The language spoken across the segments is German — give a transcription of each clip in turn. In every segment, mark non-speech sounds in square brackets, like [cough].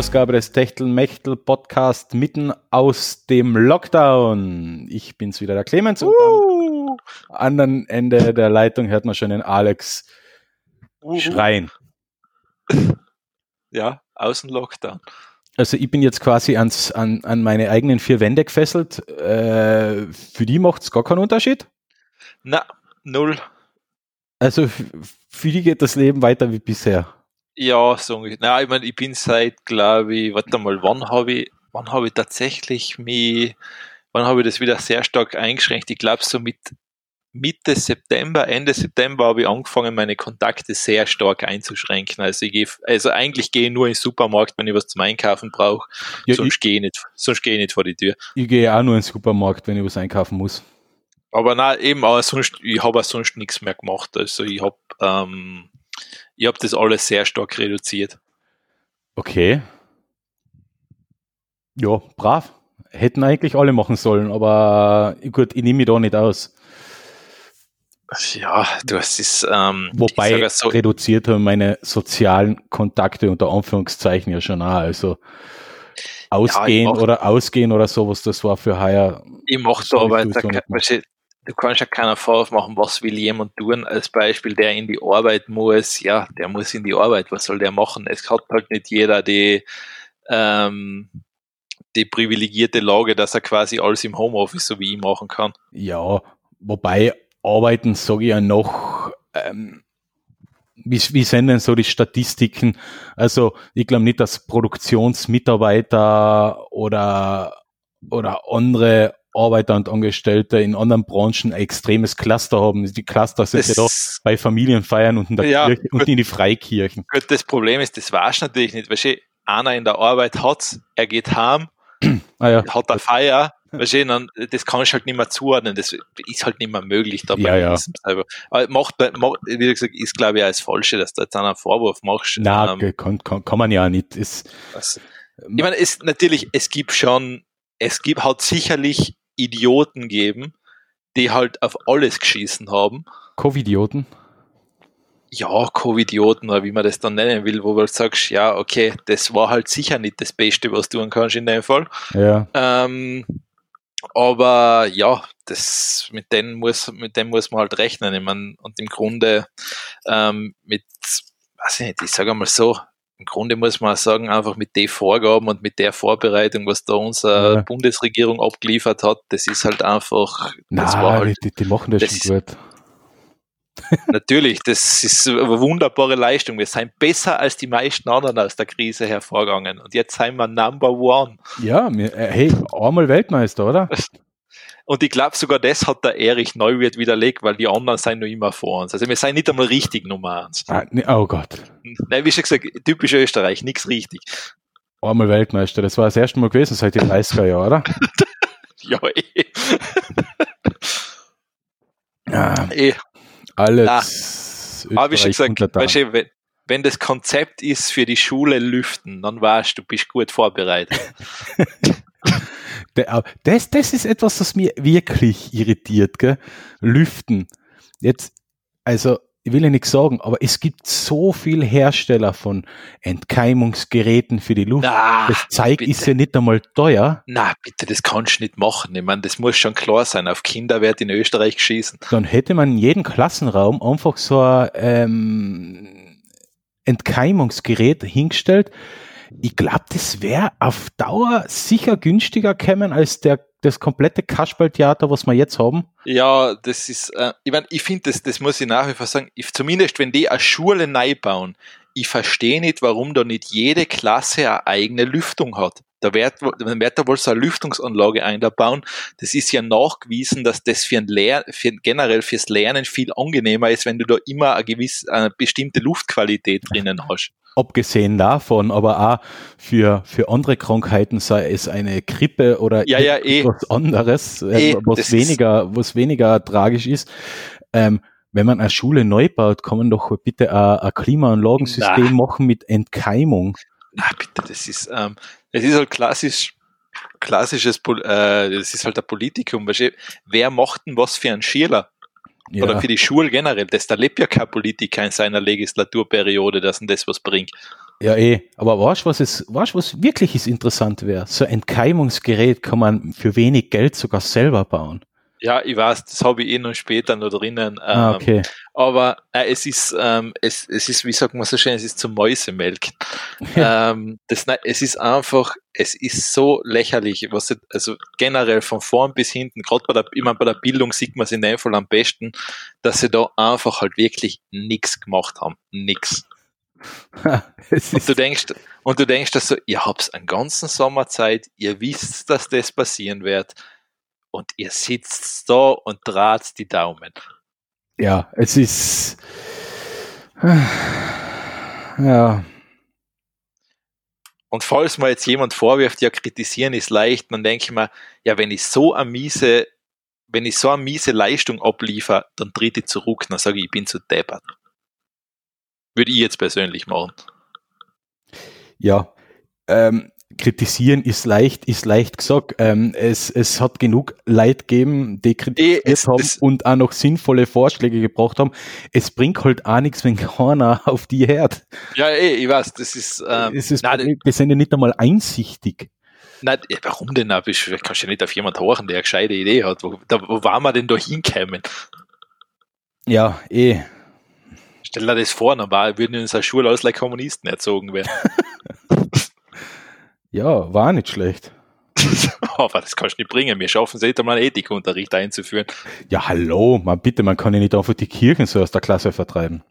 Ausgabe des Techtelmechtel Podcast mitten aus dem Lockdown. Ich bin's wieder, der Clemens, und am anderen Ende der Leitung hört man schon den Alex schreien. Ja, außen Lockdown. Also ich bin jetzt quasi ans, an, an meine eigenen vier Wände gefesselt. Äh, für die macht's gar keinen Unterschied? Na, null. Also für die geht das Leben weiter wie bisher. Ja, so. Na, ich meine, ich bin seit, glaube ich, warte mal, wann habe ich, wann habe ich tatsächlich mich, wann habe ich das wieder sehr stark eingeschränkt? Ich glaube, so mit Mitte September, Ende September habe ich angefangen, meine Kontakte sehr stark einzuschränken. Also ich gehe, also eigentlich gehe ich nur in den Supermarkt, wenn ich was zum Einkaufen brauche. Ja, sonst gehe ich nicht, sonst gehe ich nicht vor die Tür. Ich gehe auch nur in den Supermarkt, wenn ich was einkaufen muss. Aber na eben, aber sonst, ich habe auch sonst nichts mehr gemacht. Also ich habe, ähm, ich habe das alles sehr stark reduziert. Okay. Ja, brav. Hätten eigentlich alle machen sollen, aber gut, ich nehme mich da nicht aus. Ja, du hast es. Ähm, Wobei so, reduziert haben meine sozialen Kontakte unter Anführungszeichen ja schon auch. Also ausgehen ja, oder ausgehen oder sowas, das war für heuer. Ich mache da aber, da, du kannst ja keiner Vorwurf machen, was will jemand tun, als Beispiel, der in die Arbeit muss, ja, der muss in die Arbeit, was soll der machen? Es hat halt nicht jeder die, ähm, die privilegierte Lage, dass er quasi alles im Homeoffice so wie ich machen kann. Ja, wobei arbeiten, sage ich ja noch, ähm, wie, wie sind denn so die Statistiken? Also ich glaube nicht, dass Produktionsmitarbeiter oder, oder andere Arbeiter und Angestellte in anderen Branchen ein extremes Cluster haben. Die Cluster sind das ja doch bei Familienfeiern und in der ja, Kirche und in die Freikirchen. Gut, das Problem ist, das weiß natürlich nicht, weil einer in der Arbeit hat, er geht heim, ah, ja. hat eine Feier, weißt du, dann, das kann ich halt nicht mehr zuordnen, das ist halt nicht mehr möglich dabei. Ja, ja. Aber macht, macht, wie gesagt, ist glaube ich auch das Falsche, dass du jetzt einen Vorwurf machst. Nein, ähm, kann, kann, kann man ja nicht. Ist, also, ich meine, es, natürlich, es gibt schon, es gibt halt sicherlich Idioten geben, die halt auf alles geschissen haben. Covidioten? Ja, Covidioten oder wie man das dann nennen will, wo du halt sagst, ja, okay, das war halt sicher nicht das Beste, was du tun kannst in dem Fall. Ja. Ähm, aber ja, das, mit dem muss, mit dem muss man halt rechnen. Ich meine, und im Grunde ähm, mit, weiß ich nicht, ich sage mal so, im Grunde muss man sagen, einfach mit den Vorgaben und mit der Vorbereitung, was da unsere ja. Bundesregierung abgeliefert hat, das ist halt einfach. Das Nein, halt, die, die, machen das, das schon gut. [laughs] Natürlich, das ist eine wunderbare Leistung. Wir sind besser als die meisten anderen aus der Krise hervorgegangen. Und jetzt sind wir Number One. Ja, äh, hey, einmal Weltmeister, oder? [laughs] Und ich glaube, sogar das hat der Erich Neuwirth widerlegt, weil die anderen sind noch immer vor uns. Also wir sind nicht einmal richtig Nummer eins. Ah, oh Gott. Nein, wie schon gesagt, typisch Österreich, nichts richtig. Einmal Weltmeister, das war das erste Mal gewesen seit den 30er Jahren, oder? [laughs] ja, eh. [laughs] ah, eh. Alles. Aber wie schon gesagt, weißt du, wenn, wenn das Konzept ist für die Schule lüften, dann weißt du, du bist gut vorbereitet. [laughs] Das, das ist etwas, das mir wirklich irritiert, gell? Lüften. Jetzt, also, ich will ja nichts sagen, aber es gibt so viele Hersteller von Entkeimungsgeräten für die Luft. Na, das Zeug ist ja nicht einmal teuer. Na, bitte, das kannst du nicht machen. Ich meine, das muss schon klar sein. Auf Kinder wird in Österreich geschießen. Dann hätte man in jedem Klassenraum einfach so ein ähm, Entkeimungsgerät hingestellt, ich glaube, das wäre auf Dauer sicher günstiger kämen als der das komplette Kasperltheater, was wir jetzt haben. Ja, das ist, äh, ich meine, ich finde, das, das muss ich nach wie vor sagen, ich, zumindest wenn die eine Schule neu bauen, ich verstehe nicht, warum da nicht jede Klasse eine eigene Lüftung hat. Da wird, man wird da wohl so eine Lüftungsanlage einbauen. Das ist ja nachgewiesen, dass das für ein Lehr für, generell fürs Lernen viel angenehmer ist, wenn du da immer eine gewisse, eine bestimmte Luftqualität drinnen hast. Abgesehen davon, aber auch für, für andere Krankheiten, sei es eine Grippe oder ja, ja, eh. etwas anderes, äh, eh, was weniger, was weniger tragisch ist. Ähm, wenn man eine Schule neu baut, kann man doch bitte ein, ein Klimaanlagensystem Na. machen mit Entkeimung. Na bitte, das ist, ähm, das ist halt klassisch, klassisches, äh, das ist halt ein Politikum. Wer macht denn was für einen Schüler? Ja. Oder für die Schule generell. Das, da lebt ja kein Politiker in seiner Legislaturperiode, dass ihm das was bringt. Ja, eh. Aber weißt du, was es, weißt, was wirklich ist interessant wäre? So ein Keimungsgerät kann man für wenig Geld sogar selber bauen. Ja, ich weiß, das habe ich eh noch später noch drinnen. Ähm, ah, okay. Aber äh, es ist, ähm, es, es ist, wie sagt man so schön, es ist zum Mäusemelken. [laughs] Ähm, das, nein, es ist einfach, es ist so lächerlich, was also generell von vorn bis hinten, gerade bei der, immer bei der Bildung sieht man es in dem Fall am besten, dass sie da einfach halt wirklich nichts gemacht haben. Nix. [laughs] und du denkst, und du denkst, dass so, ihr habt einen ganzen Sommer Zeit, ihr wisst, dass das passieren wird und ihr sitzt da und draht die Daumen. Ja, es ist. Ja. Und falls mir jetzt jemand vorwirft, ja, kritisieren ist leicht, dann denke ich mir, ja, wenn ich so eine miese, wenn ich so eine miese Leistung abliefer, dann tritt ich zurück, dann sage ich, ich bin zu deppert. Würde ich jetzt persönlich machen. Ja, ähm, kritisieren ist leicht, ist leicht gesagt. Ähm, es, es hat genug Leid gegeben, die kritisiert e, es, haben und auch noch sinnvolle Vorschläge gebracht haben. Es bringt halt auch nichts, wenn [laughs] keiner auf die hört. Ja, eh, ich weiß, das ist, ähm, es ist nein, wir sind ja nicht einmal einsichtig. Nein, warum denn? Ich kannst ja nicht auf jemanden hören, der eine gescheite Idee hat. Wo, da, wo waren wir denn da hinkommen? Ja, eh. Stell dir das vor, dann war, würden in unserer Schule aus like Kommunisten erzogen werden. [laughs] Ja, war nicht schlecht. [laughs] Aber das kannst du nicht bringen. Wir schaffen es nicht einmal einen Ethikunterricht einzuführen. Ja, hallo, man bitte, man kann ja nicht einfach die Kirchen so aus der Klasse vertreiben.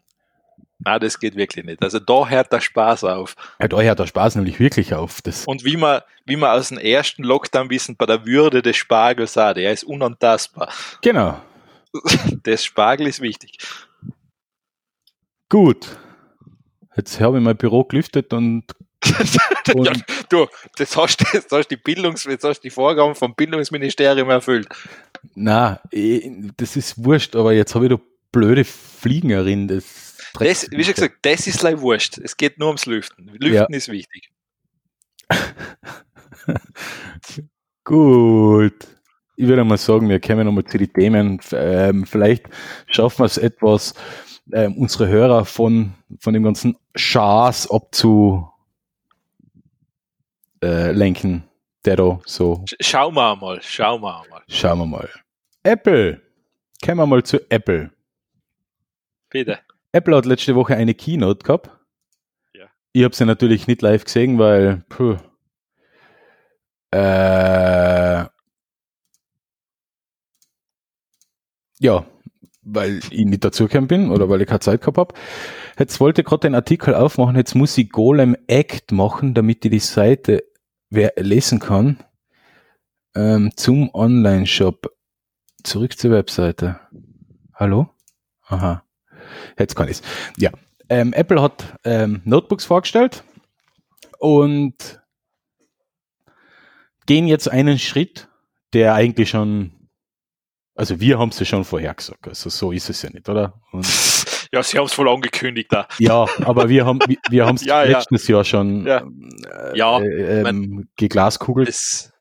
Na, das geht wirklich nicht. Also da hört der Spaß auf. Ja, da hört der Spaß nämlich wirklich auf. Das Und wie man, wie man aus dem ersten Lockdown wissen, bei der Würde des Spargels sah, der ist unantastbar. Genau. [laughs] Das Spargel ist wichtig. Gut. Jetzt habe ich mein Büro gelüftet und [laughs] ja, du, das hast, das hast die Bildungs, jetzt hast die Vorgaben vom Bildungsministerium erfüllt. Na, eh, das ist wurscht, aber jetzt habe ich da blöde Fliegerin. Das, das wie schon gesagt, das ist leider wurscht. Es geht nur ums Lüften. Lüften ja. ist wichtig. [laughs] Gut. Ich würde mal sagen, wir kommen nochmal zu den Themen. Ähm, vielleicht schaffen wir es etwas, ähm, unsere Hörer von, von dem ganzen Schaß abzu, äh, lenken, der da so. Schauen wir mal, schauen wir mal. Schauen wir mal. Apple. Kommen wir mal zu Apple. Bitte. Apple hat letzte Woche eine Keynote gehabt. Ja. Ich habe sie natürlich nicht live gesehen, weil puh, äh, ja, weil ich nicht dazugekommen bin oder weil ich keine Zeit gehabt habe. Jetzt wollte ich gerade den Artikel aufmachen, jetzt muss ich Golem Act machen, damit ich die Seite wer lesen kann, ähm, zum Online-Shop. Zurück zur Webseite. Hallo? Aha. Jetzt kann ich's. Ja. Ähm, Apple hat ähm, Notebooks vorgestellt und gehen jetzt einen Schritt, der eigentlich schon, also wir haben es ja schon vorher gesagt, also so ist es ja nicht, oder? Und ja, sie haben es voll angekündigt da. Ja, aber wir haben wir, wir haben es [laughs] ja, letztes ja. Jahr schon ja, äh, ja äh, ähm, geglaskugelt. Es,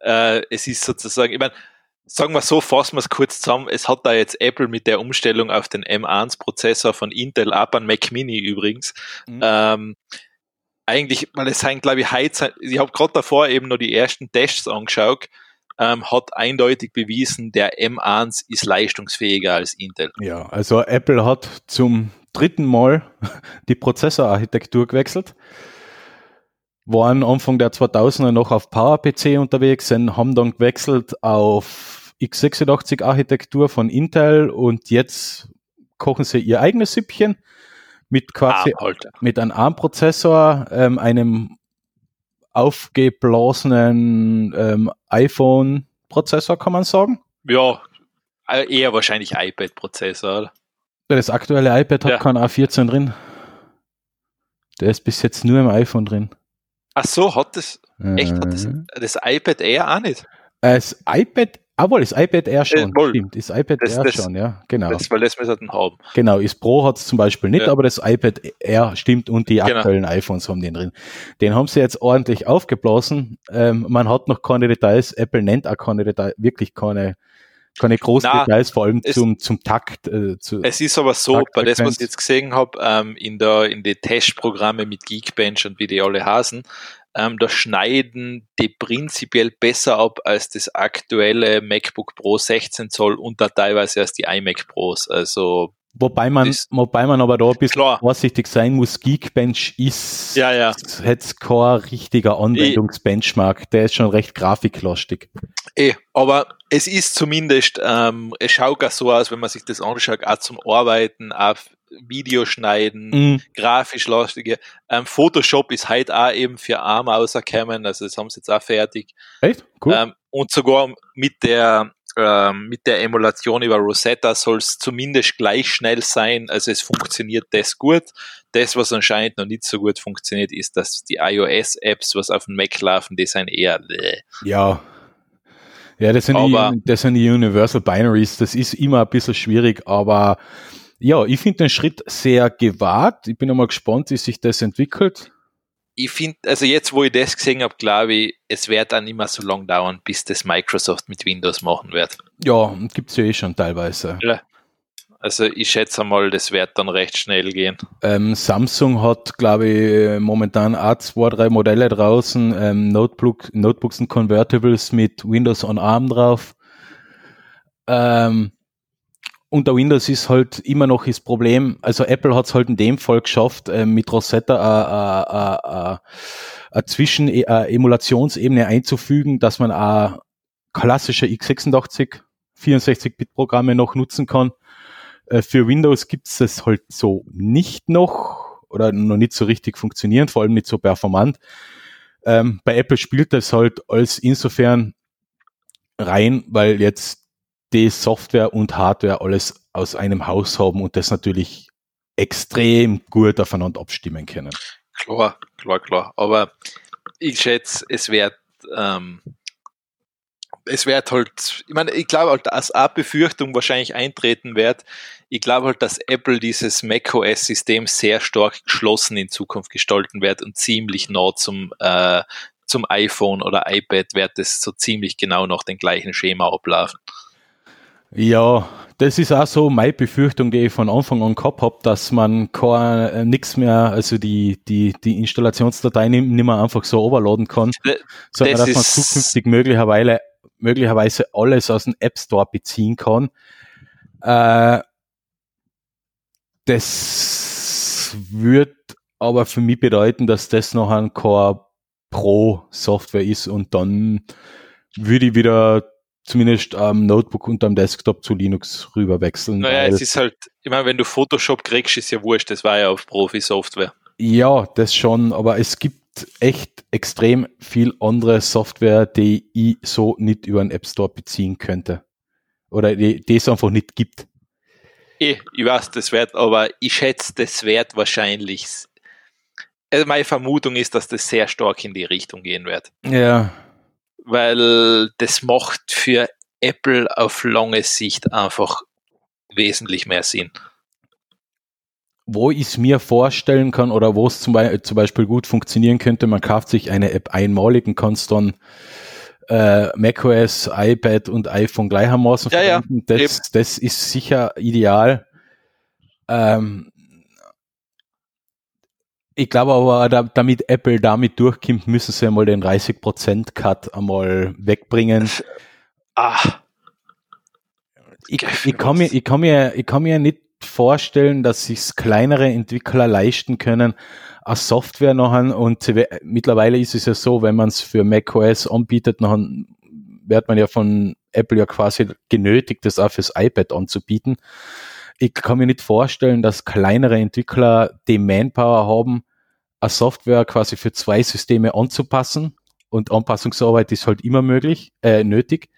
äh, es ist sozusagen, ich meine, sagen wir so, fassen wir es kurz zusammen. Es hat da jetzt Apple mit der Umstellung auf den M1-Prozessor von Intel ab an Mac Mini übrigens. Mhm. Ähm, eigentlich, weil es sind, glaube ich, heute, ich habe gerade davor eben noch die ersten Tests angeschaut ähm, hat eindeutig bewiesen, der M1 ist leistungsfähiger als Intel. Ja, also Apple hat zum dritten Mal [laughs] die Prozessorarchitektur gewechselt. Waren Anfang der 2000er noch auf PowerPC unterwegs, sind, haben dann gewechselt auf x86 Architektur von Intel und jetzt kochen sie ihr eigenes Süppchen mit quasi ah, mit einem ARM-Prozessor, ähm, einem aufgeblasenen ähm, iPhone-Prozessor, kann man sagen? Ja, äh, eher wahrscheinlich iPad-Prozessor. Das aktuelle iPad hat ja. kein A14 drin. Der ist bis jetzt nur im iPhone drin. Ach so, hat das, echt, hat das, äh. das iPad Air auch nicht? Das iPad obwohl, das iPad Air schon, äh, stimmt. Das iPad das, Air das, schon, ja, genau. Das, weil das wir haben. Genau, das Pro hat es zum Beispiel nicht, ja. aber das iPad Air stimmt und die genau. aktuellen iPhones haben den drin. Den haben sie jetzt ordentlich aufgeblasen. Ähm, man hat noch keine Details, Apple nennt auch keine Details, wirklich keine, keine großen Na, Details, vor allem es- zum, zum Takt. Äh, zu, Es ist aber so, Takt- bei das, was ich jetzt gesehen habe, ähm, in der in die Testprogramme mit Geekbench und wie die alle hasen, ähm, da schneiden die prinzipiell besser ab als das aktuelle MacBook Pro 16 Zoll und da teilweise erst die iMac Pros. Also wobei, man, das- wobei man aber da ein bisschen Klar. vorsichtig sein muss. Geekbench ist Ja, ja. jetzt kein richtiger Anwendungsbenchmark. Der ist schon recht grafiklastig. Eh, aber es ist zumindest, ähm, es schaut gar so aus, wenn man sich das anschaut, auch zum Arbeiten, auch Videoschneiden, Mhm. grafisch lastige. Ähm, Photoshop ist halt auch eben für ARM rausgekommen, also das haben sie jetzt auch fertig. Echt? Cool. Ähm, und sogar mit der, ähm, mit der Emulation über Rosetta soll es zumindest gleich schnell sein. Also es funktioniert das gut. Das, was anscheinend noch nicht so gut funktioniert, ist, dass die iOS-Apps, was auf dem Mac laufen, die sind eher bläh. Ja. Ja, das sind, Aber- die, das sind die Universal Binaries. Das ist immer ein bisschen schwierig, aber ja, ich finde den Schritt sehr gewagt. Ich bin einmal gespannt, wie sich das entwickelt. ich finde, also jetzt, wo ich das gesehen habe, glaube ich, es wird dann immer so lang dauern, bis das Microsoft mit Windows machen wird. Ja, gibt's ja eh schon teilweise. Also ich schätze mal, das wird dann recht schnell gehen. Ähm, Samsung hat, glaube ich, momentan auch zwei, drei Modelle draußen, ähm, Notebook, Notebooks und Convertibles mit Windows on ARM drauf. Ähm, unter Windows ist halt immer noch das Problem, also Apple hat es halt in dem Fall geschafft, ähm, mit Rosetta eine äh, äh, äh, äh, Zwischen äh, Emulationsebene einzufügen, dass man auch klassische x86 64-Bit-Programme noch nutzen kann. Äh, Für Windows gibt's das halt so nicht noch oder noch nicht so richtig funktionieren, vor allem nicht so performant. Ähm, bei Apple spielt das halt als insofern rein, weil jetzt die Software und Hardware alles aus einem Haus haben und das natürlich extrem gut aufeinander abstimmen können. Klar, klar, klar. Aber ich schätze, es wird, ähm, es wird halt, ich meine, ich glaube halt, dass eine Befürchtung wahrscheinlich eintreten wird. Ich glaube halt, dass Apple dieses macOS-System sehr stark geschlossen in Zukunft gestalten wird und ziemlich nah zum, äh, zum iPhone oder iPad wird es so ziemlich genau nach dem gleichen Schema ablaufen. Ja, das ist auch so meine Befürchtung, die ich von Anfang an gehabt habe, dass man äh, nichts mehr, also die, die, die Installationsdatei nicht, mehr einfach so overladen kann, sondern das dass man zukünftig möglicherweise, möglicherweise alles aus dem App Store beziehen kann. Äh, das wird aber für mich bedeuten, dass das noch ein Core Pro Software ist und dann würde ich wieder zumindest am Notebook und am Desktop zu Linux rüber wechseln. Naja, es ist halt, ich meine, wenn du Photoshop kriegst, ist ja wurscht, das war ja auf Profi-Software. Ja, das schon, aber es gibt echt extrem viel andere Software, die ich so nicht über einen App Store beziehen könnte. Oder die, die es einfach nicht gibt. Eh, ich weiß, das wird, aber ich schätze, das wird wahrscheinlich. Also meine Vermutung ist, dass das sehr stark in die Richtung gehen wird. Ja. Weil das macht für Apple auf lange Sicht einfach wesentlich mehr Sinn. Wo ich es mir vorstellen kann oder wo es zum, Be zum Beispiel gut funktionieren könnte, man kauft sich eine App einmalig und kann es dann äh, macOS, iPad und iPhone gleichermaßen Ja, ja, verwenden. Das, das ist sicher ideal. Ähm, ich glaube aber, da, damit Apple damit durchkommt, müssen sie einmal den 30% Cut einmal wegbringen. Ah, Ich, ich, kann mir, ich, kann mir, ich kann mir nicht vorstellen, dass sich kleinere Entwickler leisten können, eine Software nachher und sie we- mittlerweile ist es ja so, wenn man es für macOS anbietet, nachher wird man ja von Apple ja quasi genötigt, das auch fürs iPad anzubieten. Ich kann mir nicht vorstellen, dass kleinere Entwickler die Manpower haben, eine Software quasi für zwei Systeme anzupassen und Anpassungsarbeit ist halt immer möglich, äh, nötig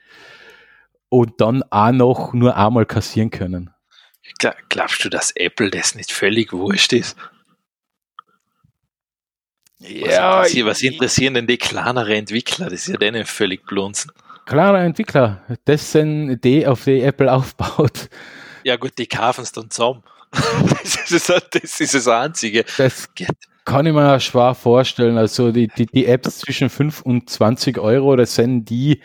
und dann auch noch nur einmal kassieren können. gla- glaubst du, dass Apple das nicht völlig wurscht ist? Was, interessiert, was interessieren denn die kleineren Entwickler? Das ist ja denen völlig blunzen. Klarer Entwickler, das sind die, auf die Apple aufbaut. Ja gut, die kaufen es dann zusammen. [laughs] das, ist, das, das ist das Einzige. Das kann ich mir schwer vorstellen. Also die, die, die Apps zwischen 5 und 20 Euro, das sind die,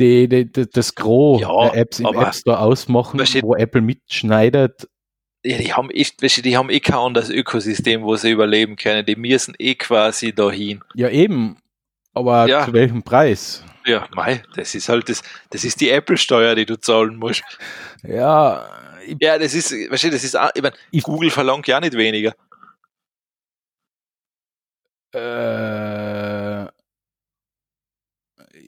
die, die, die das Gros Ja, der Apps im App Store ausmachen, Weißt du- wo Apple mitschneidet. Ja, die haben echt, weißt du, die haben eh kein anderes Ökosystem, wo sie überleben können. Die müssen eh quasi dahin. Ja, eben. Aber Ja. zu welchem Preis? Ja, mei, das ist halt das, das ist die Apple-Steuer, die du zahlen musst. Ja, Ja, das ist, weißt du, das ist, auch- ich mein, Ich- Google verlangt ja nicht weniger. äh,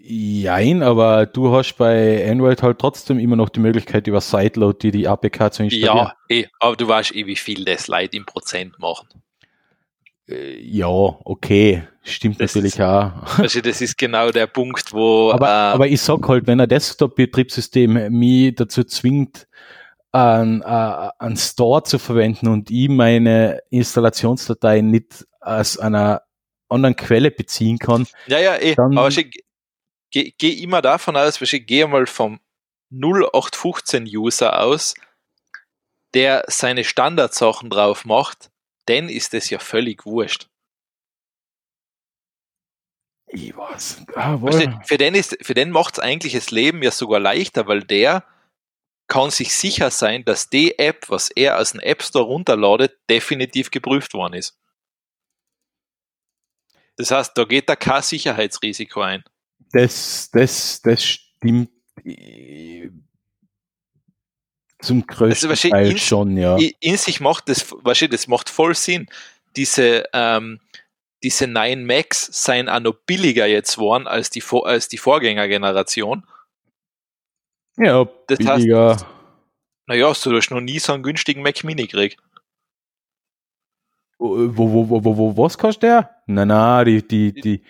jein, aber du hast bei Android halt trotzdem immer noch die Möglichkeit, über Sideload die, die APK zu installieren. Ja, eh, aber du weißt eh, wie viel das Leute im Prozent machen. Äh, ja okay. Stimmt Das natürlich ist- auch. Du, das ist genau der Punkt, wo, Aber, äh, aber ich sag halt, wenn ein Desktop-Betriebssystem mich dazu zwingt, einen, äh, einen Store zu verwenden und ich meine Installationsdateien nicht aus einer anderen Quelle beziehen kann, ja, ja, eh, dann- aber weißt du, geh, immer davon aus, weißt du, geh mal vom 0815-User aus, der seine Standardsachen drauf macht, dann ist das ja völlig wurscht. ich weiß, ah, Weißt du, für den, ist, für den macht es eigentlich das Leben ja sogar leichter, weil der kann sich sicher sein, dass die App, was er aus dem App Store runterladet, definitiv geprüft worden ist. Das heißt, da geht da kein Sicherheitsrisiko ein. das, das, das stimmt zum größten weißt du, Teil in- schon, ja. In sich macht das, du, das macht voll Sinn. Diese, ähm, diese 9 Max seien auch noch billiger jetzt geworden als die, Vor- als die Vorgängergeneration. Ja, Das heißt- billiger. Naja, so du hast noch nie so einen günstigen Mac Mini gekriegt. Wo, wo, wo, wo, wo, was kostet der? Nein, nein, die, die, die,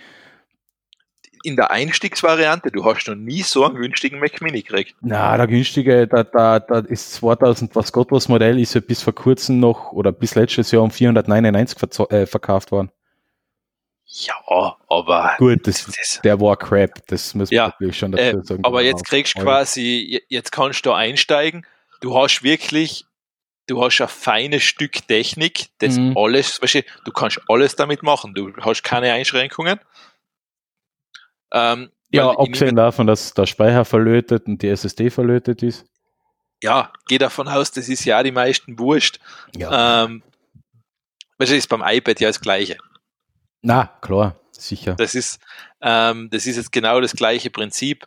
in der Einstiegsvariante, du hast noch nie so einen günstigen Mac Mini gekriegt. Na, der günstige, da, da, da ist 2000, was Gott was Modell ist ja bis vor kurzem noch oder bis letztes Jahr um 499 verzo- äh, verkauft worden. Ja, aber Gut, das, das, der war crap, das muss man Ja, natürlich schon äh, dazu sagen. aber jetzt kriegst du quasi, je- jetzt kannst du einsteigen. Du hast wirklich, du hast ein feines Stück Technik, das Mhm. alles, weißt du, du kannst alles damit machen. Du hast keine Einschränkungen. Ähm, Ja, abgesehen davon, dass der Speicher verlötet und die SSD verlötet ist. ja, geh davon aus, das ist ja die meisten wurscht. Ähm, weißt du, ist beim iPad ja das Gleiche. Na, klar, sicher. Das ist, ähm, das ist jetzt genau das gleiche Prinzip.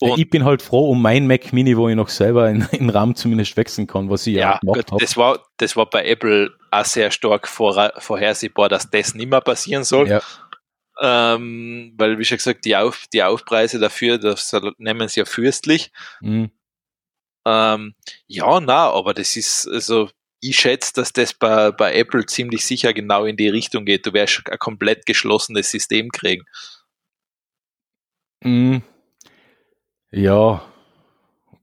Ja, Und ich bin halt froh um mein Mac Mini, wo ich noch selber in, in RAM zumindest wechseln kann, was ich ja, ja, gemacht habe. das war, das war bei Apple auch sehr stark vor, vorhersehbar, dass das nicht mehr passieren soll. Ja, Ähm, weil, wie schon gesagt, die, Auf, die Aufpreise dafür, das nehmen sie ja fürstlich. mhm. Ähm, ja, na, aber das ist, also, ich schätze, dass das bei, bei Apple ziemlich sicher genau in die Richtung geht. Du wirst ein komplett geschlossenes System kriegen. Mhm. Ja,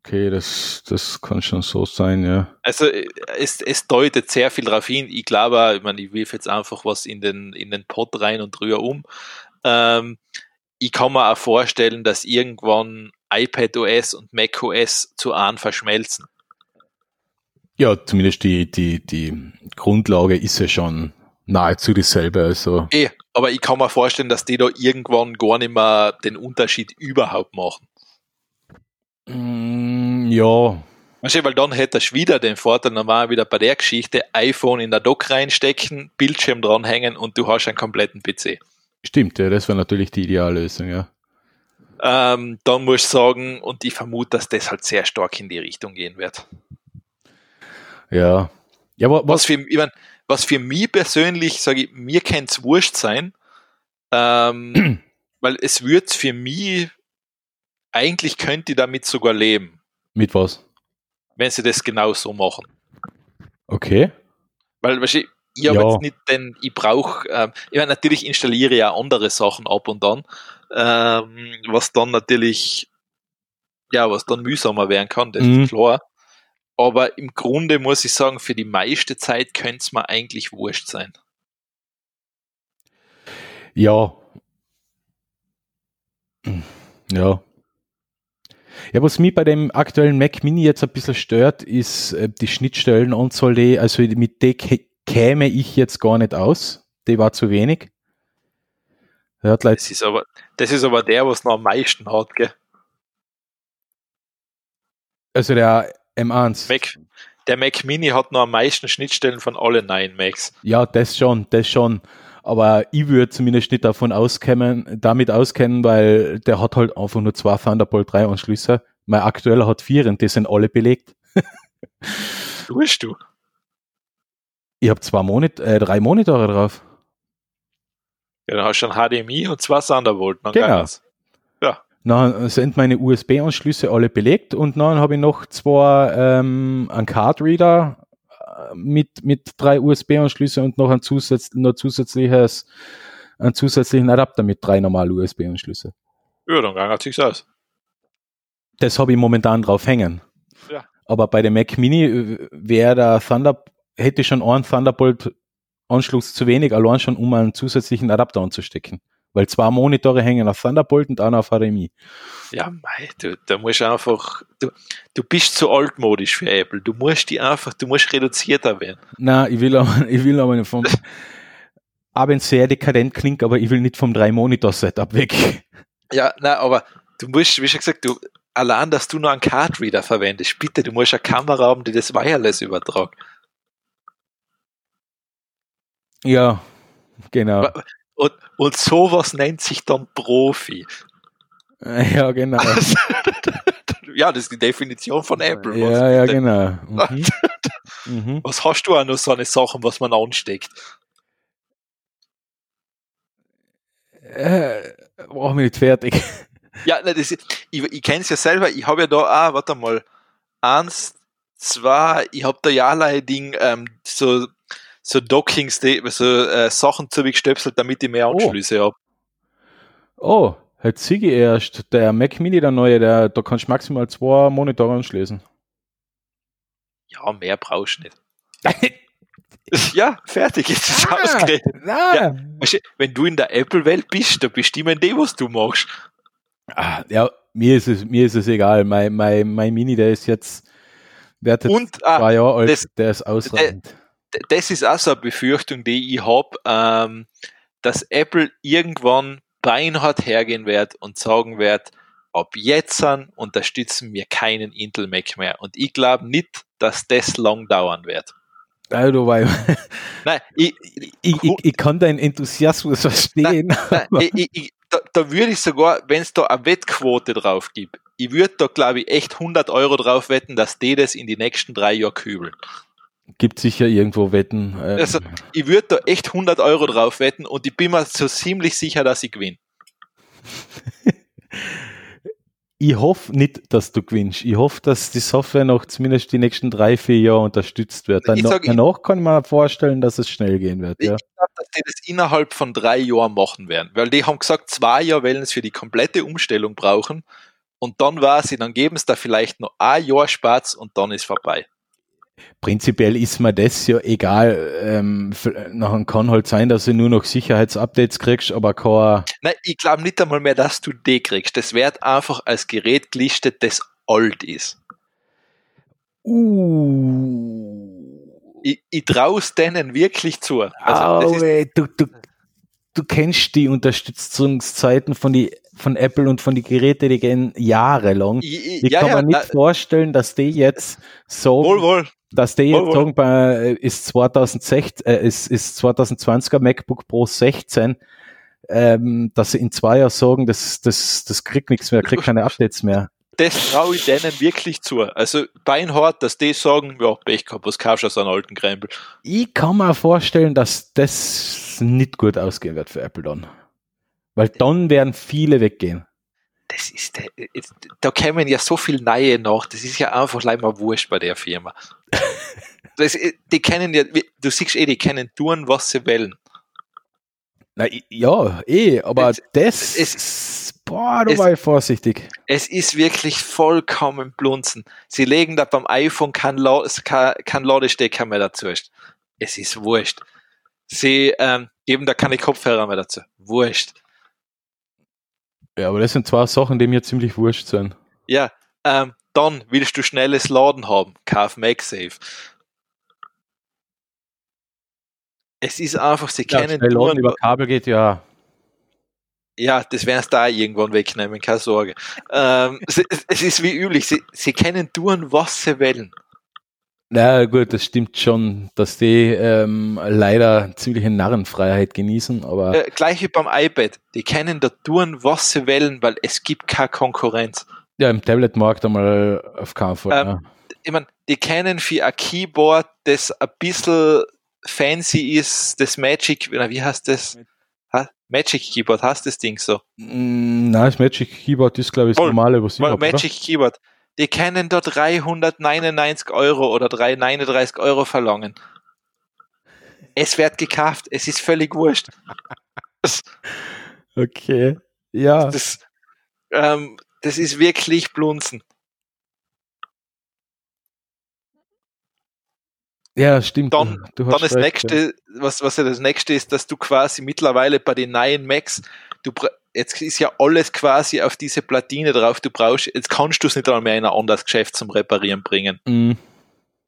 okay, das, das kann schon so sein, ja. Also äh, es, es deutet sehr viel darauf hin. Ich glaube, ich meine, ich wirf jetzt einfach was in den, in den Pot rein und rühre um. Ähm, ich kann mir auch vorstellen, dass irgendwann iPadOS und macOS zu einem verschmelzen. Ja, zumindest die, die, die Grundlage ist ja schon nahezu dieselbe, also. Eh, aber ich kann mir vorstellen, dass die da irgendwann gar nicht mehr den Unterschied überhaupt machen. Mm, ja, du, weil dann hättest du wieder den Vorteil, normal wieder bei der Geschichte, iPhone in der Dock reinstecken, Bildschirm dranhängen und du hast einen kompletten PC. stimmt, ja, das wäre natürlich die Ideallösung, ja. ähm, dann muss ich sagen, und ich vermute, dass das halt sehr stark in die Richtung gehen wird. Ja. Ja, aber Was was, für, ich mein, was für mich persönlich, sage ich, mir kann es wurscht sein, ähm, [clears throat] weil es wird für mich, eigentlich könnte ich damit sogar leben, mit was? wenn sie das genau so machen. Okay. Weil, weißt du, ich habe Ja. jetzt nicht den, ich brauche, ähm, ich meine, natürlich installiere ich ja andere Sachen ab und an, ähm, was dann natürlich, ja, was dann mühsamer werden kann, das Mhm. ist klar. Aber im Grunde muss ich sagen, für die meiste Zeit könnte es mir eigentlich wurscht sein. Ja. Ja. Ja, was mich bei dem aktuellen Mac Mini jetzt ein bisschen stört, ist äh, die Schnittstellenanzahl, die, also mit der kä- käme ich jetzt gar nicht aus. Die war zu wenig. Leider Das ist aber, das ist aber der, was noch am meisten hat, gell? Also der M1. Mac, der Mac Mini hat noch am meisten Schnittstellen von allen neuen Macs. Ja, das schon, das schon. Aber ich würde zumindest nicht davon auskennen, damit auskennen, weil der hat halt einfach nur zwei Thunderbolt 3 Anschlüsse. Mein aktueller hat vier und die sind alle belegt. Tust du? Ich habe zwei Monit äh, drei Monitore drauf. Ja, dann hast du schon HDMI und zwei Thunderbolt. Dann Genau. Ja. Dann sind meine USB-Anschlüsse alle belegt und dann habe ich noch zwei ähm, einen Card-Reader mit, mit drei USB-Anschlüsse und noch ein zusatz, noch zusätzliches, einen zusätzlichen Adapter mit drei normalen USB-Anschlüsse. Ja, dann geht sich's aus. Das habe ich momentan drauf hängen. Ja. Aber bei dem Mac Mini äh, wäre der Thunder, hätte ich schon einen Thunderbolt-Anschluss zu wenig, allein schon um einen zusätzlichen Adapter anzustecken. Weil zwei Monitore hängen auf Thunderbolt und einer auf HDMI. Ja, mei, du, da musst du einfach, du, du bist zu altmodisch für Apple. Du musst die einfach, du musst reduzierter werden. Na, ich will aber, [laughs] ich will aber nicht vom, [laughs] auch wenn es sehr dekadent klingt, aber ich will nicht vom Drei-Monitor-Setup weg. Ja, na, aber du musst, wie schon gesagt, du, allein, dass du nur einen Card-Reader verwendest, bitte, du musst eine Kamera haben, die das wireless übertragt. Ja, genau. Und, und sowas nennt sich dann Profi. Ja, genau. [laughs] ja, das ist die Definition von Apple. was Ja, ja, bitte. genau. [laughs] Mhm. Mhm. Was hast du auch noch so eine Sachen, was man ansteckt? Äh, mich nicht fertig. Ja, ne, das, ich, ich kenne es ja selber. Ich habe ja da auch, warte mal, eins, zwei, ich habe da ja allerlei Ding, ähm, so, so Dockings, so äh, Sachen zugestöpselt, damit ich mehr Oh. Anschlüsse habe. Oh, hat Sigi erst. Der Mac Mini, der neue, der, da kannst du maximal zwei Monitore anschließen. Ja, mehr brauchst du nicht. ja, [laughs] fertig, jetzt ist Ah. ausgeredet. Na, Ja. Wenn du in der Apple-Welt bist, da bestimmen die, was du machst. Ah, ja, mir ist es, mir ist es egal. Mein, mein, mein Mini, der ist jetzt, der hat jetzt Und ah, zwei Jahre alt, das- der ist ausreichend. d- das ist auch so eine Befürchtung, die ich habe, ähm, dass Apple irgendwann beinhart hergehen wird und sagen wird, ab jetzt an unterstützen wir keinen Intel Mac mehr. Und ich glaube nicht, dass das lang dauern wird. Also, weil, [laughs] Nein, ich, ich, ich, ich kann deinen Enthusiasmus verstehen. Nein, ich, ich, da, da würde ich sogar, wenn es da eine Wettquote drauf gibt, ich würde da, glaube ich, echt 100 Euro drauf wetten, dass die das in die nächsten drei Jahre kübeln. Gibt sicher irgendwo Wetten. äh, Also, ich würde da echt 100 Euro drauf wetten und ich bin mir so ziemlich sicher, dass ich gewinne. [laughs] ich hoffe nicht, dass du gewinnst. Ich hoffe, dass die Software noch zumindest die nächsten drei, vier Jahre unterstützt wird. Ich Danach, sag, danach kann man vorstellen, dass es schnell gehen wird. Ich Ja. glaube, dass die das innerhalb von drei Jahren machen werden, weil die haben gesagt, zwei Jahre wollen es für die komplette Umstellung brauchen und dann war sie, dann geben es da vielleicht noch ein Jahr Spaß und dann ist vorbei. Prinzipiell ist mir das ja egal. Ähm, nachher kann halt sein, dass du nur noch Sicherheitsupdates kriegst, aber kein, Nein, ich glaube nicht einmal mehr, dass du die kriegst. Das wird einfach als Gerät gelistet, das alt ist. uh, Ich, ich traue es denen wirklich zu. Also, das Au, ist, weh, du, du, du kennst die Unterstützungszeiten von, die, von Apple und von die Geräte, die gehen jahrelang. ich, ja, kann ja, mir nicht na, vorstellen, dass die jetzt so, wohl, wohl. dass die wohl, jetzt sagen, bei, ist 2016, äh, ist, ist 2020er MacBook Pro 16, ähm, dass sie in zwei Jahren sagen, das, das, das kriegt nichts mehr, kriegt keine [laughs] Updates mehr. Das traue ich denen wirklich zu. Also beinhart, dass die sagen, ja, Pech gehabt, was kaufst du aus einem alten Krempel? Ich kann mir vorstellen, dass das nicht gut ausgehen wird für Apple dann. Weil dann werden viele weggehen. Das ist, da kämen ja so viel Neue nach, das ist ja einfach leider mal wurscht bei der Firma. [laughs] Das, die kennen ja, du siehst eh, die können tun, was sie wollen. Na, ja, eh, aber Es- das, es- boah, da es- war ich vorsichtig. Es ist wirklich vollkommen blunzen. Sie legen da beim iPhone kein, La kein, kein Ladestecker mehr dazu. Es ist wurscht. Sie ähm, geben da keine Kopfhörer mehr dazu. Wurscht. Ja, aber das sind zwei Sachen, die mir ziemlich wurscht sind. Ja, ähm, dann willst du schnelles Laden haben. Kauf MagSafe. Es ist einfach, sie Ja, kennen schnell laden über Kabel geht, ja. Ja, das werden sie da irgendwann wegnehmen, keine Sorge. ähm, [laughs] es, es, ist wie üblich, sie, sie können tun, was sie wollen. Na gut, das stimmt schon, dass die ähm, leider ziemliche Narrenfreiheit genießen, aber. Äh, gleich wie beim iPad. Die können da tun, was sie wollen, weil es gibt keine Konkurrenz. Ja, im Tablet-Markt einmal auf keinen Fall. Ähm, ja. Ich meine, die kennen für ein Keyboard, das ein bisschen fancy ist, das Magic, wie heißt das? Magic Keyboard, hast das Ding so? Mm, nein, das Magic Keyboard ist, glaube ich, das normale, was ich habe. Magic oder? Keyboard. Die können da 399 Euro oder 339 Euro verlangen. Es wird gekauft, es ist völlig wurscht. okay, ja. Das, ähm, das ist wirklich Blunzen. Ja, stimmt. Dann, dann das recht, nächste, ja. was, was ja das nächste ist, dass du quasi mittlerweile bei den neuen Macs, du jetzt ist ja alles quasi auf diese Platine drauf, du brauchst, jetzt kannst du es nicht einmal mehr in ein anderes Geschäft zum Reparieren bringen. Mhm.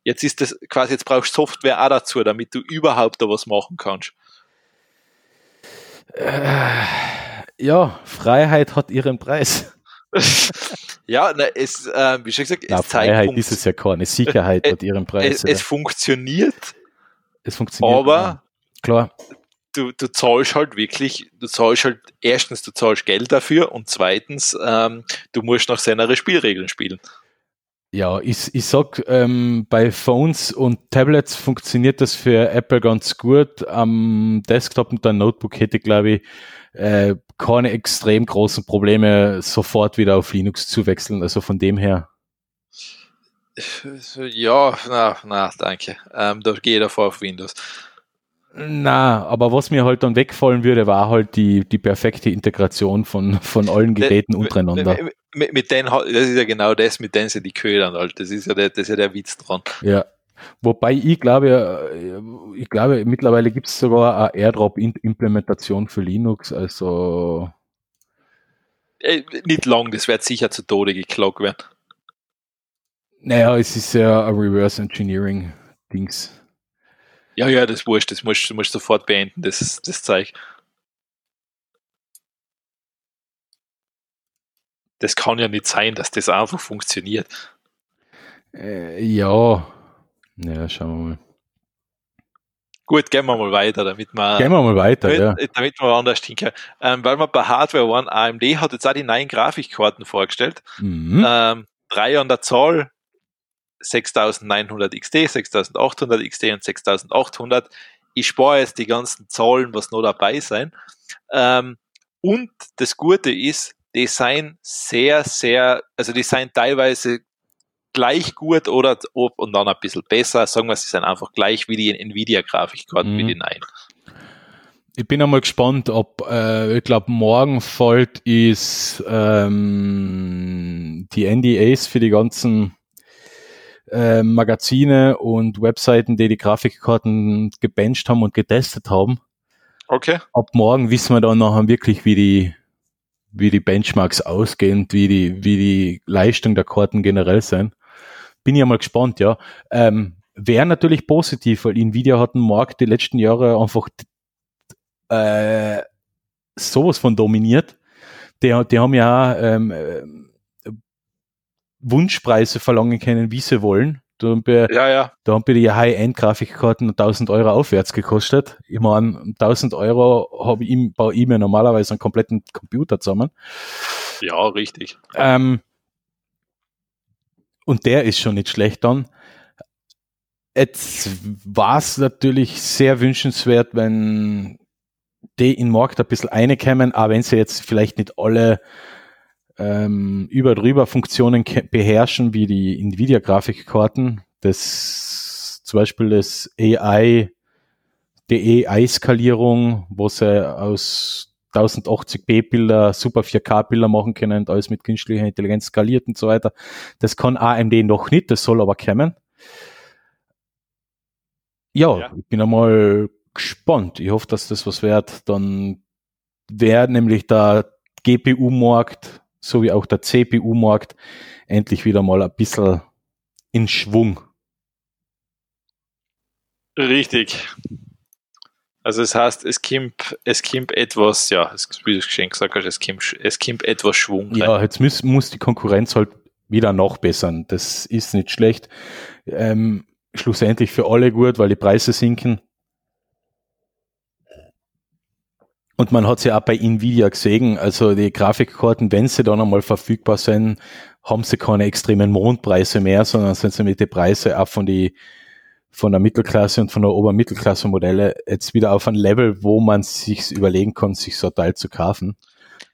Jetzt ist das quasi, jetzt brauchst du Software auch dazu, damit du überhaupt da was machen kannst. Äh, ja, Freiheit hat ihren Preis. Ja, na, es, äh, wie schon gesagt, na, es Freiheit ist es ja keine, Sicherheit äh, hat ihren Preis. Es, es, funktioniert. Es funktioniert. Aber ja. klar. Du, du zahlst halt wirklich, du zahlst halt, erstens, du zahlst Geld dafür und zweitens, ähm, du musst nach seiner Spielregeln spielen. Ja, ich, ich sag, ähm, bei Phones und Tablets funktioniert das für Apple ganz gut. Am Desktop und am Notebook hätte ich, glaube ich, äh, keine extrem großen Probleme, sofort wieder auf Linux zu wechseln. Also von dem her. Ja, na, na, danke. Ähm, da gehe ich davor auf Windows. Na, aber was mir halt dann wegfallen würde, war halt die, die perfekte Integration von, von allen Geräten De, untereinander. Mit, mit, mit denen, das ist ja genau das, mit denen sie die ködern halt. Das ist ja der, das ist ja der Witz dran. Ja. Wobei ich glaube, ich glaube, mittlerweile gibt es sogar eine AirDrop-Implementation für Linux, also. Äh, nicht lang, das wird sicher zu Tode geklagt werden. Naja, es ist ja ein Reverse Engineering-Dings. Ja, ja, das wurscht, das musst du musst sofort beenden, das, das Zeug. Das kann ja nicht sein, dass das einfach funktioniert. Äh, ja, ja, schauen wir mal. Gut, gehen wir mal weiter, damit wir, gehen wir mal weiter, damit, ja. damit wir anders hinkommen. Ähm, weil wir bei Hardware waren, AMD hat jetzt auch die neuen Grafikkarten vorgestellt. Mhm. Ähm, drei an der Zahl, 6900 XT, 6800 XT und 6800. Ich spare jetzt die ganzen Zahlen, was noch dabei sein. Ähm, und das Gute ist, die sind sehr, sehr, also die sind teilweise gleich gut oder ob und dann ein bisschen besser. Sagen wir, sie sind einfach gleich wie die Nvidia-Grafikkarten, mhm. wie die nein. Ich bin einmal gespannt, ob, äh, ich glaube, morgen folgt ist ähm, die NDAs für die ganzen äh, Magazine und Webseiten, die die Grafikkarten gebencht haben und getestet haben. Okay. Ab morgen wissen wir dann nachher wirklich, wie die, wie die Benchmarks ausgehen, wie die, wie die Leistung der Karten generell sind bin ich mal gespannt, ja. Ähm, Wäre natürlich positiv, weil Nvidia hat den Markt die letzten Jahre einfach äh, sowas von dominiert. Die, die haben ja ähm, äh, Wunschpreise verlangen können, wie sie wollen. Da haben wir, ja, ja. Da haben wir die High-End-Grafikkarten 1000 Euro aufwärts gekostet. Ich meine, 1000 Euro habe ich, baue ich mir normalerweise einen kompletten Computer zusammen. Ja, richtig. Ähm, und der ist schon nicht schlecht dann. Jetzt war es natürlich sehr wünschenswert, wenn die in Markt ein bisschen reinkämen, aber wenn sie jetzt vielleicht nicht alle ähm, über drüber Funktionen beherrschen, wie die Nvidia-Grafikkarten, das zum Beispiel das AI, die AI-Skalierung, wo sie aus 1080p Bilder, super 4K Bilder machen können und alles mit künstlicher Intelligenz skaliert und so weiter. Das kann AMD noch nicht, das soll aber kommen. Ja, ja. ich bin einmal gespannt. Ich hoffe, dass das was wird. Dann wäre nämlich der GPU-Markt sowie auch der CPU-Markt endlich wieder mal ein bisschen in Schwung. Richtig. Also das heißt, es kommt, es kommt etwas, ja, wie du schon gesagt hast, es kommt, es kommt etwas Schwung. Ja, rein. jetzt muss, muss die Konkurrenz halt wieder nachbessern. Das ist nicht schlecht. Ähm, schlussendlich für alle gut, weil die Preise sinken. Und man hat es ja auch bei Nvidia gesehen, also die Grafikkarten, wenn sie dann einmal verfügbar sind, haben sie keine extremen Mondpreise mehr, sondern sind sie mit den Preisen auch von die von der Mittelklasse und von der Obermittelklasse Modelle jetzt wieder auf ein Level, wo man sich überlegen kann, sich so ein Teil zu kaufen.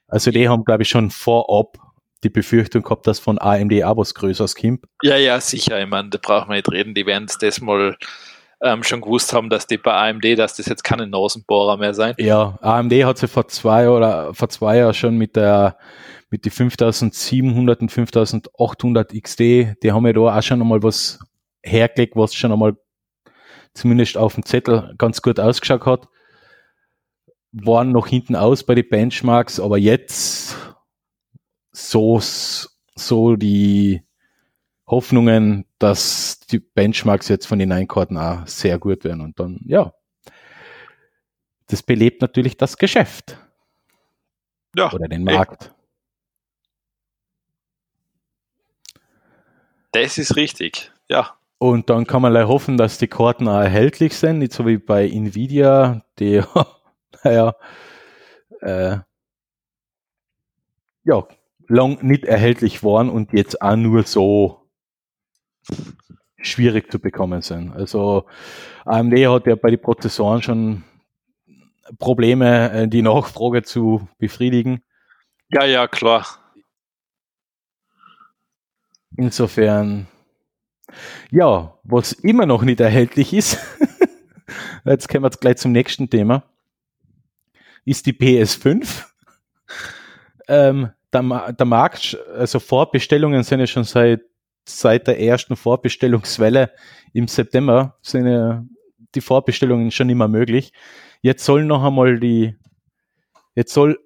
Also die haben, glaube ich, schon vorab die Befürchtung gehabt, dass von AMD auch was Größeres kommt. Ja, ja, sicher. Ich meine, da brauchen wir nicht reden. Die werden das mal ähm, schon gewusst haben, dass die bei AMD, dass das jetzt keine Nasenbohrer mehr sein. Ja, AMD hat sie vor zwei oder vor zwei Jahren schon mit der mit die 5700 und 5800 XD, die haben ja da auch schon einmal was hergelegt, was schon einmal zumindest auf dem Zettel ganz gut ausgeschaut hat. Waren noch hinten aus bei den Benchmarks, aber jetzt so, so die Hoffnungen, dass die Benchmarks jetzt von den Einkarten auch sehr gut werden. Und dann, ja, das belebt natürlich das Geschäft. Ja. Oder den Markt. Das ist richtig, ja. Und dann kann man hoffen, dass die Karten auch erhältlich sind, nicht so wie bei Nvidia, die, [laughs] naja, äh, ja, lang nicht erhältlich waren und jetzt auch nur so schwierig zu bekommen sind. Also AMD hat ja bei den Prozessoren schon Probleme, äh, die Nachfrage zu befriedigen. Ja, ja, klar. Insofern, ja, was immer noch nicht erhältlich ist, [laughs] jetzt kommen wir gleich zum nächsten Thema, ist die PS5. Ähm, der, der Markt, also Vorbestellungen sind ja schon seit, seit der ersten Vorbestellungswelle im September sind ja die Vorbestellungen schon immer möglich. Jetzt soll noch einmal die, jetzt soll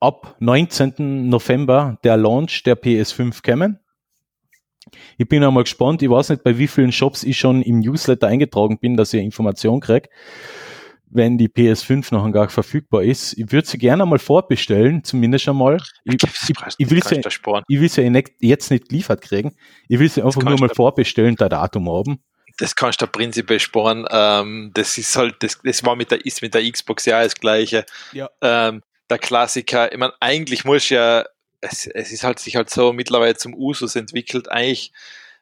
ab 19. November der Launch der PS5 kommen. Ich bin einmal gespannt. Ich weiß nicht, bei wie vielen Shops ich schon im Newsletter eingetragen bin, dass ich Information kriege wenn die PS5 noch gar verfügbar ist. Ich würde sie gerne mal vorbestellen, zumindest einmal. Ich, ich, ich will sie, ich will sie jetzt nicht geliefert kriegen. Ich will sie einfach nur mal vorbestellen, der Datum haben. Das kannst du prinzipiell sparen. Ähm, das ist halt, das, das war mit der, ist mit der Xbox ja das Gleiche. Ja. Ähm, der Klassiker, ich meine, eigentlich muss ja, es, es ist halt sich halt so mittlerweile zum Usus entwickelt, eigentlich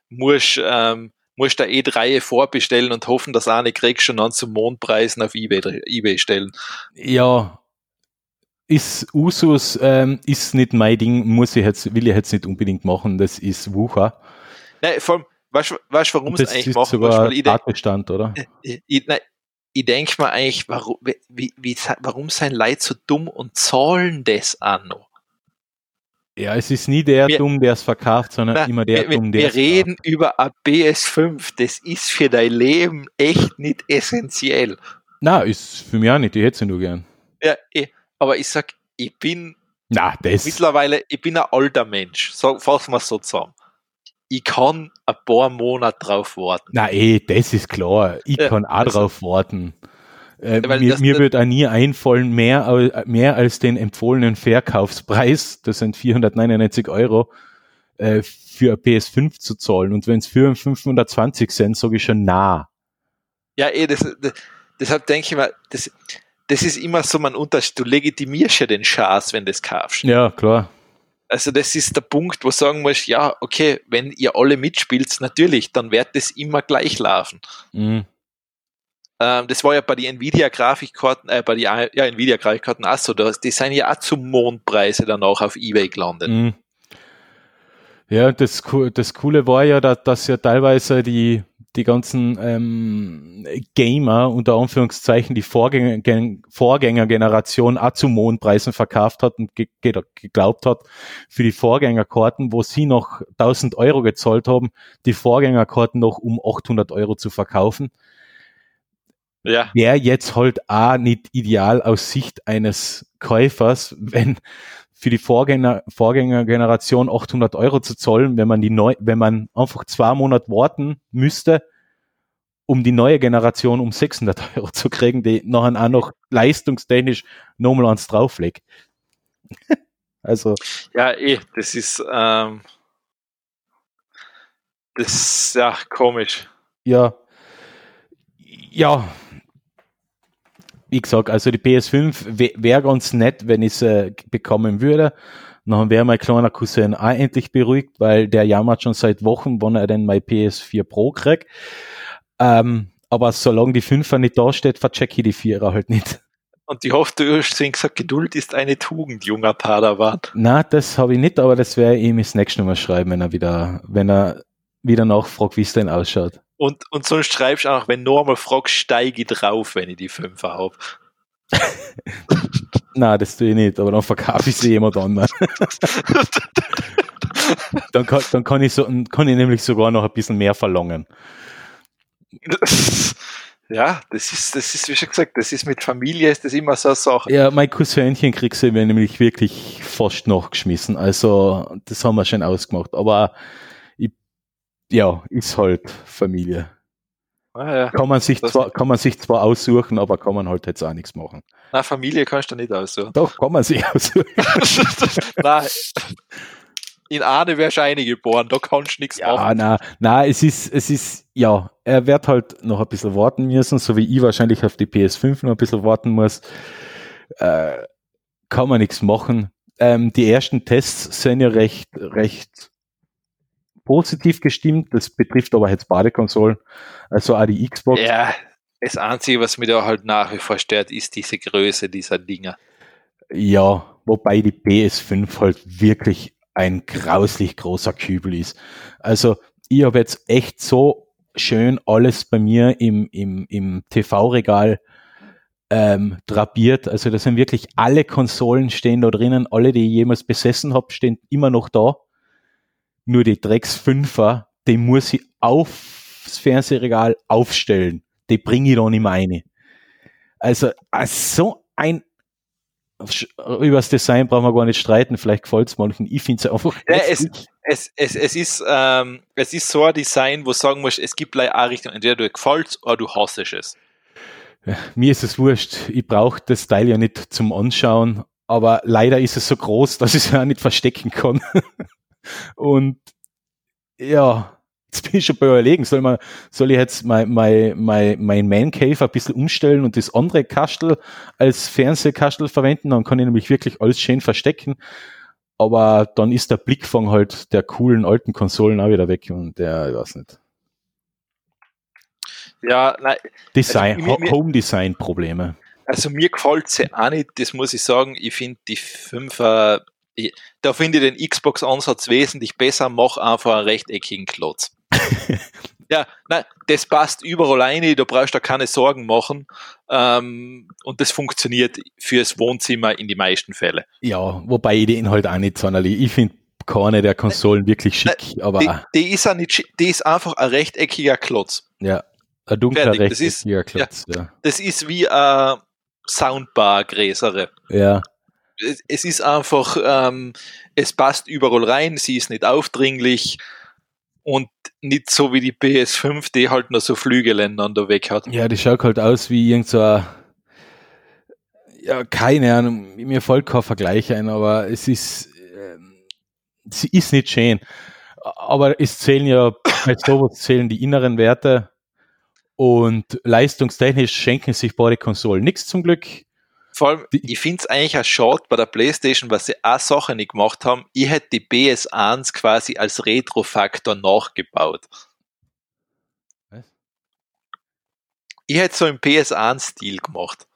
muss ähm, musst da eh drei vorbestellen und hoffen, dass eine kriegst und dann zum Mondpreisen auf eBay, eBay stellen. Ja, ist Usus, ähm, ist nicht mein Ding, muss ich jetzt, will ich jetzt nicht unbedingt machen, das ist Wucher. Nein, vor allem, weißt du, warum es eigentlich machen sogar weißt, Tatbestand, oder? Ich, ich, nein, ich denke mir eigentlich, warum, wie, wie, warum sein Leid so dumm und zahlen das auch noch? Ja, es ist nie der wir, dumm, der es verkauft, sondern na, immer der wir, dumm, der Wir reden kauft. über ein PS5. Das ist für dein Leben echt nicht essentiell. Na, ist für mich auch nicht. Ich hätte es nur gern. Ja, eh, aber ich sag, ich bin na, das. mittlerweile, ich bin ein alter Mensch. So, fassen wir es so zusammen. Ich kann ein paar Monate drauf warten. Na, eh, das ist klar. Ich ja, kann auch also, drauf warten. Äh, mir, mir wird auch nie einfallen, mehr, mehr als den empfohlenen Verkaufspreis, das sind 499 Euro, äh, für eine PS5 zu zahlen. Und wenn es für 520 sind, sage ich schon nah. Ja, eh, das, das, deshalb denke ich mal, das, das ist immer so mein Unterschied. Du legitimierst ja den Schaß, wenn du das kaufst. Ja, klar. Also das ist der Punkt, wo du sagen musst, ja, okay, wenn ihr alle mitspielt, natürlich, dann wird das immer gleich laufen. Mhm. Ähm, das war ja bei den Nvidia-Grafikkarten, äh, bei den ja, Nvidia-Grafikkarten auch so, die sind ja auch zum Mondpreise dann auch auf Ebay gelandet. Mhm. Ja, das, das Coole war ja, dass, dass ja teilweise die, die ganzen ähm, Gamer, unter Anführungszeichen, die Vorgänger, Vorgängergeneration auch zu Mondpreisen verkauft hat und ge geglaubt hat, für die Vorgängerkarten, wo sie noch 1000 Euro gezahlt haben, die Vorgängerkarten noch um 800 Euro zu verkaufen ja. wäre jetzt halt auch nicht ideal aus Sicht eines Käufers, wenn für die Vorgänger, Vorgängergeneration 800 Euro zu zahlen, wenn man die neu, wenn man einfach zwei Monate warten müsste, um die neue Generation um 600 [laughs] Euro zu kriegen, die nachher auch noch leistungstechnisch nochmal eins drauflegt. [laughs] also. Ja, eh, das ist, ähm, das ist ja komisch. Ja. Ja. Wie gesagt, also die PS5 wäre ganz nett, wenn ich sie äh, bekommen würde. Dann wäre mein kleiner Cousin auch endlich beruhigt, weil der jammert schon seit Wochen, wann er denn mein PS4 Pro kriegt. Ähm, aber solange die Fünfer nicht da steht, vercheck ich die Vierer halt nicht. Und ich hoffe, du hast gesagt, Geduld ist eine Tugend, junger Padawan. Na, das habe ich nicht, aber das werde ich ihm das nächste Mal schreiben, wenn er wieder, wenn er wieder nachfragt, wie es denn ausschaut. Und, und sonst schreibst du auch, wenn du einmal fragst, steige ich drauf, wenn ich die Fünfer habe. [laughs] Nein, das tue ich nicht, aber dann verkaufe ich sie jemand anderen. [laughs] dann, kann, dann kann, ich so, kann ich nämlich sogar noch ein bisschen mehr verlangen. [laughs] Ja, das ist, das ist, wie schon gesagt, das ist mit Familie, ist das immer so eine Sache. Ja, mein Cousinchen kriegt sie mir nämlich wirklich fast nachgeschmissen. Also, das haben wir schon ausgemacht. Aber, ja, ist halt Familie. Ah, ja. kann, man sich zwar, kann man sich zwar aussuchen, aber kann man halt jetzt auch nichts machen. Na, Familie kannst du nicht aussuchen. Doch, kann man sich [laughs] aussuchen. [laughs] Nein. In Ahne wärst du eine geboren, da kannst du nichts ja, machen. Na, na, es ist, es ist, ja, er wird halt noch ein bisschen warten müssen, so wie ich wahrscheinlich auf die PS5 noch ein bisschen warten muss. Äh, kann man nichts machen. Ähm, die ersten Tests sind ja recht, recht positiv gestimmt. Das betrifft aber jetzt beide Konsolen, also auch die Xbox. Ja, das Einzige, was mir da halt nach wie vor stört, ist diese Größe dieser Dinger. Ja, wobei die PS5 halt wirklich ein grauslich großer Kübel ist. Also ich habe jetzt echt so schön alles bei mir im, im, im TV-Regal ähm, drapiert. Also da sind wirklich alle Konsolen stehen da drinnen, alle, die ich jemals besessen habe, stehen immer noch da. Nur die Drecks Fünfer, die muss ich aufs Fernsehregal aufstellen. Die bringe ich da nicht mehr rein. Also, so ein über das Design brauchen wir gar nicht streiten, vielleicht gefällt es manchen. Ich finde es einfach. Ja, es, es, es, es, ist, ähm, es ist so ein Design, wo du sagen musst, es gibt gleich eine Richtung, entweder du gefällt oder du hasst es. Ja, mir ist es wurscht. Ich brauche das Teil ja nicht zum Anschauen, aber leider ist es so groß, [laughs] dass ich es ja nicht verstecken kann. Und ja, Jetzt bin ich schon bei überlegen, soll, man, soll ich jetzt mein, mein, mein, mein Man Cave ein bisschen umstellen und das andere Kastel als Fernsehkastel verwenden, dann kann ich nämlich wirklich alles schön verstecken. Aber dann ist der Blickfang halt der coolen alten Konsolen auch wieder weg und der, ich weiß nicht. Ja, nein. Design, also, Home Design Probleme. Also mir gefällt sie auch nicht, das muss ich sagen. Ich finde die 5er, da finde ich den Xbox-Ansatz wesentlich besser, mach einfach einen rechteckigen Klotz [laughs] ja, nein, das passt überall rein, da brauchst du keine Sorgen machen. Ähm, und das funktioniert fürs Wohnzimmer in die meisten Fälle. Ja, wobei ich den halt auch nicht sonderlich. Ich finde keine der Konsolen wirklich schick, nein, aber. Die, die, ist nicht, die ist einfach ein rechteckiger Klotz. Ja, ein dunkler Fertig. rechteckiger das ist, Klotz. Ja, ja. Das ist wie ein Soundbar gräsere. Ja. Es, ist einfach, ähm, es passt überall rein, sie ist nicht aufdringlich und nicht so wie die PS5, die halt nur so Flügelländer an Weg hat. Ja, die schaut halt aus wie irgend so ein, ja, keine Ahnung, mir fällt kein Vergleich ein, aber es ist, äh, sie ist nicht schön. Aber es zählen ja, bei sowas zählen die inneren Werte und leistungstechnisch schenken sich beide Konsolen nichts zum Glück. Vor allem, ich finde es eigentlich ein Short bei der Playstation, was sie auch Sachen nicht gemacht haben. Ich hätte die PS1 quasi als Retro-Faktor nachgebaut. Was? Ich hätte so im PS1-Stil gemacht.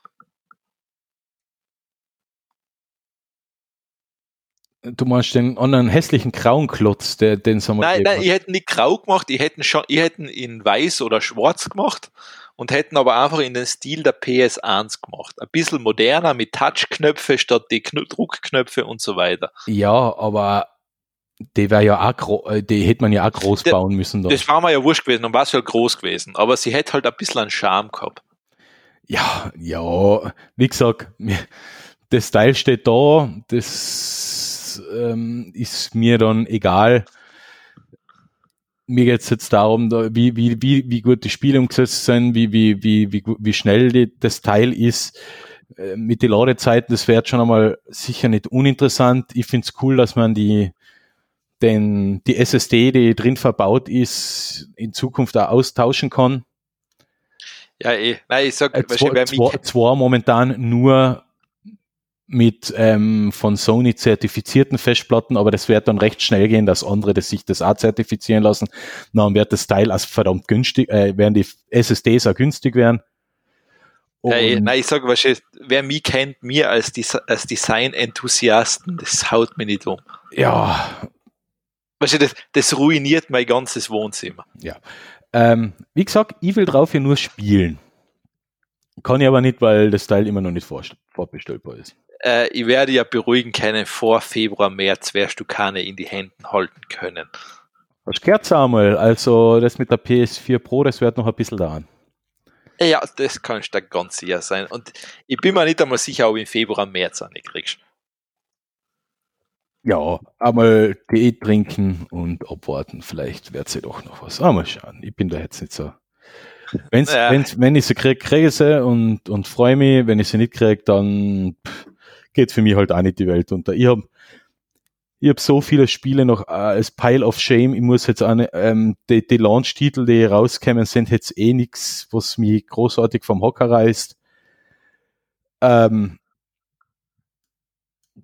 Du meinst den anderen hässlichen grauen Klotz, der, den so Nein, nein, ich hätte nicht grau gemacht, ich hätte schon, ich hätte in weiß oder schwarz gemacht und hätten aber einfach in den Stil der PS1 gemacht. Ein bisschen moderner mit Touchknöpfe statt die Kn Druckknöpfe und so weiter. Ja, aber die wäre ja auch äh, die hätte man ja auch groß bauen müssen. Da. Das war mir ja wurscht gewesen, dann war es ja groß gewesen. Aber sie hätte halt ein bisschen einen Charme gehabt. Ja, ja, wie gesagt, das Teil steht da, das ähm, ist mir dann egal mir geht es jetzt darum, da, wie, wie, wie, wie gut die Spiele umgesetzt sind, wie, wie, wie, wie, wie schnell die, das Teil ist. Äh, mit den Ladezeiten, das wäre schon einmal sicher nicht uninteressant. Ich finde es cool, dass man die, den, die SSD, die drin verbaut ist, in Zukunft auch austauschen kann. Ja, eh. Nein, ich sag, äh, zwei, zwei, zwei momentan nur mit ähm, von Sony zertifizierten Festplatten, aber das wird dann recht schnell gehen, dass andere das sich das auch zertifizieren lassen. Dann wird das Teil als verdammt günstig, äh, werden die SSDs auch günstig werden. Ja, eh, nein, ich sage wahrscheinlich, wer mich kennt, mir als, Des als Design-Enthusiasten, das haut mir nicht um. Ja. Du, das, das ruiniert mein ganzes Wohnzimmer. Ja. Ähm, wie gesagt, ich will drauf hier nur spielen. Kann ich aber nicht, weil das Teil immer noch nicht vorbestellbar ist äh, ich werde ja beruhigen können, vor Februar, März wirst du keine in die Händen halten können. Das gehört einmal. Also das mit der PS4 Pro, das wird noch ein bisschen dauern. Ja, das kannst du ganz sicher sein. Und ich bin mir nicht einmal sicher, ob ich im Februar, März eine kriegst. Ja, einmal Tee trinken und abwarten. Vielleicht wird sie doch noch was. Einmal schauen. Ich bin da jetzt nicht so. Wenn's, ja. wenn's, wenn ich sie kriege, kriege ich sie und, und freue mich. Wenn ich sie nicht kriege, dann pff, geht für mich halt auch nicht die Welt unter. Ich habe ich hab so viele Spiele noch äh, als Pile of Shame. Ich muss jetzt eine, ähm, die, die Launch-Titel, die rauskommen, sind jetzt eh nichts, was mich großartig vom Hocker reißt. Ähm,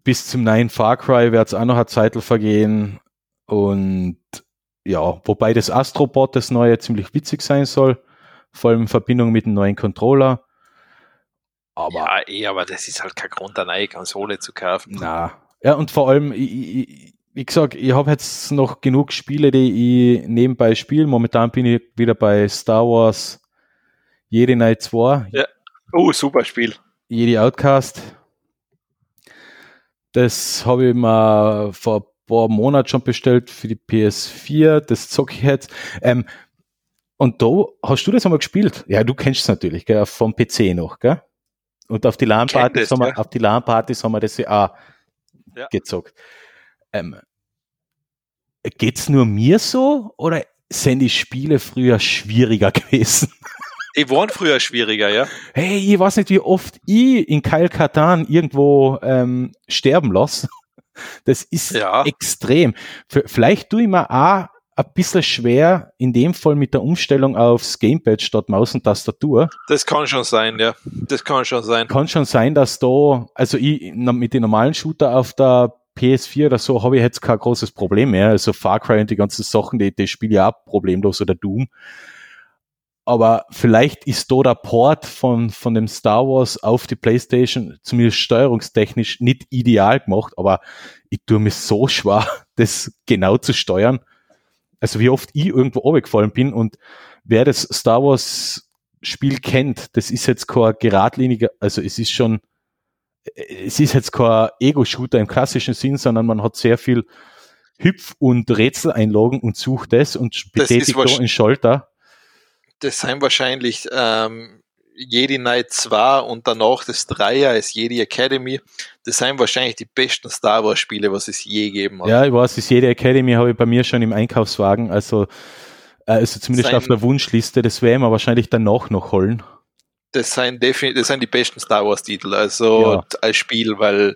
bis zum neuen Far Cry wird es auch noch eine Zeit vergehen. Und ja, wobei das Astrobot, das neue, ziemlich witzig sein soll. Vor allem in Verbindung mit dem neuen Controller. Aber, ja, eh, aber das ist halt kein Grund, eine neue Konsole zu kaufen. Na, ja, und vor allem, ich, ich, wie gesagt, ich habe jetzt noch genug Spiele, die ich nebenbei spiele. Momentan bin ich wieder bei Star Wars Jedi Knight 2. Ja. Oh, super Spiel. Jedi Outcast. Das habe ich mir vor ein paar Monaten schon bestellt für die PS4. Das zocke ich jetzt. Ähm, und da hast du das einmal gespielt? Ja, du kennst es natürlich, gell, vom PC noch, gell? Und auf die LAN-Partys haben, wir, ja. auf die LAN-Partys haben wir das ja auch ja. gezockt. Ähm, geht's nur mir so oder sind die Spiele früher schwieriger [laughs] gewesen? Die waren früher schwieriger, ja. Hey, ich weiß nicht, wie oft ich in Kyle Katan irgendwo ähm, sterben lasse. Das ist ja. extrem. Vielleicht tue ich mir auch ein bisschen schwer, in dem Fall mit der Umstellung aufs Gamepad statt Maus und Tastatur. Das kann schon sein, ja. Das kann schon sein. Kann schon sein, dass da, also ich mit den normalen Shooter auf der PS4 oder so habe ich jetzt kein großes Problem mehr. Also Far Cry und die ganzen Sachen, die, die spiele ich auch problemlos oder Doom. Aber vielleicht ist da der Port von, von dem Star Wars auf die Playstation zumindest steuerungstechnisch nicht ideal gemacht, aber ich tue mir so [laughs] schwer, das genau zu steuern also wie oft ich irgendwo runtergefallen bin und wer das Star Wars Spiel kennt, das ist jetzt kein geradliniger, also es ist schon, es ist jetzt kein Ego-Shooter im klassischen Sinn, sondern man hat sehr viel Hüpf- und Rätseleinlagen und sucht das und betätigt da einen Schalter. Das sind wahrscheinlich ähm, Jedi Knight 2 und danach das Dreier ist Jedi Academy. Das sind wahrscheinlich die besten Star Wars Spiele, was es je gegeben hat. Ja, ich weiß, das Jedi Academy habe ich bei mir schon im Einkaufswagen, also, äh, also zumindest sein, auf der Wunschliste. Das werden wir wahrscheinlich danach noch holen. Das sind definitiv, das sind die besten Star Wars Titel, also ja. als Spiel, weil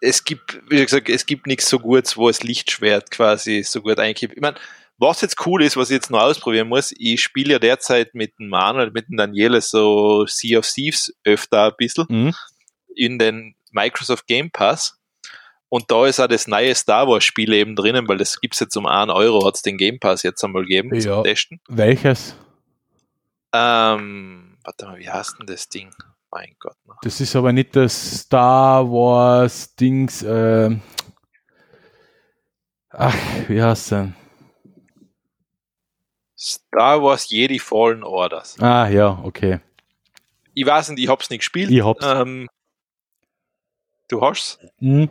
es gibt, wie gesagt, es gibt nichts so Gutes, wo es Lichtschwert quasi so gut einkippt. Ich meine, was jetzt cool ist, was ich jetzt noch ausprobieren muss, ich spiele ja derzeit mit dem Manuel, mit dem Daniele so Sea of Thieves öfter ein bisschen mhm. in den Microsoft Game Pass. Und da ist auch das neue Star Wars Spiel eben drinnen, weil das gibt es jetzt um 1 Euro, hat es den Game Pass jetzt einmal gegeben ja. zum Testen. Welches? Ähm, warte mal, wie heißt denn das Ding? Mein Gott. Noch. Das ist aber nicht das Star Wars Dings, äh, ach, wie heißt denn? Star Wars Jedi Fallen Orders. Ah, ja, okay. Ich weiß nicht, ich hab's nicht gespielt. Ich hab's. Ähm, du hast's? Mhm.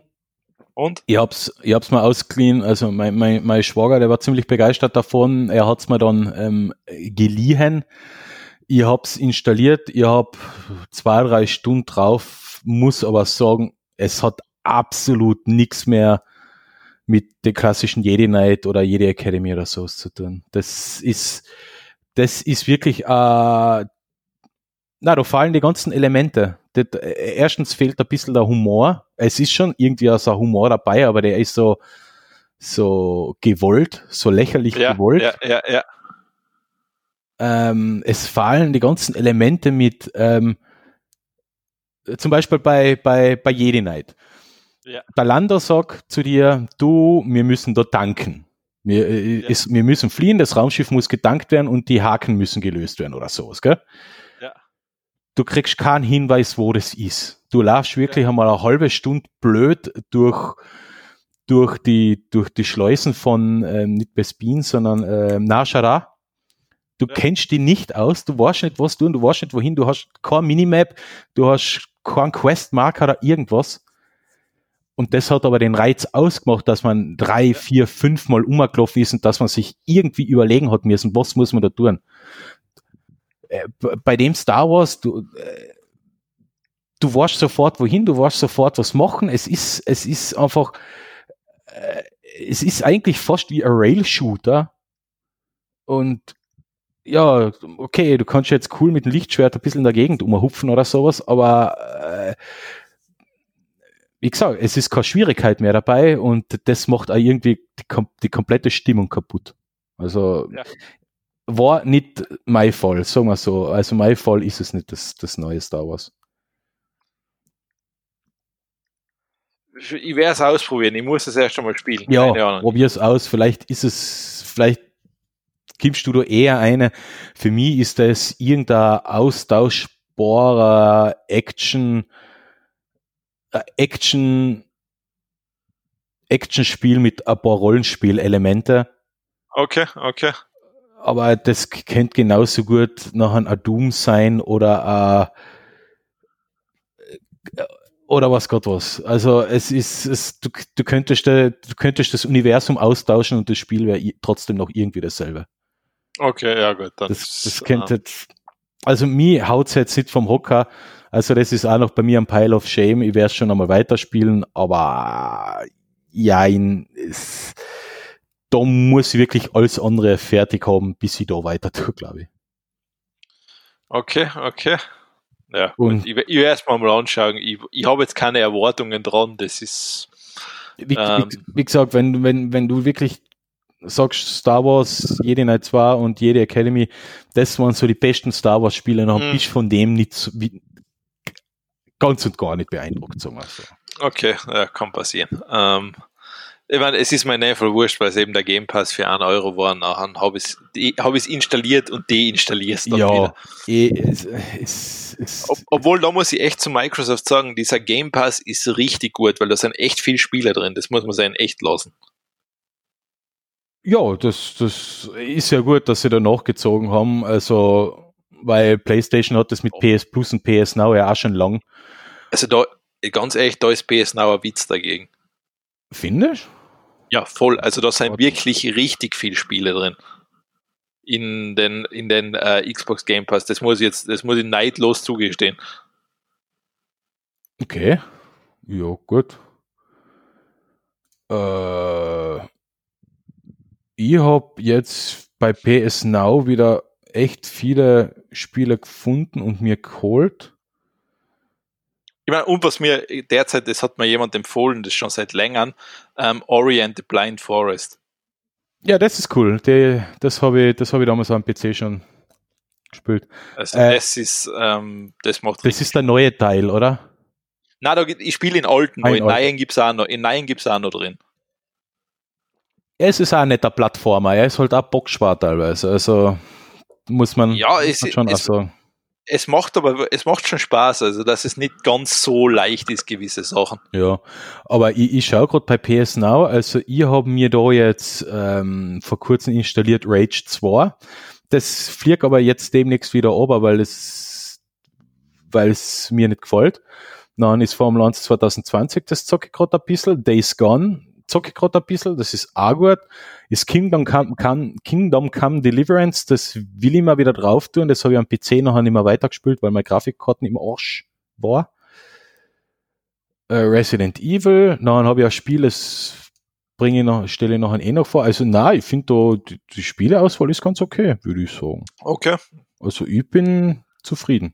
Und? Ich hab's, ich hab's mal ausgeliehen, also mein, mein, mein Schwager, der war ziemlich begeistert davon. Er hat's mir dann ähm, geliehen. Ich hab's installiert, ich hab zwei, drei Stunden drauf, muss aber sagen, es hat absolut nichts mehr mit der klassischen Jedi Knight oder Jedi Academy oder so zu tun. Das ist, das ist wirklich, äh, na, da fallen die ganzen Elemente. Das, äh, erstens fehlt ein bisschen der Humor. Es ist schon irgendwie auch so ein Humor dabei, aber der ist so, so gewollt, so lächerlich Ja, gewollt. ja, ja, ja. Ähm, es fallen die ganzen Elemente mit, ähm, zum Beispiel bei, bei, bei Jedi Knight. Ja. Der Lander sagt zu dir, du, wir müssen da tanken. Wir, äh, Ja. es, wir müssen fliehen, das Raumschiff muss getankt werden und die Haken müssen gelöst werden oder sowas, gell? Ja. Du kriegst keinen Hinweis, wo das ist. Du laufst wirklich einmal eine halbe Stunde blöd durch, durch die, durch die Schleusen von, ähm, nicht Bespin, sondern ähm, Nashara. Du Ja. kennst die nicht aus, du weißt nicht, was tun, du weißt nicht, wohin, du hast kein Minimap, du hast keinen Questmarker oder irgendwas. Und das hat aber den Reiz ausgemacht, dass man drei, vier, fünf Mal umgelaufen ist und dass man sich irgendwie überlegen hat müssen, was muss man da tun. Äh, Bei dem Star Wars, du, äh, du weißt sofort wohin, du weißt sofort was machen. Es ist, es ist einfach, äh, es ist eigentlich fast wie ein Rail-Shooter. Und ja, okay, du kannst jetzt cool mit dem Lichtschwert ein bisschen in der Gegend umhupfen oder sowas, aber äh, wie gesagt, es ist keine Schwierigkeit mehr dabei und das macht auch irgendwie die, kom die komplette Stimmung kaputt. Also Ja. war nicht mein Fall, sagen wir so. Also mein Fall ist es nicht, das, das neue Star Wars. Ich werde es ausprobieren, ich muss es erst einmal spielen. Ja, Ahnung. probier's aus. Vielleicht ist es, vielleicht gibst du da eher eine. Für mich ist das irgendein austauschbarer Action, Action, Action-Spiel mit ein paar Rollenspielelemente. Okay, okay. Aber das könnte genauso gut noch ein Doom sein oder äh, oder was Gott was. Also es ist, es, du, du, könntest, äh, du könntest das Universum austauschen und das Spiel wäre trotzdem noch irgendwie dasselbe. Okay, ja gut. Dann Das, das könnte, also mir haut's jetzt nicht vom Hocker. Also das ist auch noch bei mir ein Pile of Shame. Ich werde schon einmal weiterspielen, aber ja, in, es, da muss ich wirklich alles andere fertig haben, bis ich da weiter tue, glaube ich. Okay, okay. Ja, Und- ich, ich werde es mal anschauen. Ich, ich habe jetzt keine Erwartungen dran. Das ist. Wie, Ähm. wie, wie gesagt, wenn, wenn, wenn du wirklich sagst Star Wars, jede Night 2 und jede Academy, das waren so die besten Star Wars Spiele, dann bist du von dem nicht ganz und gar nicht beeindruckt, sagen wir so. Okay, ja, kann passieren. Ähm, ich meine, es ist mir nicht voll wurscht, weil es eben der Game Pass für 1 Euro war. Nachher habe ich es hab installiert und deinstalliert dann Ja, wieder. eh, es, es, es, Ob, obwohl, da muss ich echt zu Microsoft sagen, dieser Game Pass ist richtig gut, weil da sind echt viele Spiele drin. Das muss man sein echt lassen. ja, das, das ist ja gut, dass sie da nachgezogen haben, also, weil PlayStation hat das mit PS Plus und PS Now ja auch schon lang. Also da, ganz ehrlich, da ist PS Now ein Witz dagegen. Findest Ja, voll. Also da sind Okay. wirklich richtig viele Spiele drin. In den, in den äh, Xbox Game Pass. Das muss ich jetzt, das muss ich neidlos zugestehen. Okay. Ja, gut. Äh, ich habe jetzt bei PS Now wieder echt viele Spiele gefunden und mir geholt. Ich meine, und was mir derzeit, das hat mir jemand empfohlen, das schon seit längerem, ähm, Orient the Blind Forest. Ja, das ist cool. Die, das habe ich, das habe ich damals am PC schon gespielt. Also Äh, das ist, ähm, das macht Das ist der neue Teil, oder? Geht- ich spiele in alten, Ein in alter. neuen gibt's auch noch, in neuen auch noch drin. Es ist auch ein netter Plattformer. Er ist halt auch bockschwar teilweise. Also muss man, Ja, es- man schon auch es- sagen. Es macht aber, es macht schon Spaß, also dass es nicht ganz so leicht ist, gewisse Sachen. Ja, aber ich, ich schaue gerade bei PS Now, also ich habe mir da jetzt ähm, vor kurzem installiert Rage 2. Das fliegt aber jetzt demnächst wieder runter, weil es weil es mir nicht gefällt. Dann ist Formel 1 2020, das zocke ich gerade ein bisschen. Days Gone zocke ich gerade ein bisschen, das ist auch gut. Ist Kingdom Come, Come, Kingdom Come Deliverance, das will ich mal wieder drauf tun. Das habe ich am PC nachher nicht mehr weitergespielt, weil meine Grafikkarten im Arsch war äh, Resident Evil. Dann habe ich ein Spiel, das bringe ich noch, stelle ich noch einen eh noch vor. Also nein, ich finde da, die, die Spieleauswahl ist ganz okay, würde ich sagen. Okay. Also ich bin zufrieden.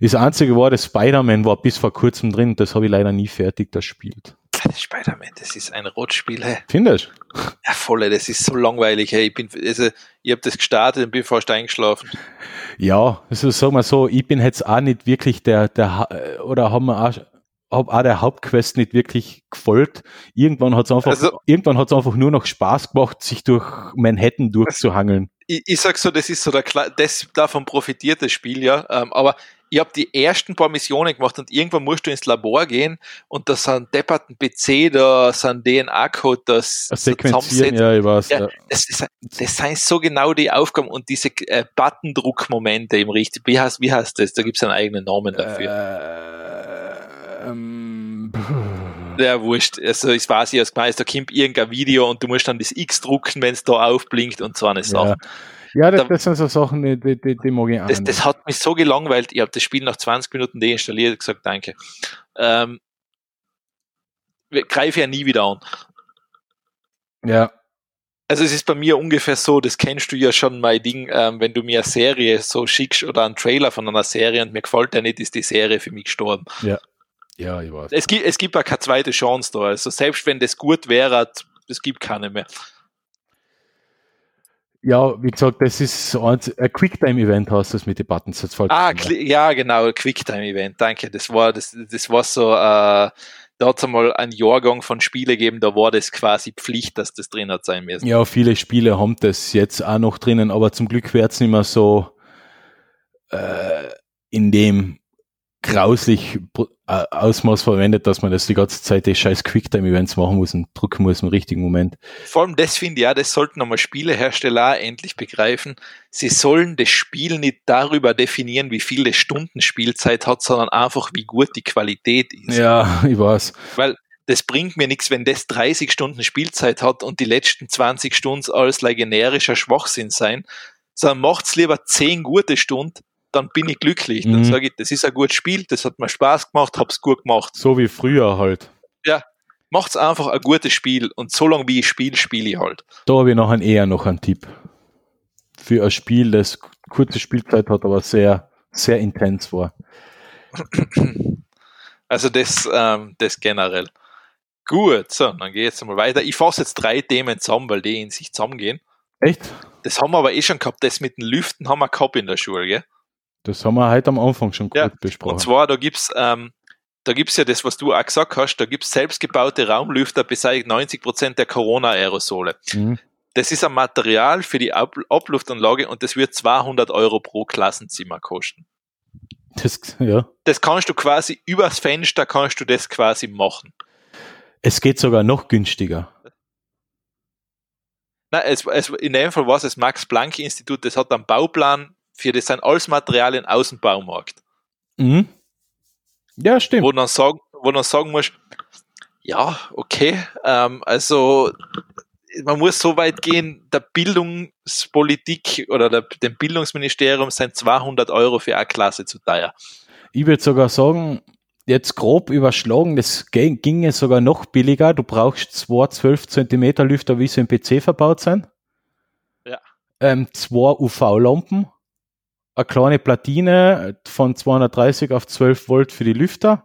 Das einzige war, das Spider-Man war bis vor kurzem drin, das habe ich leider nie fertig, das spielt. Spider-Man, das ist ein Rotspiel, hey. Findest Ja, voll, das ist so langweilig, hey. Ich bin, also, ich habe das gestartet und bin fast eingeschlafen. Ja, also sagen wir so, ich bin jetzt auch nicht wirklich der, der oder haben wir auch, hab auch der Hauptquest nicht wirklich gefolgt. Irgendwann hat es einfach, Also- irgendwann hat's einfach nur noch Spaß gemacht, sich durch Manhattan durchzuhangeln. Ich, ich sag so, das ist so der, das, davon profitiert das Spiel, ja. Ähm, aber ich habe die ersten paar Missionen gemacht und irgendwann musst du ins Labor gehen und da sind depperten PC, da sind DNA-Code, das Das Sequenzieren, zusammensetzt. ja, ich weiß. Ja. Ja. Das, ist, das sind so genau die Aufgaben und diese äh, Buttondruckmomente im richtig. Wie heißt, wie heißt das? Da gibt es einen eigenen Namen dafür. Äh, ähm, Ja, wurscht. Also, ich weiß ja, da kommt irgendein Video und du musst dann das X drucken, wenn es da aufblinkt und so eine Sache. ja, ja das, Da- das sind so Sachen, die, die, die, mag ich Das, das hat mich so gelangweilt. Ich habe das Spiel nach 20 Minuten deinstalliert und gesagt, danke. Ähm, greife ja nie wieder an. ja, Also es ist bei mir ungefähr so, das kennst du ja schon mein Ding, ähm, wenn du mir eine Serie so schickst oder einen Trailer von einer Serie und mir gefällt der nicht, ist die Serie für mich gestorben. ja, ich weiß. Es gibt, es gibt auch keine zweite Chance da. Also selbst wenn das gut wäre, es gibt keine mehr. Ja, wie gesagt, das ist ein, ein Quicktime-Event, hast du das mit den Buttons jetzt falsch Ah, ja, genau, Quicktime-Event, danke. Das war, das, das war so, äh, da hat es einmal einen Jahrgang von Spiele gegeben, da war das quasi Pflicht, dass das drin hat sein müssen. Ja, viele Spiele haben das jetzt auch noch drinnen, aber zum Glück wird es nicht mehr so äh, in dem grauslich äh, Ausmaß verwendet, dass man das die ganze Zeit die scheiß Quicktime-Events machen muss und drücken muss im richtigen Moment. Vor allem das finde ich ja, das sollten nochmal Spielehersteller auch endlich begreifen. Sie sollen das Spiel nicht darüber definieren, wie viele Stunden Spielzeit hat, sondern einfach, wie gut die Qualität ist. Ja, [laughs] ich weiß. Weil das bringt mir nichts, wenn das 30 Stunden Spielzeit hat und die letzten 20 Stunden alles generischer Schwachsinn sein, sondern macht's lieber 10 gute Stunden, dann bin ich glücklich. Dann Mhm. sage ich, das ist ein gutes Spiel, das hat mir Spaß gemacht, hab's gut gemacht. So wie früher halt. Macht's einfach ein gutes Spiel und so lange wie ich spiele, spiele ich halt. Da habe ich noch einen, eher noch einen Tipp. Für ein Spiel, das kurze Spielzeit hat, aber sehr, sehr intens war. [clears throat] Also das, ähm, das generell. Gut, so, dann gehe ich jetzt mal weiter. Ich fasse jetzt drei Themen zusammen, weil die in sich zusammengehen. Echt? Das haben wir aber eh schon gehabt. Das mit den Lüften haben wir gehabt in der Schule, gell? Das haben wir heute am Anfang schon Ja, gut besprochen. Und zwar, da gibt's ähm, da gibt's ja das, was du auch gesagt hast, da gibt's selbstgebaute Raumlüfter, beseitigt 90 Prozent der Corona-Aerosole. Mhm. Das ist ein Material für die Ab Abluftanlage und das wird 200 Euro pro Klassenzimmer kosten. Das, ja. Das kannst du quasi übers Fenster, kannst du das quasi machen. Es geht sogar noch günstiger. Nein, es, es, in dem Fall war es das Max-Planck-Institut, das hat einen Bauplan für das sind alles Materialien aus dem Baumarkt. Mhm. Ja, stimmt. Wo dann sagen, wo dann sagen musst, ja, okay, ähm, also man muss so weit gehen, der Bildungspolitik oder der, dem Bildungsministerium sind 200 Euro für eine Klasse zu teuer. Ich würde sogar sagen, jetzt grob überschlagen, das ge- ginge sogar noch billiger. Du brauchst zwei 12 Zentimeter Lüfter, wie sie im PC verbaut sind. Ja. Ähm, zwei UV-Lampen, eine kleine Platine von 230 auf 12 Volt für die Lüfter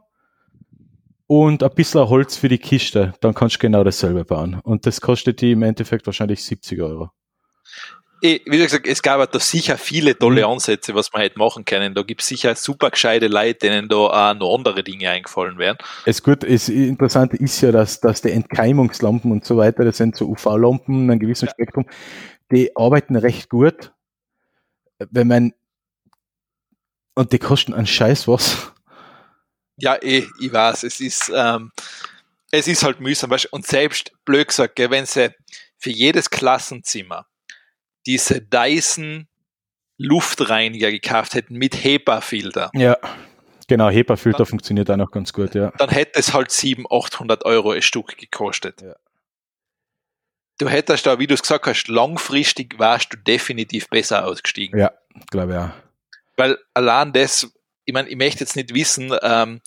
und ein bisschen Holz für die Kiste. Dann kannst du genau dasselbe bauen. Und das kostet die im Endeffekt wahrscheinlich 70 Euro. Wie gesagt, es gab da sicher viele tolle Mhm. Ansätze, was man hätte machen können. Da gibt es sicher super gescheite Leute, denen da auch noch andere Dinge eingefallen wären. Es gut, es Interessante ist ja, dass, dass die Entkeimungslampen und so weiter, das sind so UV-Lampen, ein gewissen Spektrum, die arbeiten recht gut. Wenn man, und die kosten einen Scheiß was. Ja, eh, ich weiß, es ist, ähm, es ist halt mühsam. Und selbst, blöd gesagt, wenn sie für jedes Klassenzimmer diese Dyson Luftreiniger gekauft hätten mit HEPA-Filter, Ja. Genau, HEPA-Filter funktioniert auch noch ganz gut, ja. dann hätte es halt 700, 800 Euro ein Stück gekostet. Ja. Du hättest da, wie du es gesagt hast, langfristig warst du definitiv besser ausgestiegen. Ja, glaube ja. Weil allein das, ich meine, ich möchte jetzt nicht wissen, ähm,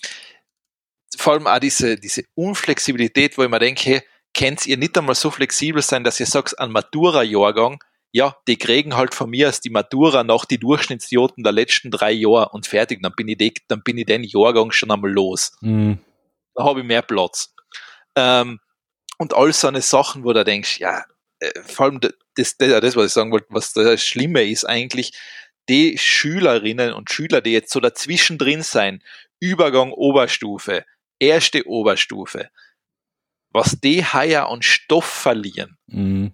vor allem auch diese, diese Unflexibilität, wo ich mir denke, könnt ihr nicht einmal so flexibel sein, dass ihr sagt, an Matura-Jahrgang, ja, die kriegen halt von mir als die Matura nach die Durchschnittsjoten der letzten drei Jahre und fertig, dann bin ich, de, dann bin ich den Jahrgang schon einmal los. Mhm. Da habe ich mehr Platz. Ähm, und all so eine Sachen, wo du denkst, ja, äh, vor allem das, das, das, was ich sagen wollte, was das Schlimme ist eigentlich, die Schülerinnen und Schüler, die jetzt so dazwischen drin sein, Übergang Oberstufe, erste Oberstufe, was die heuer an Stoff verlieren, Mhm.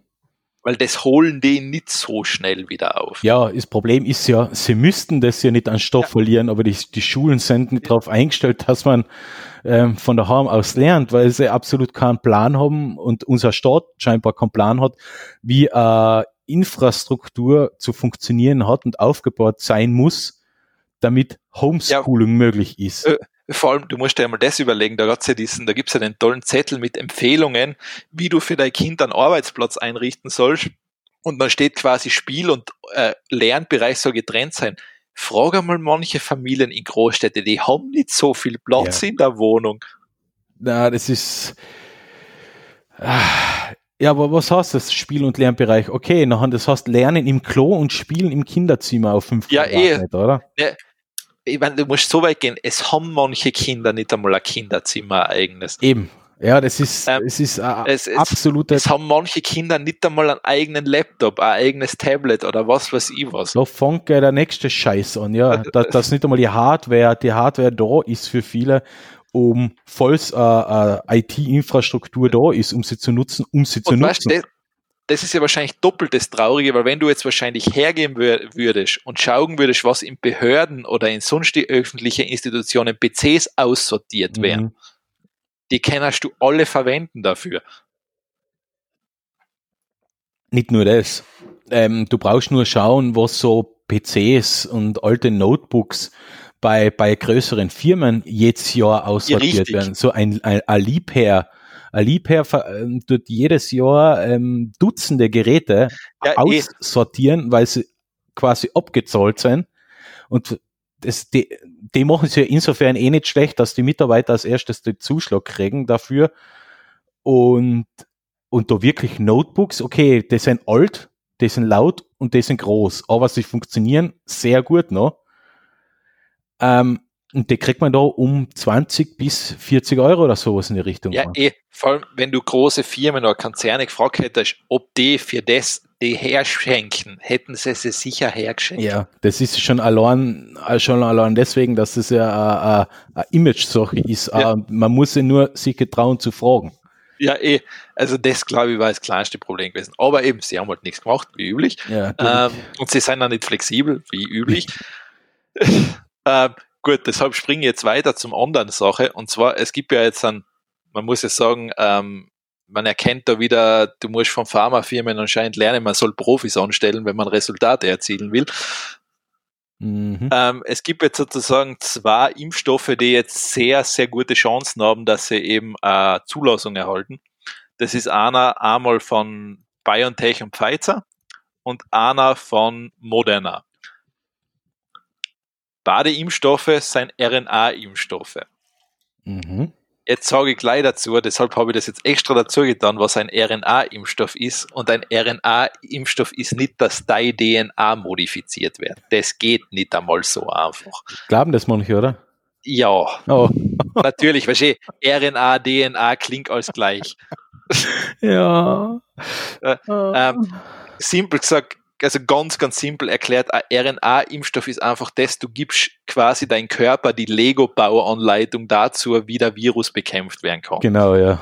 weil das holen die nicht so schnell wieder auf. Ja, das Problem ist ja, sie müssten das ja nicht an Stoff Ja. verlieren, aber die, die Schulen sind nicht darauf eingestellt, dass man ähm, von daheim aus lernt, weil sie absolut keinen Plan haben und unser Staat scheinbar keinen Plan hat, wie äh, Infrastruktur zu funktionieren hat und aufgebaut sein muss, damit Homeschooling möglich ist. Äh, Vor allem, du musst dir einmal das überlegen, da ja diesen, da gibt's ja den tollen Zettel mit Empfehlungen, wie du für dein Kind einen Arbeitsplatz einrichten sollst. Und dann steht quasi Spiel- und äh, Lernbereich soll getrennt sein. Frag einmal manche Familien in Großstädte, die haben nicht so viel Platz Ja. in der Wohnung. Na, das ist. Ah, Ja, aber was heißt das Spiel- und Lernbereich? Okay, nachher, das heißt Lernen im Klo und Spielen im Kinderzimmer auf fünf Ja, eh. Oder? Ich meine, du musst so weit gehen, es haben manche Kinder nicht einmal ein Kinderzimmer ein eigenes. Eben. Ja, das ist, Ähm, es ist es- es- absolute. Es haben manche Kinder nicht einmal einen eigenen Laptop, ein eigenes Tablet oder was weiß ich was. Da fängt gleich der nächste Scheiß an, ja. [laughs] Dass, dass nicht einmal die Hardware, die Hardware da ist für viele, um falls äh, äh, IT-Infrastruktur da ist, um sie zu nutzen, um sie zu Und nutzen. das, ist ja wahrscheinlich doppelt das Traurige, weil wenn du jetzt wahrscheinlich hergehen wür würdest und schauen würdest, was in Behörden oder in sonst die öffentlichen Institutionen PCs aussortiert werden, Mhm. die kannst du alle verwenden dafür. Nicht nur das. Ähm, du brauchst nur schauen, was so PCs und alte Notebooks bei, bei größeren Firmen jedes Jahr aussortiert richtig. werden. So ein, ein, ein Liebherr. Ein Liebherr ver- ähm, tut jedes Jahr ähm, Dutzende Geräte Ja, eh. aussortieren, weil sie quasi abgezahlt sind. Und das, die, die machen es ja insofern eh nicht schlecht, dass die Mitarbeiter als erstes den Zuschlag kriegen dafür. Und, und da wirklich Notebooks, okay, die sind alt, die sind laut und die sind groß, aber sie funktionieren sehr gut noch. Ähm, und die kriegt man da um 20 bis 40 Euro oder sowas in die Richtung. Ja, eh, vor allem, wenn du große Firmen oder Konzerne gefragt hättest, ob die für das die herschenken, hätten sie sie sicher hergeschenkt. Ja, das ist schon allein, schon allein deswegen, dass es ja eine Image-Sache ist. Ja. Man muss ja nur sich getrauen zu fragen. Ja, eh. Also das, glaube ich, war das kleinste Problem gewesen. Aber eben, sie haben halt nichts gemacht, wie üblich. Ja, Ähm, und sie sind dann nicht flexibel, wie üblich. [laughs] ähm, gut, deshalb springe ich jetzt weiter zum anderen Sache. Und zwar, es gibt ja jetzt ein, man muss ja sagen, ähm, man erkennt da wieder, du musst von Pharmafirmen anscheinend lernen, man soll Profis anstellen, wenn man Resultate erzielen will. mhm. Ähm, es gibt jetzt sozusagen zwei Impfstoffe, die jetzt sehr, sehr gute Chancen haben, dass sie eben äh, Zulassung erhalten. Das ist einer einmal von BioNTech und Pfizer und einer von Moderna. Beide Impfstoffe sind RNA-Impfstoffe. Mhm. Jetzt sage ich gleich dazu, deshalb habe ich das jetzt extra dazu getan, was ein RNA-Impfstoff ist. Und ein RNA-Impfstoff ist nicht, dass deine DNA modifiziert wird. Das geht nicht einmal so einfach. Glauben das manche, oder? Ja, Oh. natürlich, weißt du, RNA, DNA klingt alles gleich. [laughs] Ja. Äh, ähm, Simpel gesagt, also ganz, ganz simpel erklärt, ein RNA-Impfstoff ist einfach das, du gibst quasi dein Körper die Lego-Bauanleitung dazu, wie der Virus bekämpft werden kann. genau, ja.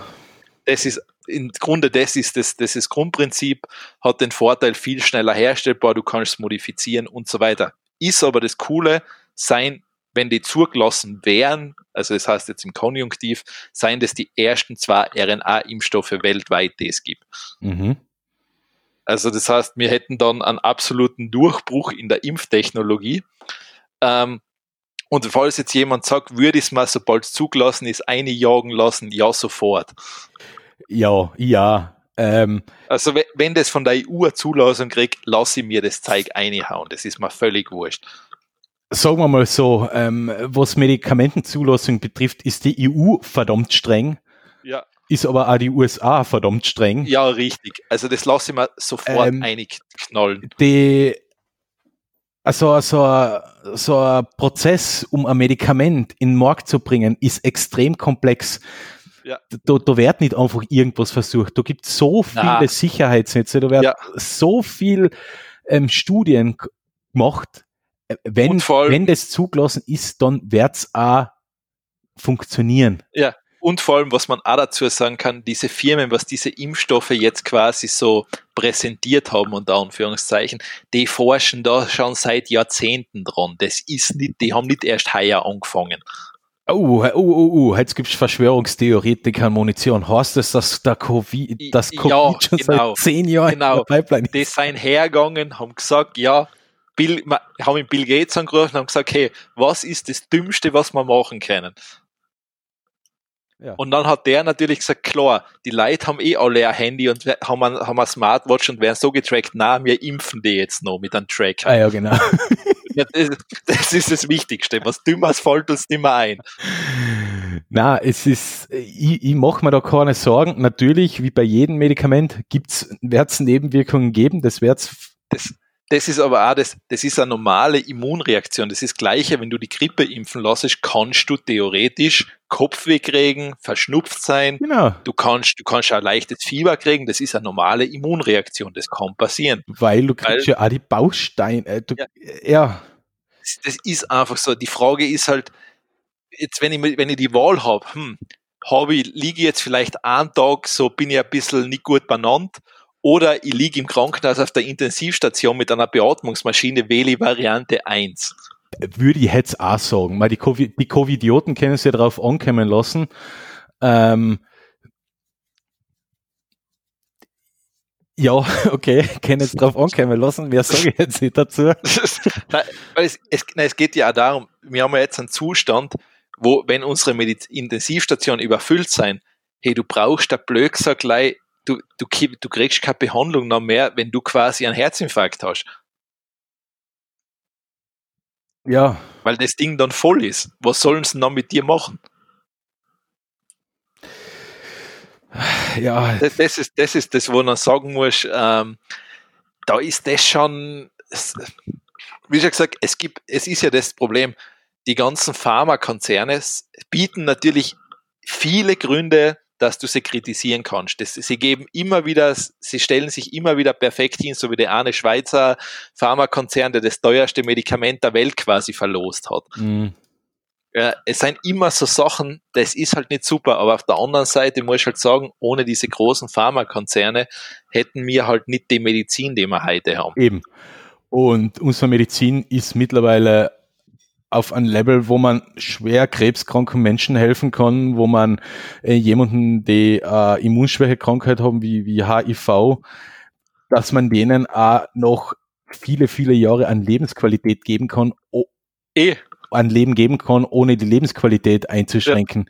das ist im Grunde das ist das, das ist Grundprinzip, hat den Vorteil viel schneller herstellbar, du kannst es modifizieren und so weiter. Ist aber das Coole, sein, wenn die zugelassen wären, also das heißt jetzt im Konjunktiv, seien das die ersten zwei RNA-Impfstoffe weltweit, die es gibt. Mhm. Also das heißt, wir hätten dann einen absoluten Durchbruch in der Impftechnologie. Ähm, und falls jetzt jemand sagt, würde ich es mal, sobald es zugelassen ist, einjagen lassen, ja, sofort. Ja, ja. Ähm, Also we- wenn das von der EU eine Zulassung kriegt, lasse ich mir das Zeug einhauen. Das ist mir völlig wurscht. sagen wir mal so, ähm, was Medikamentenzulassung betrifft, ist die EU verdammt streng. Ja. Ist aber auch die USA verdammt streng. Ja, richtig. Also das lasse ich mir sofort Ähm, einig knallen. Die, also so ein, so ein Prozess, um ein Medikament in den Markt zu bringen, ist extrem komplex. Ja. Da, da wird nicht einfach irgendwas versucht. Da gibt es so viele Na. Sicherheitsnetze, da werden Ja. so viel ähm, Studien gemacht. Äh, Wenn, wenn das zugelassen ist, dann wird es auch funktionieren. Und vor allem, was man auch dazu sagen kann, diese Firmen, was diese Impfstoffe jetzt quasi so präsentiert haben, unter Anführungszeichen, die forschen da schon seit Jahrzehnten dran. Das ist nicht, die haben nicht erst heuer angefangen. Oh, oh, oh, oh, jetzt gibt es Verschwörungstheoretiker Munition. Heißt das, dass der Covid, das Ja, Covid schon genau. seit zehn Jahren Genau. in der Pipeline ist? Die sind hergegangen, haben gesagt, ja, Bill, haben ihn Bill Gates angerufen und haben gesagt, hey, was ist das Dümmste, was wir machen können? Ja. Und dann hat der natürlich gesagt, klar, die Leute haben eh alle ein Handy und haben ein, haben ein Smartwatch und werden so getrackt, na, wir impfen die jetzt noch mit einem Tracker. Ah ja, genau. [laughs] Ja, das, das ist das Wichtigste. Was Dümmeres fällt uns nicht mehr ein. Na, es ist, ich, ich mache mir da keine Sorgen. Natürlich, wie bei jedem Medikament, gibt's, wird's Nebenwirkungen geben. Das wird's, Das, das ist aber auch, das, das ist eine normale Immunreaktion. Das ist das Gleiche, wenn du die Grippe impfen lässt, kannst du theoretisch Kopfweh kriegen, verschnupft sein. genau, Du kannst, du kannst auch ein leichtes Fieber kriegen. Das ist eine normale Immunreaktion. Das kann passieren. weil du kriegst ja auch die Bausteine. Äh, du, Ja. ja. Das, das ist einfach so. Die Frage ist halt, jetzt, wenn ich, wenn ich die Wahl habe, hm, habe ich, liege ich jetzt vielleicht einen Tag, so bin ich ein bisschen nicht gut benannt, oder ich liege im Krankenhaus auf der Intensivstation mit einer Beatmungsmaschine, wähle ich Variante 1. würde ich jetzt auch sagen. Mal die, Covid, die Covidioten können sich darauf ankommen lassen. Ähm, ja, [laughs] okay, können jetzt drauf ankommen lassen. Mehr sage ich jetzt nicht dazu. [laughs] Nein, weil es, es, nein, es geht ja auch darum, wir haben ja jetzt einen Zustand, wo, wenn unsere Mediz Intensivstationen überfüllt sein, hey, du brauchst der blöd gesagt, gleich, du, du, du kriegst keine Behandlung noch mehr, wenn du quasi einen Herzinfarkt hast, Ja, weil das Ding dann voll ist. Was sollen sie dann mit dir machen? ja, Das, das, ist, das ist das, wo man sagen muss, ähm, da ist das schon, wie schon gesagt, es gibt, es ist ja das Problem, die ganzen Pharmakonzerne bieten natürlich viele Gründe, dass du sie kritisieren kannst. Das, sie geben immer wieder, sie stellen sich immer wieder perfekt hin, so wie der eine Schweizer Pharmakonzern, der das teuerste Medikament der Welt quasi verlost hat. mh, Ja, es sind immer so Sachen, das ist halt nicht super, aber auf der anderen Seite muss ich halt sagen, ohne diese großen Pharmakonzerne hätten wir halt nicht die Medizin, die wir heute haben. eben. Und unsere Medizin ist mittlerweile auf ein Level, wo man schwer krebskranken Menschen helfen kann, wo man äh, jemanden, die äh, Immunschwächekrankheit haben wie, wie HIV, dass man denen auch noch viele, viele Jahre an Lebensqualität geben kann, Eh, an Leben geben kann, ohne die Lebensqualität einzuschränken.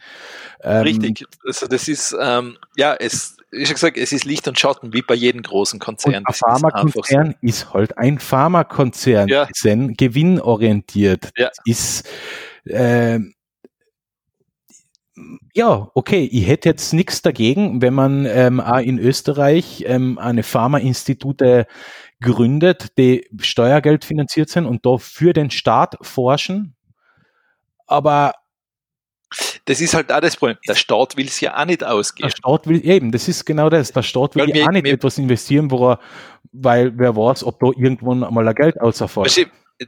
Ähm, richtig. Also das ist, ähm, ja, es, wie schon gesagt, es ist Licht und Schatten, wie bei jedem großen Konzern. Und ein Das ist Pharmakonzern ist, halt ein Pharmakonzern, Ja. sind gewinnorientiert. Ja. Ist ähm, ja, okay, ich hätte jetzt nichts dagegen, wenn man ähm, auch in Österreich ähm, eine Pharmainstitute gründet, die Steuergeld finanziert sind und da für den Staat forschen. Aber Das ist halt auch das Problem. Der Staat will es ja auch nicht der ausgeben. Staat will eben, das ist genau das. Der Staat will Weil ja wir- auch nicht wir- etwas investieren, wo er, weil wer weiß, ob da irgendwann einmal ein Geld du,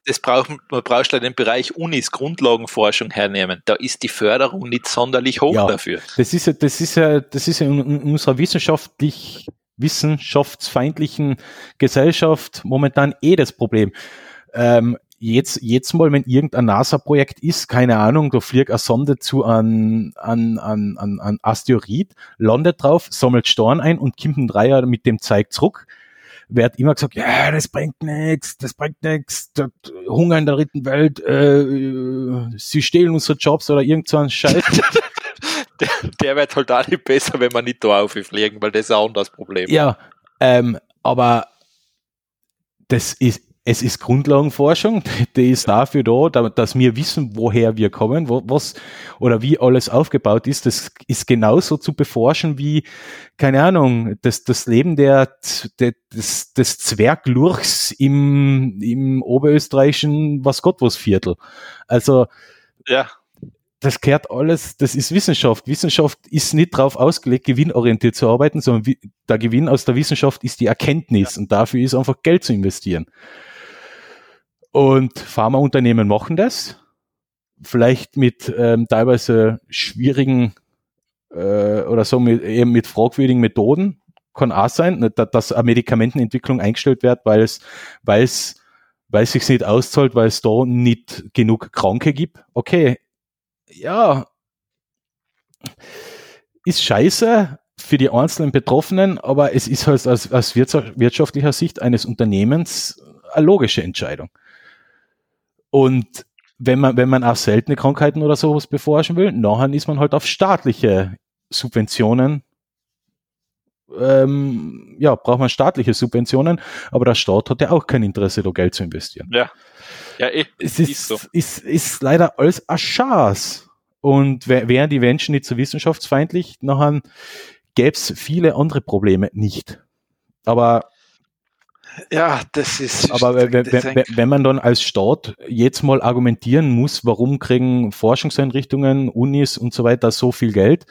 Das braucht, man brauchst halt den Bereich Unis, Grundlagenforschung hernehmen. Da ist die Förderung nicht sonderlich hoch Ja. dafür. Das ist ja, das ist ja, das ist ja in, in unserer wissenschaftlich, wissenschaftsfeindlichen Gesellschaft momentan eh das Problem. Ähm, jetzt, jetzt mal, wenn irgendein NASA-Projekt ist, keine Ahnung, da fliegt eine Sonde zu an, an, an, an, an Asteroid, landet drauf, sammelt Stein ein und kommt in drei Jahren mit dem Zeug zurück. Wird immer gesagt, ja, das bringt nichts, das bringt nichts, Hunger in der dritten Welt, äh, sie stehlen unsere Jobs oder irgend so ein Scheiß. [laughs] Der, der wird halt auch nicht besser, wenn man nicht da auffliegen, weil das ist auch das Problem. Ja, ähm, aber das ist, es ist Grundlagenforschung, [laughs] die ist dafür da, dass wir wissen, woher wir kommen, was oder wie alles aufgebaut ist. Das ist genauso zu beforschen wie, keine Ahnung, das, das Leben der, der des, des Zwerglurchs im, im oberösterreichischen was Gott was Viertel. Also, ja. Das gehört alles, das ist Wissenschaft. Wissenschaft ist nicht darauf ausgelegt, gewinnorientiert zu arbeiten, sondern der Gewinn aus der Wissenschaft ist die Erkenntnis ja. und dafür ist einfach Geld zu investieren. Und Pharmaunternehmen machen das, vielleicht mit ähm, teilweise schwierigen äh, oder so mit, eben mit fragwürdigen Methoden. Kann auch sein, ne, dass eine Medikamentenentwicklung eingestellt wird, weil es, weil es, weil es sich nicht auszahlt, weil es da nicht genug Kranke gibt. Okay, ja, ist scheiße für die einzelnen Betroffenen, aber es ist halt aus, aus wirtschaftlicher Sicht eines Unternehmens eine logische Entscheidung. Und wenn man, wenn man auch seltene Krankheiten oder sowas beforschen will, nachher ist man halt auf staatliche Subventionen. Ähm, ja, braucht man staatliche Subventionen, aber der Staat hat ja auch kein Interesse, da Geld zu investieren. Ja. Ja, eh, es ist, ist, so. ist, ist leider alles ein Schatz. Und wären die Menschen nicht so wissenschaftsfeindlich, nachher gäbe es viele andere Probleme nicht. Aber ja, das ist. Aber wenn, wenn, wenn man dann als Staat jetzt mal argumentieren muss, warum kriegen Forschungseinrichtungen, Unis und so weiter so viel Geld,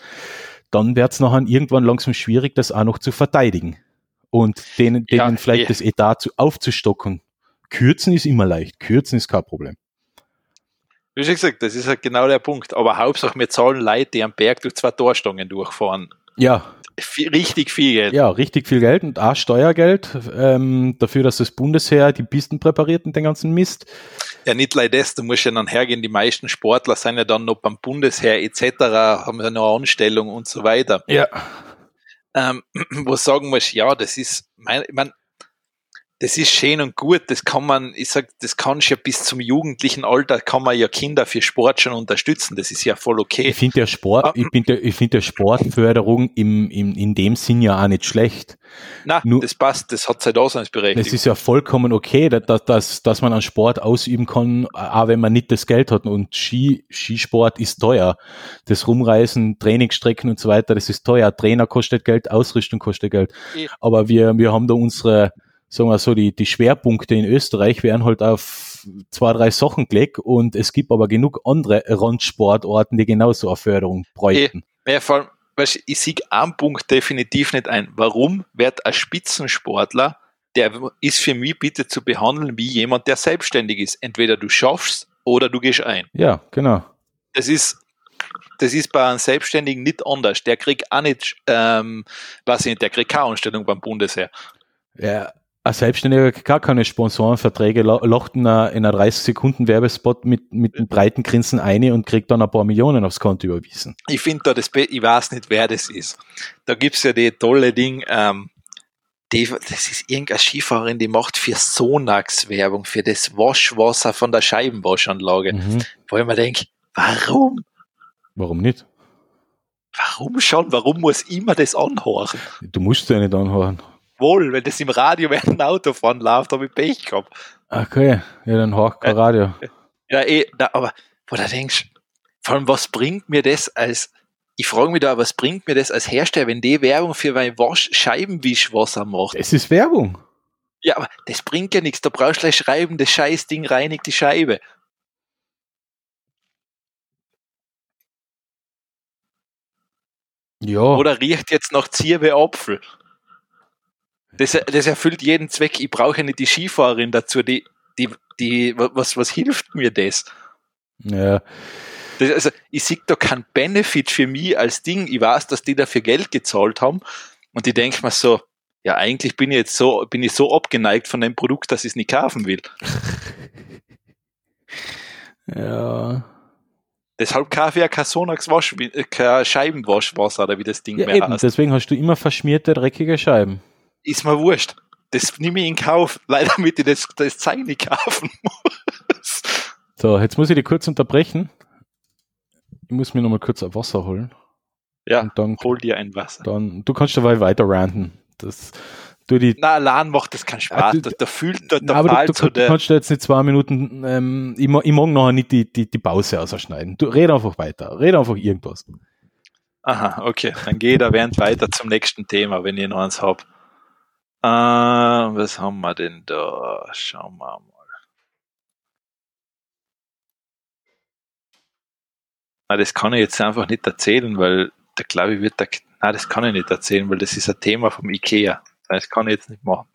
dann wird es nachher irgendwann langsam schwierig, das auch noch zu verteidigen und denen, denen ja, vielleicht eh. das Etat zu, aufzustocken. Kürzen ist immer leicht, kürzen ist kein Problem. Wie schon gesagt, das ist halt genau der Punkt. Aber Hauptsache, wir zahlen Leute, die am Berg durch zwei Torstangen durchfahren. Ja, richtig viel Geld. Ja, richtig viel Geld und auch Steuergeld ähm, dafür, dass das Bundesheer die Pisten präpariert und den ganzen Mist. Ja, nicht leider das, du musst ja dann hergehen, die meisten Sportler sind ja dann noch beim Bundesheer etc., haben ja noch eine Anstellung und so weiter. Ja. Ähm, [clears throat] wo sagen muss, ja, das ist, mein, ich mein, das ist schön und gut, das kann man, ich sag, das kannst ja bis zum jugendlichen Alter, kann man ja Kinder für Sport schon unterstützen, das ist ja voll okay. Ich finde der Sport, ah. ich finde ich finde der Sportförderung im, im, in dem Sinn ja auch nicht schlecht. Na, das passt, das hat seine Daseinsberechtigung. Es ist ja vollkommen okay, dass, dass, dass man einen Sport ausüben kann, auch wenn man nicht das Geld hat und Ski, Skisport ist teuer. Das Rumreisen, Trainingsstrecken und so weiter, das ist teuer. Trainer kostet Geld, Ausrüstung kostet Geld. Aber wir, wir haben da unsere, sagen wir so, die, die Schwerpunkte in Österreich werden halt auf zwei, drei Sachen gelegt und es gibt aber genug andere Randsportorten, die genauso eine Förderung bräuchten. Ja, vor allem, weißt, ich sehe einen Punkt definitiv nicht ein. Warum wird ein Spitzensportler, der ist für mich bitte zu behandeln wie jemand, der selbstständig ist. Entweder du schaffst oder du gehst ein. Ja, genau. Das ist, das ist bei einem Selbstständigen nicht anders. Der kriegt auch nicht, ähm, weiß ich nicht, der kriegt keine Anstellung beim Bundesheer. Ja, ein Selbstständiger gar keine Sponsorenverträge, locht in einer, in einer 30 Sekunden Werbespot mit, mit einem breiten Grinsen eine und kriegt dann ein paar Millionen aufs Konto überwiesen. Ich finde da das, ich weiß nicht, wer das ist. Da gibt's ja die tolle Ding, ähm, die, das ist irgendeine Skifahrerin, die macht für Sonax Werbung, für das Waschwasser von der Scheibenwaschanlage. Mhm. Wo ich mir denke, warum? Warum nicht? Warum schon? Warum muss immer das anhören? Du musst ja nicht anhören wohl, wenn das im Radio [laughs] während dem Autofahren läuft, habe ich Pech gehabt. Okay, ja, dann hoch kein Radio. Ja, eh, da, aber wo du denkst, vor allem, was bringt mir das als, ich frage mich da, was bringt mir das als Hersteller, wenn die Werbung für mein Wasch Scheibenwischwasser macht? Es ist Werbung. Ja, aber das bringt ja nichts. Da brauchst du gleich schreiben, das Scheißding reinigt die Scheibe. Ja. Oder riecht jetzt nach Zierbe Apfel. Das, das erfüllt jeden Zweck. Ich brauche ja nicht die Skifahrerin dazu, die, die, die, was, was hilft mir das? Ja. Das, also, ich sehe da keinen Benefit für mich als Ding. Ich weiß, dass die dafür Geld gezahlt haben. Und ich denke mir so, ja, eigentlich bin ich jetzt so, bin ich so abgeneigt von dem Produkt, dass ich es nicht kaufen will. [laughs] ja. Deshalb kaufe ich ja kein Sonax Wasch, kein Scheibenwaschwasser oder wie das Ding ja, mehr eben. heißt. Deswegen hast du immer verschmierte, dreckige Scheiben ist mir wurscht. Das nehme ich in Kauf, leider damit ich das, das Zeug nicht kaufen muss. So, jetzt muss ich dich kurz unterbrechen. Ich muss mir nochmal kurz ein Wasser holen. Ja, und dann, hol dir ein Wasser. Dann, du kannst dabei weiter ranten. Das, du die, Na, allein macht das keinen Spaß. Ah, du- da, da fühlt, da, da aber fällt du, du, du der, kannst da jetzt nicht zwei Minuten, ähm, ich, ma- ich mag nachher nicht die, die, die Pause ausschneiden. Du red einfach weiter, red einfach irgendwas. Aha, okay. Dann geht er während weiter zum nächsten Thema, wenn ich noch eins hab. Äh, was haben wir denn da? Schauen wir mal. Na, das kann ich jetzt einfach nicht erzählen, weil da glaube ich wird der, na, das kann ich nicht erzählen, weil das ist ein Thema vom Ikea. Das kann ich jetzt nicht machen.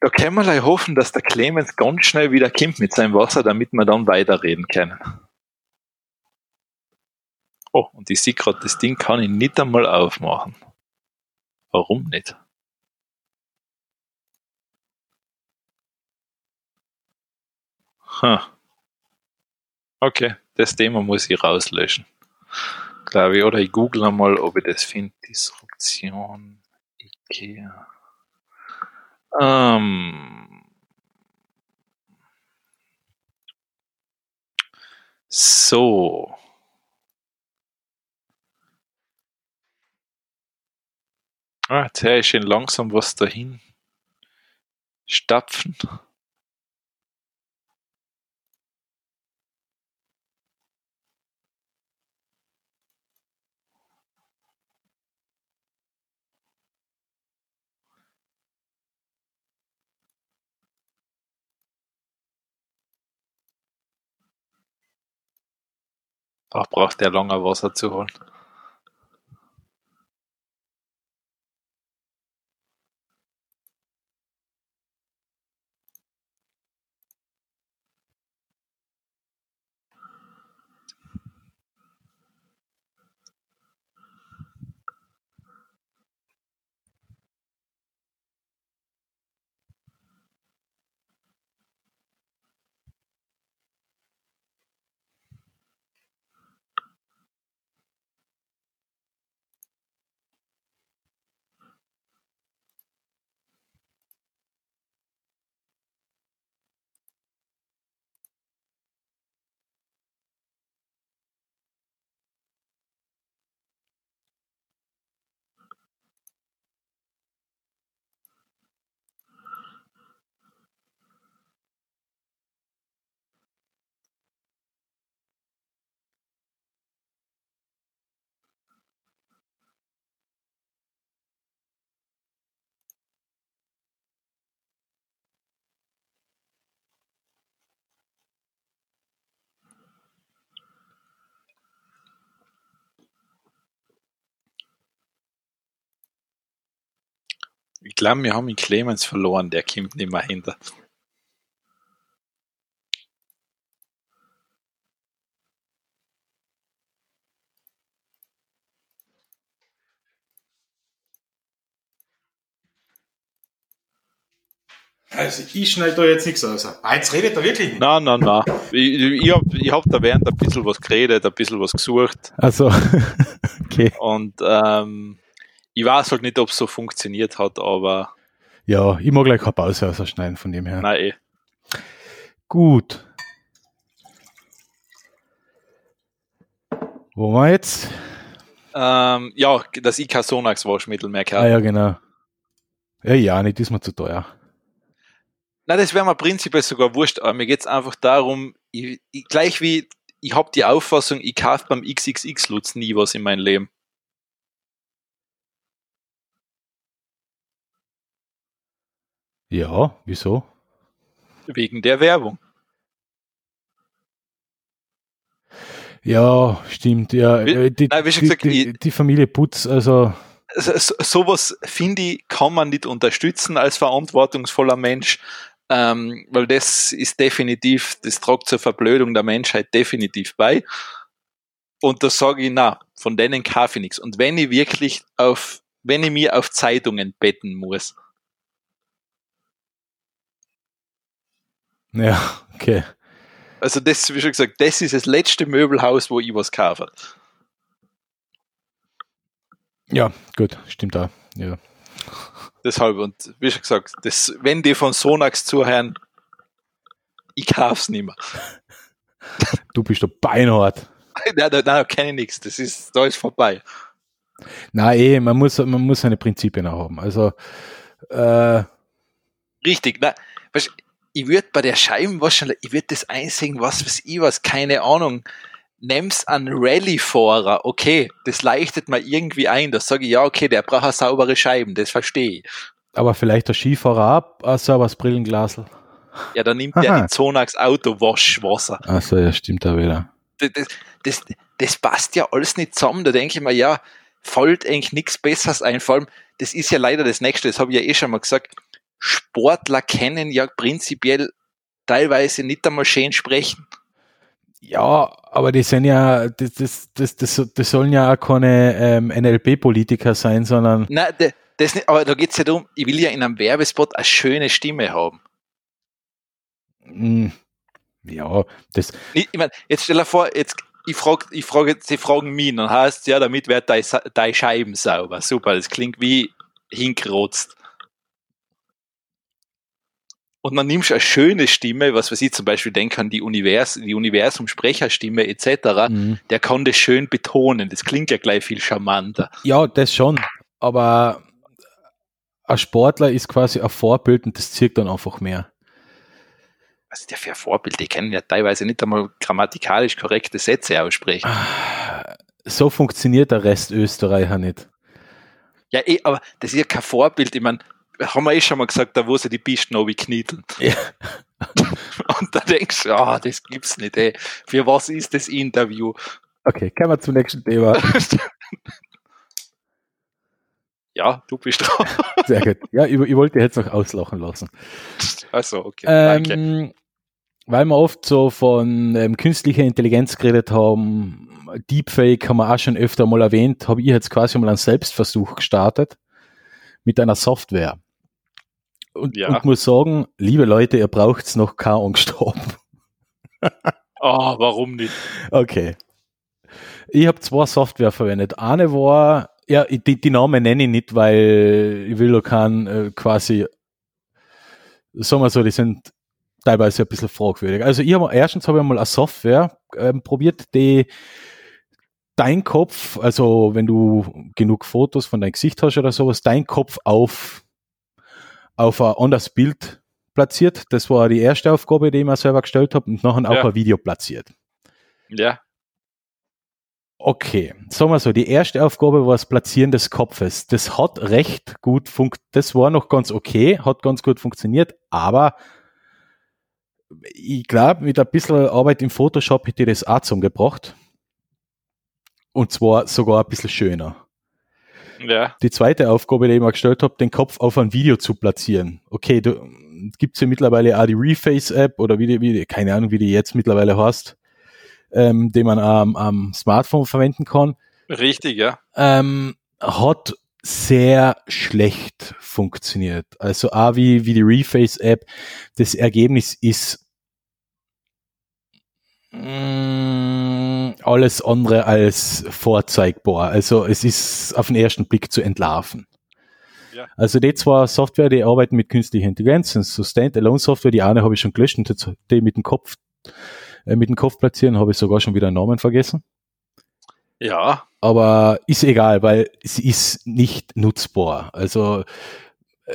Da können wir gleich hoffen, dass der Clemens ganz schnell wieder kommt mit seinem Wasser, damit wir dann weiterreden können. Oh, und ich sehe gerade, das Ding kann ich nicht einmal aufmachen. Warum nicht? Huh. Okay, das Thema muss ich rauslöschen. Glaube ich. Oder ich google einmal, ob ich das finde. Disruption Ikea. Ähm. So. Ah, jetzt höre ich schon langsam was dahin stapfen. Ach, braucht der lange Wasser zu holen. Ich glaube, wir haben den Clemens verloren, der kommt nicht mehr hinter. Also ich schneide da jetzt nichts aus. Ah, Jetzt redet er wirklich nicht. Nein, nein, nein. Ich, ich habe ich hab da während ein bisschen was geredet, ein bisschen was gesucht Also, [laughs] okay. und ähm, ich weiß halt nicht, ob es so funktioniert hat, aber Ja, ich mag gleich keine Pause ausschneiden von dem her. nein, eh. Gut. Wo wir jetzt? Ähm, ja, dass ich kein Sonax-Waschmittel mehr Ah kaufe. ja, genau. Ja, ja, nicht ist mir zu teuer. Nein, das wäre mir prinzipiell sogar wurscht, aber mir geht's einfach darum, ich, ich, gleich wie ich habe die Auffassung, ich kaufe beim XXX Lutz nie was in meinem Leben. Ja, wieso? Wegen der Werbung. Ja, stimmt. Ja, Wie- äh, die, Nein, wie schon die, gesagt, die, die Familie Putz, also so, so- sowas finde ich, kann man nicht unterstützen als verantwortungsvoller Mensch, ähm, weil das ist definitiv, das tragt zur Verblödung der Menschheit definitiv bei. Und da sage ich, na, von denen kaufe ich nichts. Und wenn ich wirklich auf, wenn ich mir auf Zeitungen betten muss, ja, okay. also das, wie schon gesagt, das ist das letzte Möbelhaus, wo ich was kaufe. Ja, gut, stimmt auch. Ja. Deshalb, und wie schon gesagt, das, wenn die von Sonax zuhören, ich kauf's nicht mehr. Du bist doch beinhart. [laughs] nein, nein, nein, kenne ich nichts. Das ist, da ist vorbei. Na eh, man muss, man muss seine Prinzipien auch haben. Also äh, Richtig, na, weißt, ich würde bei der Scheibenwaschung, ich würde das einsehen, was weiß ich was, keine Ahnung, nimm's an Rallye-Fahrer, okay, das leichtet mal irgendwie ein, da sage ich, ja, okay, der braucht saubere Scheiben, das verstehe ich. Aber vielleicht der Skifahrer ab, ein sauberes Brillenglasel. Ja, dann nimmt der die Zonax Auto Waschwasser. Achso, ja, stimmt da wieder. Das, das, das, das passt ja alles nicht zusammen. Da denke ich mir, ja, fällt eigentlich nichts Besseres ein. Vor allem, das ist ja leider das Nächste, das habe ich ja eh schon mal gesagt. Sportler kennen ja prinzipiell teilweise nicht einmal schön sprechen. Ja, aber die sind ja, das, das, das, das, sollen ja auch keine ähm, NLP-Politiker sein, sondern. Nein, das nicht, aber da geht es ja darum, ich will ja in einem Werbespot eine schöne Stimme haben. Hm, ja, das. Ich, ich meine, jetzt stell dir vor, jetzt, ich frage, ich frage, sie fragen mich, dann heißt ja, damit wird deine, deine Scheiben sauber. Super, das klingt wie hinkrotzt. Und dann nimmst du eine schöne Stimme, was weiß ich zum Beispiel denke an die, Univers die Universum-Sprecherstimme etc., mhm. der kann das schön betonen. Das klingt ja gleich viel charmanter. Ja, das schon. Aber ein Sportler ist quasi ein Vorbild und das zirkt dann einfach mehr. Was ist der für ein Vorbild? Die kennen ja teilweise nicht einmal grammatikalisch korrekte Sätze aussprechen. So funktioniert der Rest Österreicher nicht. Ja, eh, aber das ist ja kein Vorbild. Ich meine, haben wir eh schon mal gesagt, da wo sie die Pisten knieteln. Ja. [laughs] Und da denkst du, ah, das gibt's nicht, ey. Für was ist das Interview? Okay, kommen wir zum nächsten Thema. [laughs] ja, du bist dran. [laughs] Sehr gut. Ja, ich, ich wollte jetzt noch auslachen lassen. Also, okay. Ähm, danke. Weil wir oft so von ähm, künstlicher Intelligenz geredet haben, Deepfake haben wir auch schon öfter mal erwähnt, habe ich jetzt quasi mal einen Selbstversuch gestartet mit einer Software. Und, ja. und muss sagen, liebe Leute, ihr braucht noch keine Angst haben. oh, [laughs] warum nicht? Okay. Ich habe zwei Software verwendet. Eine war, ja, die, die Namen nenne ich nicht, weil ich will doch keinen äh, quasi, sagen wir so, die sind teilweise ein bisschen fragwürdig. Also ich habe erstens habe ich mal eine Software ähm, probiert, die dein Kopf, also wenn du genug Fotos von deinem Gesicht hast oder sowas, dein Kopf auf, auf ein anderes Bild platziert. Das war die erste Aufgabe, die ich mir selber gestellt habe und nachher auch ja. ein Video platziert. Ja. Okay, sagen wir so, die erste Aufgabe war das Platzieren des Kopfes. Das hat recht gut funktioniert, das war noch ganz okay, hat ganz gut funktioniert, aber ich glaube, mit ein bisschen Arbeit im Photoshop hätte ich das auch zusammengebracht. Und zwar sogar ein bisschen schöner. Ja. Die zweite Aufgabe, die ich mir gestellt habe, den Kopf auf ein Video zu platzieren. Okay, du gibt's ja mittlerweile auch die Reface-App oder wie die, wie die, keine Ahnung, wie die jetzt mittlerweile heißt, ähm, den man am, am Smartphone verwenden kann. Richtig, ja. Ähm, hat sehr schlecht funktioniert. Also auch wie, wie die Reface-App. Das Ergebnis ist Mm, alles andere als vorzeigbar. Also es ist auf den ersten Blick zu entlarven. Ja. Also die zwei Software, die arbeiten mit künstlicher Intelligenz, sind so Standalone-Software. Die eine habe ich schon gelöscht und die mit dem Kopf, äh, mit dem Kopf platzieren, habe ich sogar schon wieder einen Namen vergessen. Ja. Aber ist egal, weil sie ist nicht nutzbar. Also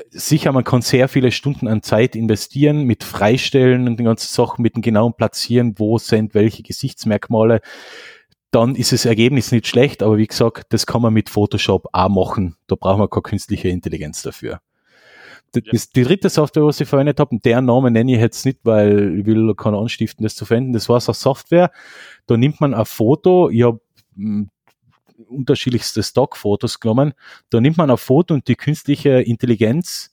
sicher, man kann sehr viele Stunden an Zeit investieren mit Freistellen und den ganzen Sachen, mit dem genauen Platzieren, wo sind welche Gesichtsmerkmale. Dann ist das Ergebnis nicht schlecht, aber wie gesagt, das kann man mit Photoshop auch machen. Da braucht man keine künstliche Intelligenz dafür. Das, ja. die dritte Software, was ich verwendet habe, deren Namen nenne ich jetzt nicht, weil ich will keiner anstiften, das zu verwenden. Das war so eine Software. Da nimmt man ein Foto. Ich habe unterschiedlichste Stockfotos genommen. Da nimmt man ein Foto und die künstliche Intelligenz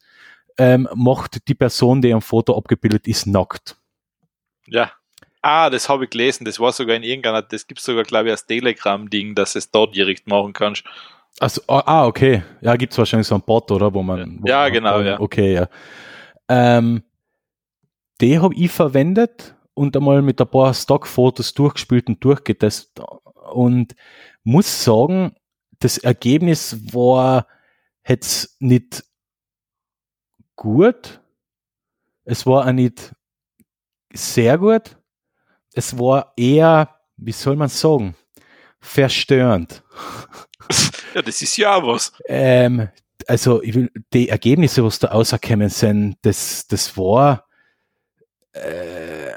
ähm, macht die Person, die am Foto abgebildet ist, nackt. Ja. Ah, das habe ich gelesen. Das war sogar in irgendeiner, das gibt es sogar, glaube ich, als Telegram-Ding, dass es dort direkt machen kannst. Also, ah, okay. Ja, gibt es wahrscheinlich so ein Bot, oder? Wo man. Wo ja, man, genau, ja. Okay, ja. Ähm, die habe ich verwendet und einmal mit ein paar Stockfotos durchgespielt und durchgetestet. Und muss sagen, das Ergebnis war jetzt nicht gut. Es war auch nicht sehr gut. Es war eher, wie soll man sagen, verstörend. [laughs] Ja, das ist ja auch was. Ähm, also ich will, die Ergebnisse, was da rausgekommen sind, das, das war äh,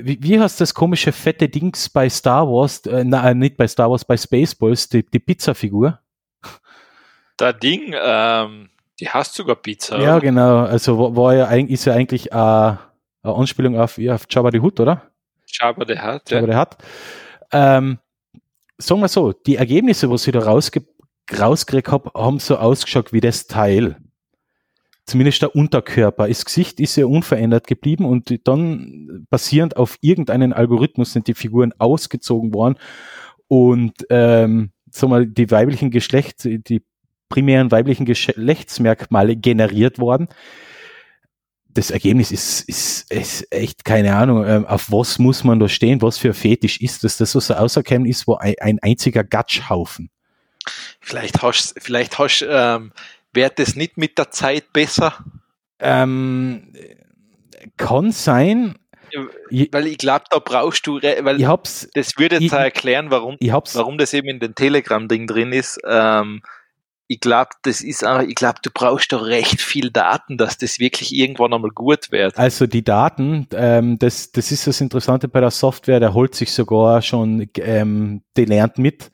wie, wie heißt das komische fette Dings bei Star Wars, äh, nein, nicht bei Star Wars, bei Spaceballs, die, die Pizza-Figur? Da Ding, ähm, die hast sogar Pizza. Ja, oder? genau. Also war ja eigentlich, ist ja eigentlich äh, eine Anspielung auf, ja, auf Jabba the Hutt, oder? Jabba the Hutt, Jabba ja. the Hutt. Ähm, sagen wir so, die Ergebnisse, was ich da rausge rausgekriegt habe, haben so ausgeschaut wie das Teil. Zumindest der Unterkörper. Das Gesicht ist ja unverändert geblieben und dann basierend auf irgendeinen Algorithmus sind die Figuren ausgezogen worden und ähm, sagen wir, die weiblichen Geschlecht, die primären weiblichen Geschlechtsmerkmale generiert worden. Das Ergebnis ist, ist, ist echt keine Ahnung, ähm, auf was muss man da stehen, was für Fetisch ist das, das so auserkennen ist, wo ein, ein einziger Gatschhaufen. Vielleicht hast, vielleicht hast, ähm, wird das nicht mit der Zeit besser? Ähm, kann sein. Weil ich glaube, da brauchst du, weil ich hab's, das würde jetzt ich, erklären, warum, warum das eben in den Telegram-Ding drin ist. Ähm, ich glaube, das ist auch, ich glaube, du brauchst doch recht viel Daten, dass das wirklich irgendwann einmal gut wird. Also die Daten, ähm, das, das ist das Interessante bei der Software, der holt sich sogar schon ähm, die lernt mit.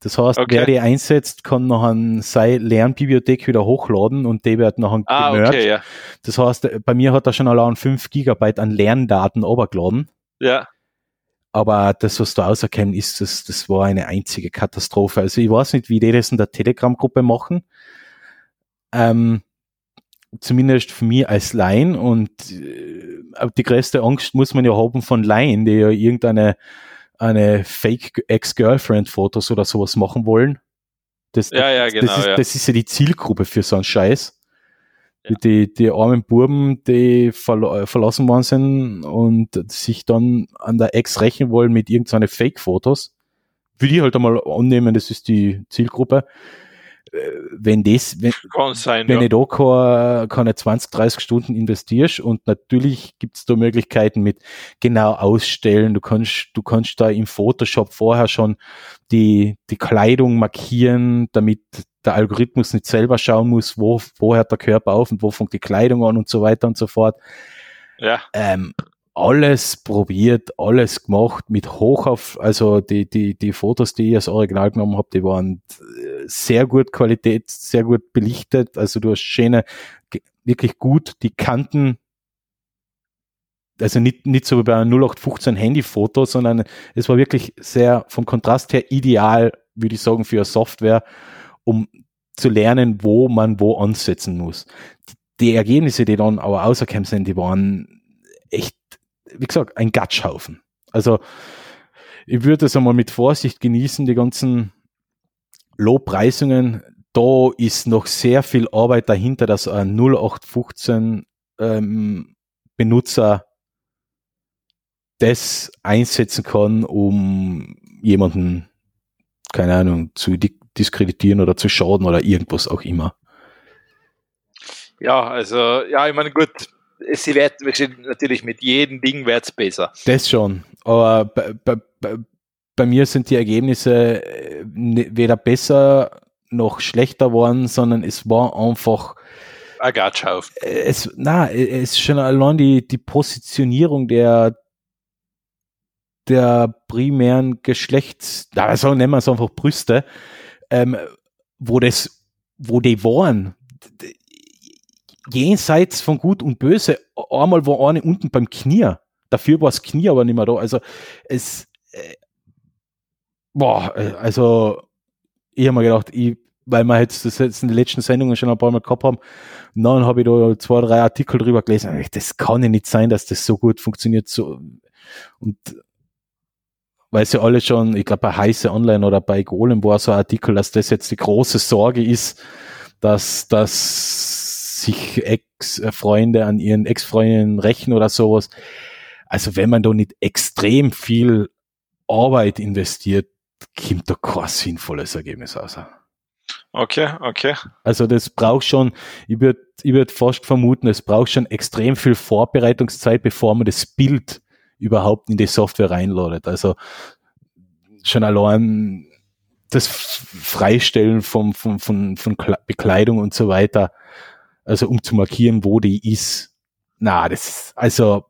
Das heißt, okay. wer die einsetzt, kann noch an seine Lernbibliothek wieder hochladen und die wird noch ah, okay, ja. Das heißt, bei mir hat er schon allein 5 Gigabyte an Lerndaten runtergeladen. Ja. Aber das, was da auserkennen ist, das, das war eine einzige Katastrophe. Also ich weiß nicht, wie die das in der Telegram-Gruppe machen. Ähm, zumindest für mich als Laien und äh, die größte Angst muss man ja haben von Laien, die ja irgendeine eine Fake Ex-Girlfriend-Fotos oder sowas machen wollen. Das, ja, ja, genau. Das ist, ja. das ist ja die Zielgruppe für so einen Scheiß. Ja. Die, die armen Burben, die verla verlassen worden sind und sich dann an der Ex rächen wollen mit irgendeine Fake-Fotos. Würde ich halt einmal annehmen, das ist die Zielgruppe. Wenn das, wenn, sein, wenn ja. du da keine, keine 20, 30 Stunden investierst und natürlich gibt es da Möglichkeiten mit genau ausstellen, du kannst, du kannst da im Photoshop vorher schon die, die Kleidung markieren, damit der Algorithmus nicht selber schauen muss, wo, wo hört der Körper auf und wo fängt die Kleidung an und so weiter und so fort. Ja. Ähm, alles probiert, alles gemacht mit hoch auf, also die, die, die Fotos, die ich als Original genommen habe, die waren äh, sehr gut Qualität, sehr gut belichtet, also du hast schöne, wirklich gut die Kanten, also nicht, nicht so wie bei einem 0815 Handyfoto, sondern es war wirklich sehr vom Kontrast her ideal, würde ich sagen, für eine Software um zu lernen, wo man wo ansetzen muss. Die Ergebnisse, die dann aber rausgekommen sind, die waren echt, wie gesagt, ein Gatschhaufen. Also ich würde es einmal mit Vorsicht genießen, die ganzen Lobpreisungen. Da ist noch sehr viel Arbeit dahinter, dass ein 0815 ähm, Benutzer das einsetzen kann, um jemanden, keine Ahnung, zu diskreditieren oder zu schaden oder irgendwas auch immer. Ja, also, ja, ich meine, gut, sie wird natürlich mit jedem Ding wird's besser. Das schon, aber bei, bei, bei, bei mir sind die Ergebnisse äh, ne, weder besser noch schlechter worden, sondern es war einfach ein Gatschhauf. Es, na, es ist schon allein die, die Positionierung der, der primären Geschlechts, also nennen wir es einfach Brüste, ähm, wo das, wo die waren, jenseits von Gut und Böse, einmal war eine unten beim Knie. Dafür war das Knie aber nicht mehr da. Also es, äh, boah, äh, also ich habe mir gedacht, ich, weil wir jetzt das jetzt in den letzten Sendungen schon ein paar Mal gehabt haben, dann habe ich da zwei, drei Artikel drüber gelesen. Das kann ja nicht sein, dass das so gut funktioniert. So. Und weil sie alle schon, ich glaube bei Heiße Online oder bei Golem war so ein Artikel, dass das jetzt die große Sorge ist, dass, dass sich Ex-Freunde an ihren Ex-Freundinnen rächen oder sowas. Also wenn man da nicht extrem viel Arbeit investiert, kommt da kein sinnvolles Ergebnis raus. Okay, okay. Also das braucht schon, ich würde ich würd fast vermuten, es braucht schon extrem viel Vorbereitungszeit, bevor man das Bild überhaupt in die Software reinladet. Also schon allein das Freistellen vom, von, von, von Bekleidung und so weiter, also um zu markieren, wo die ist. Na, das ist, also.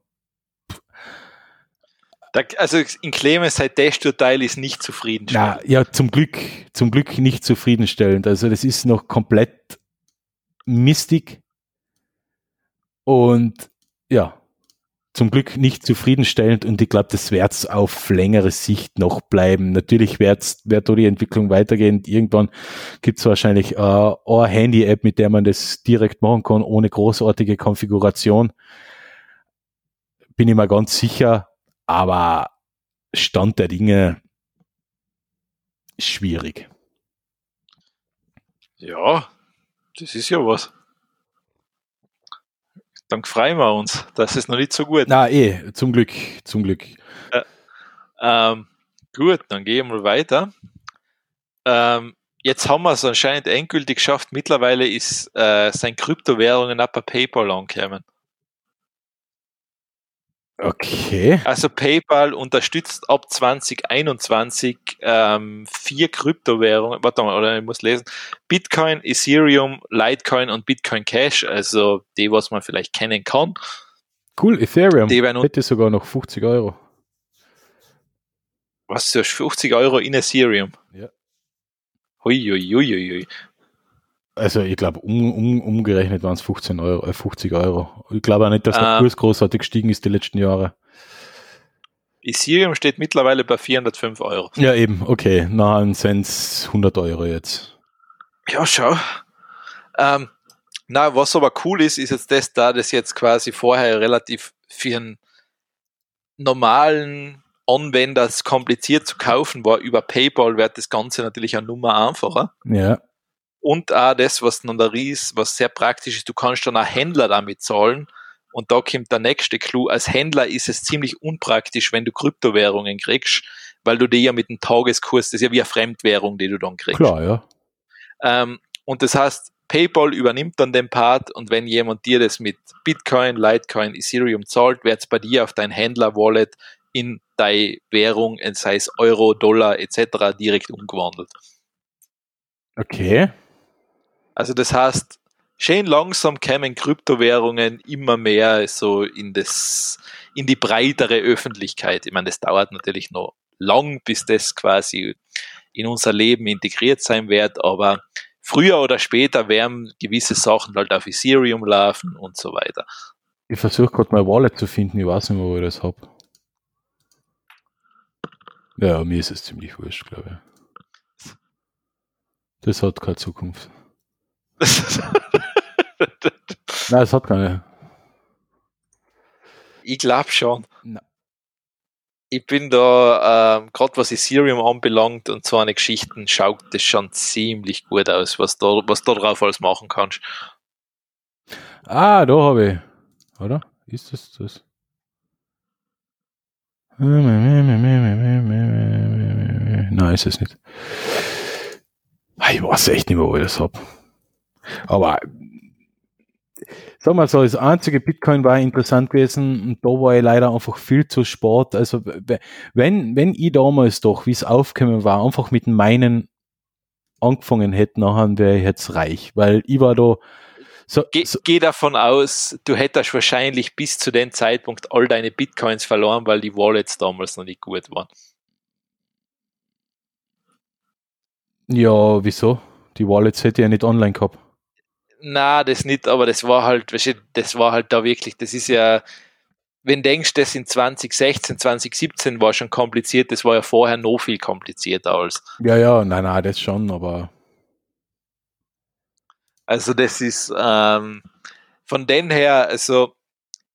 Da, also in Clemens sein Teil ist nicht zufriedenstellend. Na, ja, zum Glück, zum Glück nicht zufriedenstellend. Also das ist noch komplett mistig. Und ja, zum Glück nicht zufriedenstellend und ich glaube, das wird auf längere Sicht noch bleiben. Natürlich wird wird da die Entwicklung weitergehen. Irgendwann gibt es wahrscheinlich äh, eine Handy-App, mit der man das direkt machen kann, ohne großartige Konfiguration. Bin ich mir ganz sicher, aber Stand der Dinge schwierig. Ja, das ist ja was dann freuen wir uns. Das ist noch nicht so gut. Na eh, zum Glück, zum Glück. Äh, ähm, gut, dann gehen wir weiter. Ähm, jetzt haben wir es anscheinend endgültig geschafft. Mittlerweile ist äh, sein Kryptowährungen ab bei PayPal angekommen. Okay. Also PayPal unterstützt ab 2021 ähm, vier Kryptowährungen, warte mal, oder ich muss lesen, Bitcoin, Ethereum, Litecoin und Bitcoin Cash, also die, was man vielleicht kennen kann. Cool, Ethereum die hätte sogar noch 50 Euro. Was, du hast 50 Euro in Ethereum? Ja. Hui, hui, hui, hui. Also ich glaube, um, um, umgerechnet waren es 15 Euro, äh 50 Euro. Ich glaube auch nicht, dass der ähm, Kurs großartig gestiegen ist die letzten Jahre. Ethereum steht mittlerweile bei 405 Euro. Ja, eben, okay. Na, sind es 100 Euro jetzt. Ja, schau. Ähm, na, was aber cool ist, ist jetzt das, da das jetzt quasi vorher relativ für einen normalen Anwender kompliziert zu kaufen war, über PayPal wird das Ganze natürlich eine Nummer einfacher. Ja. Und auch das, was dann da ist, was sehr praktisch ist, du kannst dann auch Händler damit zahlen. Und da kommt der nächste Clou. Als Händler ist es ziemlich unpraktisch, wenn du Kryptowährungen kriegst, weil du die ja mit dem Tageskurs, das ist ja wie eine Fremdwährung, die du dann kriegst. Klar, ja. Ähm, und das heißt, PayPal übernimmt dann den Part und wenn jemand dir das mit Bitcoin, Litecoin, Ethereum zahlt, wird es bei dir auf dein Händler-Wallet in deine Währung, sei es Euro, Dollar etc., direkt umgewandelt. Okay. Also das heißt, schön langsam kämen Kryptowährungen immer mehr so in das, in die breitere Öffentlichkeit. Ich meine, das dauert natürlich noch lang, bis das quasi in unser Leben integriert sein wird, aber früher oder später werden gewisse Sachen halt auf Ethereum laufen und so weiter. Ich versuche gerade mein Wallet zu finden, ich weiß nicht mehr, wo ich das habe. Ja, mir ist es ziemlich wurscht, glaube ich. Das hat keine Zukunft. [laughs] Nein, es hat keine. Ich glaube schon. Nein. Ich bin da, ähm, gerade was Ethereum anbelangt und so eine Geschichten, schaut das schon ziemlich gut aus, was da, was da drauf alles machen kannst. Ah, da habe ich. Oder? Ist das das? Nein, ist es nicht. Ich weiß echt nicht mehr, wo ich das habe. Aber sag mal so, das einzige Bitcoin war interessant gewesen und da war ich leider einfach viel zu spät. Also wenn, wenn ich damals doch, wie es aufgekommen war, einfach mit meinen angefangen hätte, nachher wäre ich jetzt reich, weil ich war da so, Ge so. Geh davon aus, du hättest wahrscheinlich bis zu dem Zeitpunkt all deine Bitcoins verloren, weil die Wallets damals noch nicht gut waren. Ja, wieso? Die Wallets hätte ich ja nicht online gehabt. Na, das nicht, aber das war halt, das war halt da wirklich, das ist ja, wenn du denkst, das in 2016, 2017 war schon kompliziert, das war ja vorher noch viel komplizierter als. Ja, ja, nein, nein, das schon, aber. Also, das ist, ähm, von den her, also,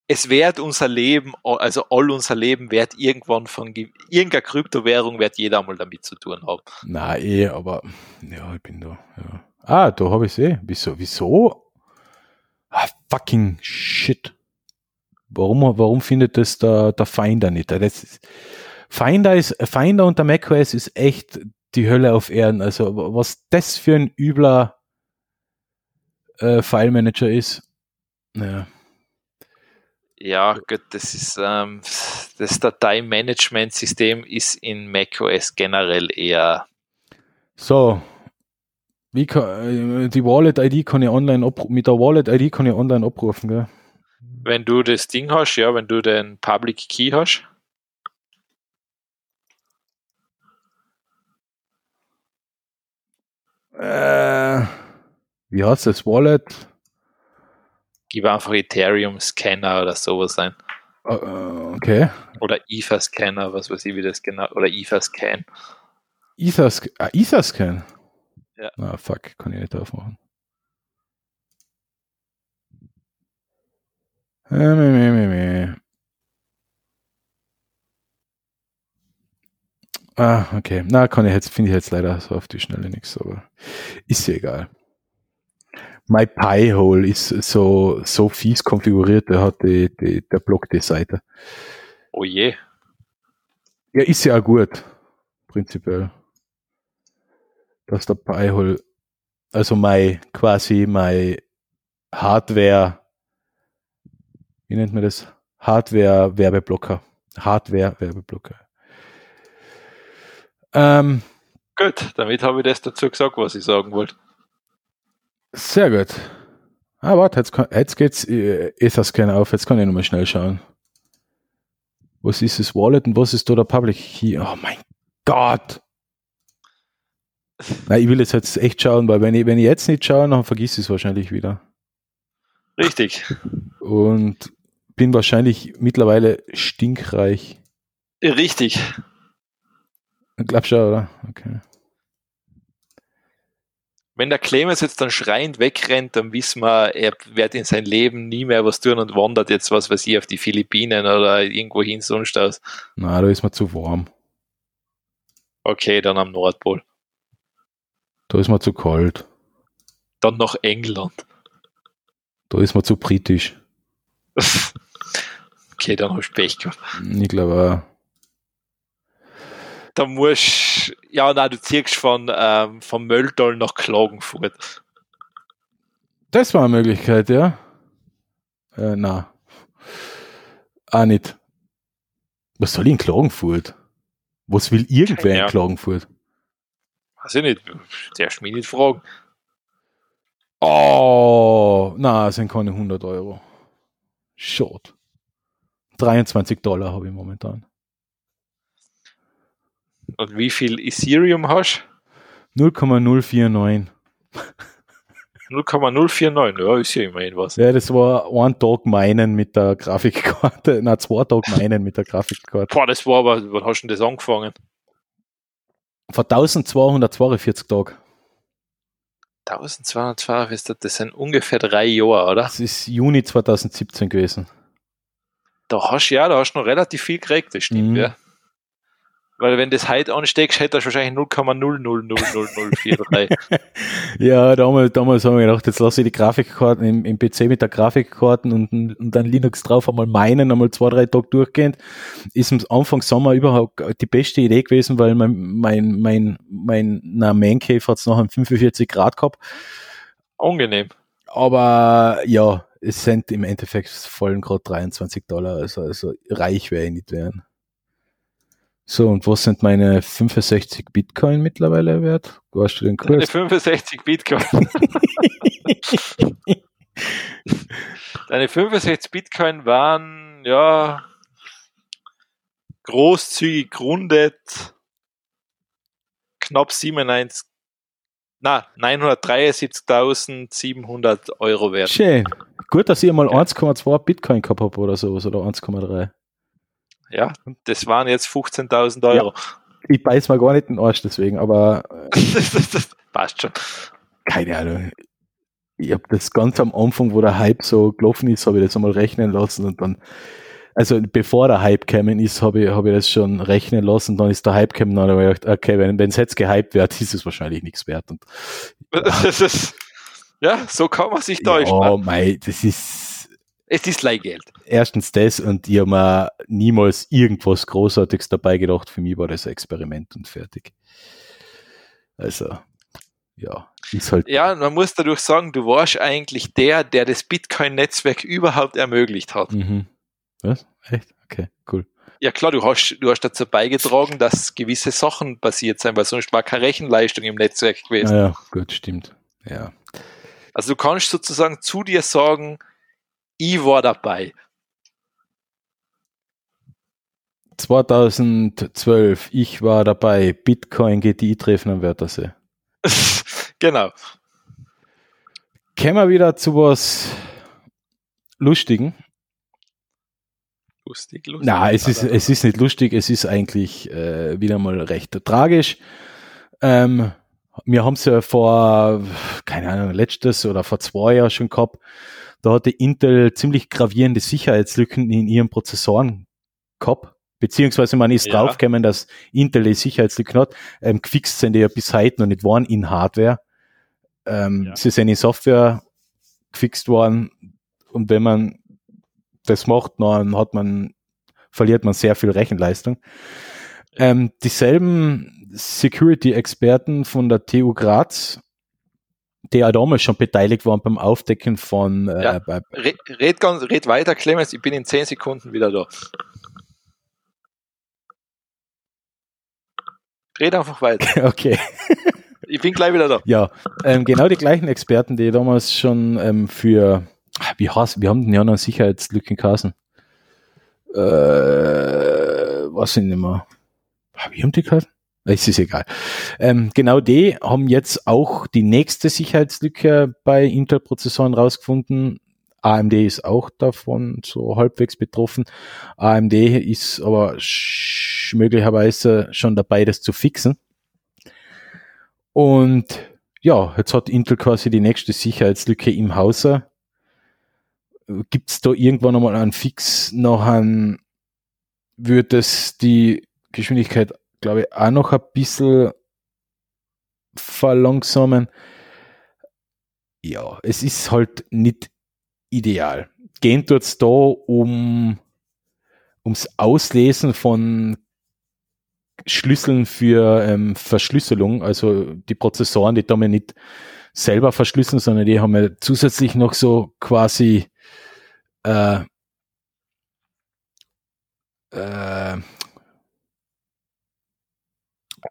es wird unser Leben, also all unser Leben wird irgendwann von irgendeiner Kryptowährung wird jeder mal damit zu tun haben. Na eh, aber ja, ich bin da. Ja. Ah, da habe ich es eh. Wieso? Wieso? Ah, fucking shit. Warum, warum findet das der, der Finder nicht? Das ist, Finder ist, Finder unter macOS ist echt die Hölle auf Erden. Also, was das für ein übler äh, File Manager ist. Naja. Ja, gut, das ist, ähm, das das Dateimanagementsystem ist in macOS generell eher. So. Wie kann, äh, die Wallet-ID kann ich online mit der Wallet-ID kann ich online abrufen, gell? Wenn du das Ding hast, ja, wenn du den Public Key hast. Äh, wie heißt das Wallet? Gib einfach Ethereum Scanner oder sowas ein. Uh, okay. Oder Ether Scanner, was weiß ich, wie das genau, oder Ether Scan. Ether, ah, Ether Scan? Ja. Ah, fuck, kann ich nicht aufmachen. Ah, okay. Na, kann ich jetzt, finde ich jetzt leider so auf die Schnelle nichts, aber ist ja egal. My Pi Hole ist so, so fies konfiguriert, der hat die, die, der Block die Seite. Oh je. Ja, ist ja auch gut, prinzipiell. Dass der Pi Hole, also mein, quasi mein Hardware, wie nennt man das? Hardware-Werbeblocker. Hardware-Werbeblocker. Ähm, Gut, damit habe ich das dazu gesagt, was ich sagen wollte. Sehr gut. Ah, warte, jetzt, jetzt geht's äh, Etherscan auf. Jetzt kann ich nochmal schnell schauen. Was ist das Wallet und was ist da der Public Key? Oh mein Gott! Nein, ich will jetzt, jetzt echt schauen, weil wenn ich, wenn ich jetzt nicht schaue, dann vergisst ich es wahrscheinlich wieder. Richtig. Und bin wahrscheinlich mittlerweile stinkreich. Richtig. Glaubst du, oder? Okay. Wenn der Clemens jetzt dann schreiend wegrennt, dann wissen wir, er wird in sein Leben nie mehr was tun und wandert jetzt, was weiß ich, auf die Philippinen oder irgendwo hin sonst aus. Na, da ist mir zu warm. Okay, dann am Nordpol. Da ist mir zu kalt. Dann nach England. Da ist mir zu britisch. [laughs] okay, dann hast du Pech gehabt. Ich glaube auch da musst ja, nein, du ziehst von, ähm, von Mölltal nach Klagenfurt. Das war eine Möglichkeit, ja. Äh, na. Auch nicht. Was soll ich in Klagenfurt? Was will irgendwer ja. in Klagenfurt? Weiß ich nicht. Zuerst mich nicht fragen. Oh, na, sind keine 100 Euro. Schade. 23 Dollar habe ich momentan. Und wie viel Ethereum hast du? 0,049. 0,049, ja, ist ja immerhin was. Ja, das war ein Tag meinen mit der Grafikkarte, [laughs] na zwei Tage meinen mit der Grafikkarte. Boah, das war aber, wann hast du denn das angefangen? Vor 1242 Tagen. 1242, das sind ungefähr drei Jahre, oder? Das ist Juni 2017 gewesen. Da hast du ja, da hast du noch relativ viel gekriegt, das stimmt, mhm. ja. Weil wenn das heute ansteckst, hätte das wahrscheinlich 0,0000043. [laughs] ja, damals, damals haben wir gedacht, jetzt lasse ich die Grafikkarten im, im PC mit der Grafikkarten und, und dann Linux drauf einmal meinen, einmal zwei, drei Tage durchgehend. Ist am Anfang Sommer überhaupt die beste Idee gewesen, weil mein, mein, mein, mein na, Man Cave hat es noch an 45 Grad gehabt. Angenehm. Aber ja, es sind im Endeffekt vollen gerade 23 Dollar, also, also reich wäre ich nicht werden. So, und was sind meine 65 Bitcoin mittlerweile wert? Warst du den Kurs? [laughs] Deine 65 Bitcoin. Deine 65 Bitcoin waren, ja, großzügig grundet knapp 97, na, 973.700 Euro wert. Schön. Gut, dass ich einmal ja. 1,2 Bitcoin gehabt habe oder sowas oder 1,3. Ja, das waren jetzt 15.000 Euro. Ja, ich beiß mal gar nicht den Arsch deswegen, aber. [laughs] Passt schon. Keine Ahnung. Ich habe das ganz am Anfang, wo der Hype so gelaufen ist, habe ich das einmal rechnen lassen und dann, also bevor der Hype gekommen ist, habe ich, hab ich das schon rechnen lassen, dann ist der Hype gekommen, dann habe ich gedacht, okay, wenn es jetzt gehypt wird, ist es wahrscheinlich nichts wert. Und, [laughs] ja. so kann man sich täuschen. Oh, mei, das ist es ist Leihgeld. Erstens das und ich habe mir niemals irgendwas Großartiges dabei gedacht. Für mich war das ein Experiment und fertig. Also, ja, ist halt. Ja, man muss dadurch sagen, du warst eigentlich der, der das Bitcoin-Netzwerk überhaupt ermöglicht hat. Mhm. Was? Echt? Okay, cool. ja klar, du hast, du hast dazu beigetragen, dass gewisse Sachen passiert sind, weil sonst war keine Rechenleistung im Netzwerk gewesen. Ja, gut, stimmt. Ja. Also du kannst sozusagen zu dir sagen, ich war dabei. 2012, ich war dabei, Bitcoin GTI-Treffen am Wörthersee. [laughs] genau. Kommen wir wieder zu was Lustigen. Lustig, lustig. Na, es ist, es ist nicht lustig, es ist eigentlich äh, wieder mal recht tragisch. Ähm, wir haben es ja vor, keine Ahnung, letztes oder vor zwei Jahren schon gehabt. Da hatte Intel ziemlich gravierende Sicherheitslücken in ihren Prozessoren gehabt. Beziehungsweise man ist ja. draufgekommen, dass Intel die Sicherheitslücken hat. Ähm, gefixt sind die ja bis heute noch nicht waren in Hardware. Ähm, ja. Sie sind in Software gefixt worden. Und wenn man das macht, dann hat man, verliert man sehr viel Rechenleistung. Ähm, dieselben Security-Experten von der TU Graz, die damals schon beteiligt waren beim Aufdecken von. Äh, ja, red, red, ganz, red weiter, Clemens, ich bin in zehn Sekunden wieder da. Red einfach weiter. [laughs] Okay. ich bin gleich wieder da. Ja, ähm, genau die gleichen Experten, die damals schon ähm, für wie heißt, wir haben den ja noch Sicherheitslücken kassen. Äh, was sind immer? Wie haben die geheißen? Es ist egal. Ähm, genau die haben jetzt auch die nächste Sicherheitslücke bei Intel-Prozessoren rausgefunden. AMD ist auch davon so halbwegs betroffen. AMD ist aber möglicherweise schon dabei, das zu fixen. Und ja, jetzt hat Intel quasi die nächste Sicherheitslücke im Hause gibt es da irgendwann einmal einen Fix an, wird es die Geschwindigkeit, glaube ich, auch noch ein bisschen verlangsamen. Ja, es ist halt nicht ideal. Gehen es da um ums Auslesen von Schlüsseln für ähm, Verschlüsselung, also die Prozessoren, die damit nicht selber verschlüsseln, sondern die haben ja zusätzlich noch so quasi äh, äh,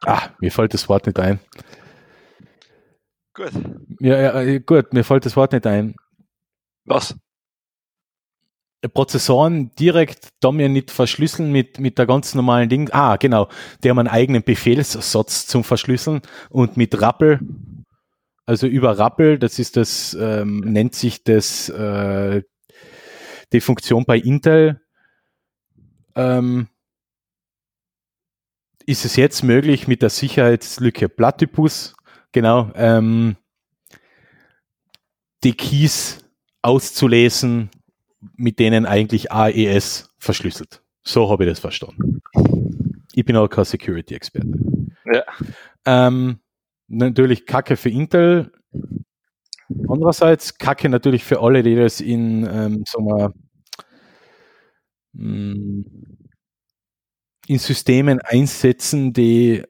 ah, mir fällt das Wort nicht ein. Gut. Ja, ja, gut, mir fällt das Wort nicht ein. Was? Prozessoren direkt da mir nicht verschlüsseln mit, mit der ganz normalen Ding. Ah, genau. Die haben einen eigenen Befehlssatz zum Verschlüsseln und mit Rappel, also über Rappel, das ist das, ähm, nennt sich das äh, die Funktion bei Intel ähm, ist es jetzt möglich mit der Sicherheitslücke Platypus, genau, ähm, die Keys auszulesen, mit denen eigentlich AES verschlüsselt. So habe ich das verstanden. Ich bin auch kein Security-Experte. Ja. Ähm, natürlich Kacke für Intel, Andererseits Kacke natürlich für alle, die das in, ähm, sagen wir, mm, in Systemen einsetzen, die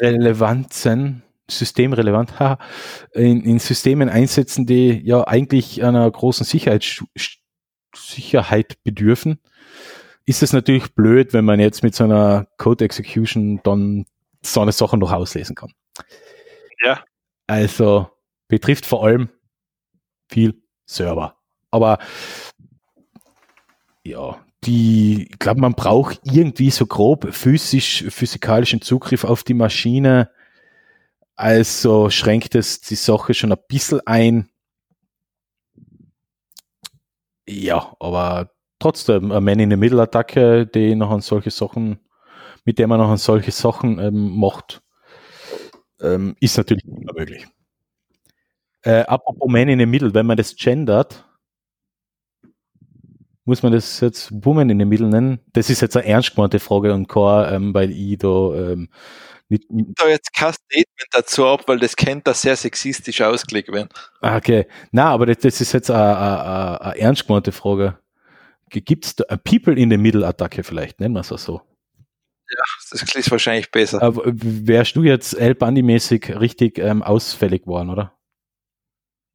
relevant sind, systemrelevant, [laughs] in, in Systemen einsetzen, die ja eigentlich einer großen Sicherheit, Sicherheit bedürfen, ist es natürlich blöd, wenn man jetzt mit so einer Code Execution dann so eine Sache noch auslesen kann. Ja. Also betrifft vor allem viel Server. Aber ja, die, ich glaube, man braucht irgendwie so grob physisch, physikalischen Zugriff auf die Maschine. Also schränkt es die Sache schon ein bisschen ein. Ja, aber trotzdem, eine Man-in-the-Middle-Attacke, die noch an solche Sachen, mit der man noch an solche Sachen ähm, macht, ähm, ist natürlich immer möglich. Äh, apropos Man in the Middle, wenn man das gendert, muss man das jetzt Woman in the Middle nennen? Das ist jetzt eine ernst gemeinte Frage und kein, ähm, weil ich da ähm, nicht. Da jetzt kein Statement dazu ab, weil das kennt da sehr sexistisch ausgelegt werden. Ah, okay. Na, aber das, das, ist jetzt eine, eine, eine ernst gemeinte Frage. Gibt es eine People in the Middle Attacke vielleicht? Nennen wir es auch so. Ja, das ist wahrscheinlich besser. Aber wärst du jetzt El Bundy-mäßig richtig ähm, ausfällig geworden, oder?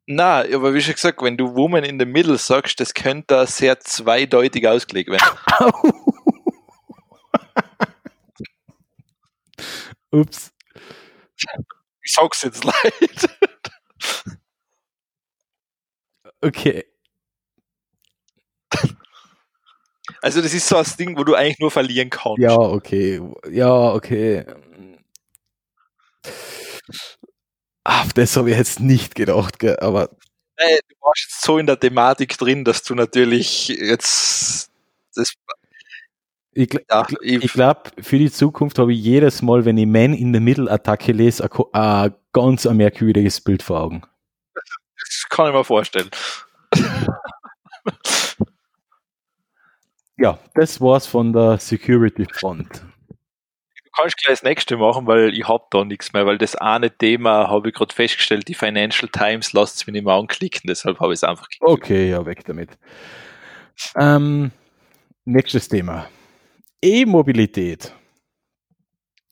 Na, aber wie schon gesagt, wenn du Woman in the Middle sagst, das könnte da sehr zweideutig ausgelegt werden. [laughs] Ups. Ich sag's jetzt leid. Okay. Also das ist so ein Ding, wo du eigentlich nur verlieren kannst. Ja, okay. Ja, okay. Auf das habe ich jetzt nicht gedacht, gell? aber Nee, du warst jetzt so in der Thematik drin, dass du natürlich jetzt das, ich, gl- ja, ich, ich glaube, für die Zukunft habe ich jedes Mal, wenn ich Man in the Middle Attacke lese, ein, ein ganz ein merkwürdiges Bild vor Augen. das kann ich mir vorstellen. [laughs] Ja, das war's von der Security Front. Du kannst gleich das nächste machen, weil ich hab da nichts mehr, weil das eine Thema habe ich gerade festgestellt, die Financial Times lasst es mir nicht mehr anklicken, deshalb habe ich es einfach geklickt. Okay, ja, weg damit. Ähm, nächstes Thema. E-Mobilität.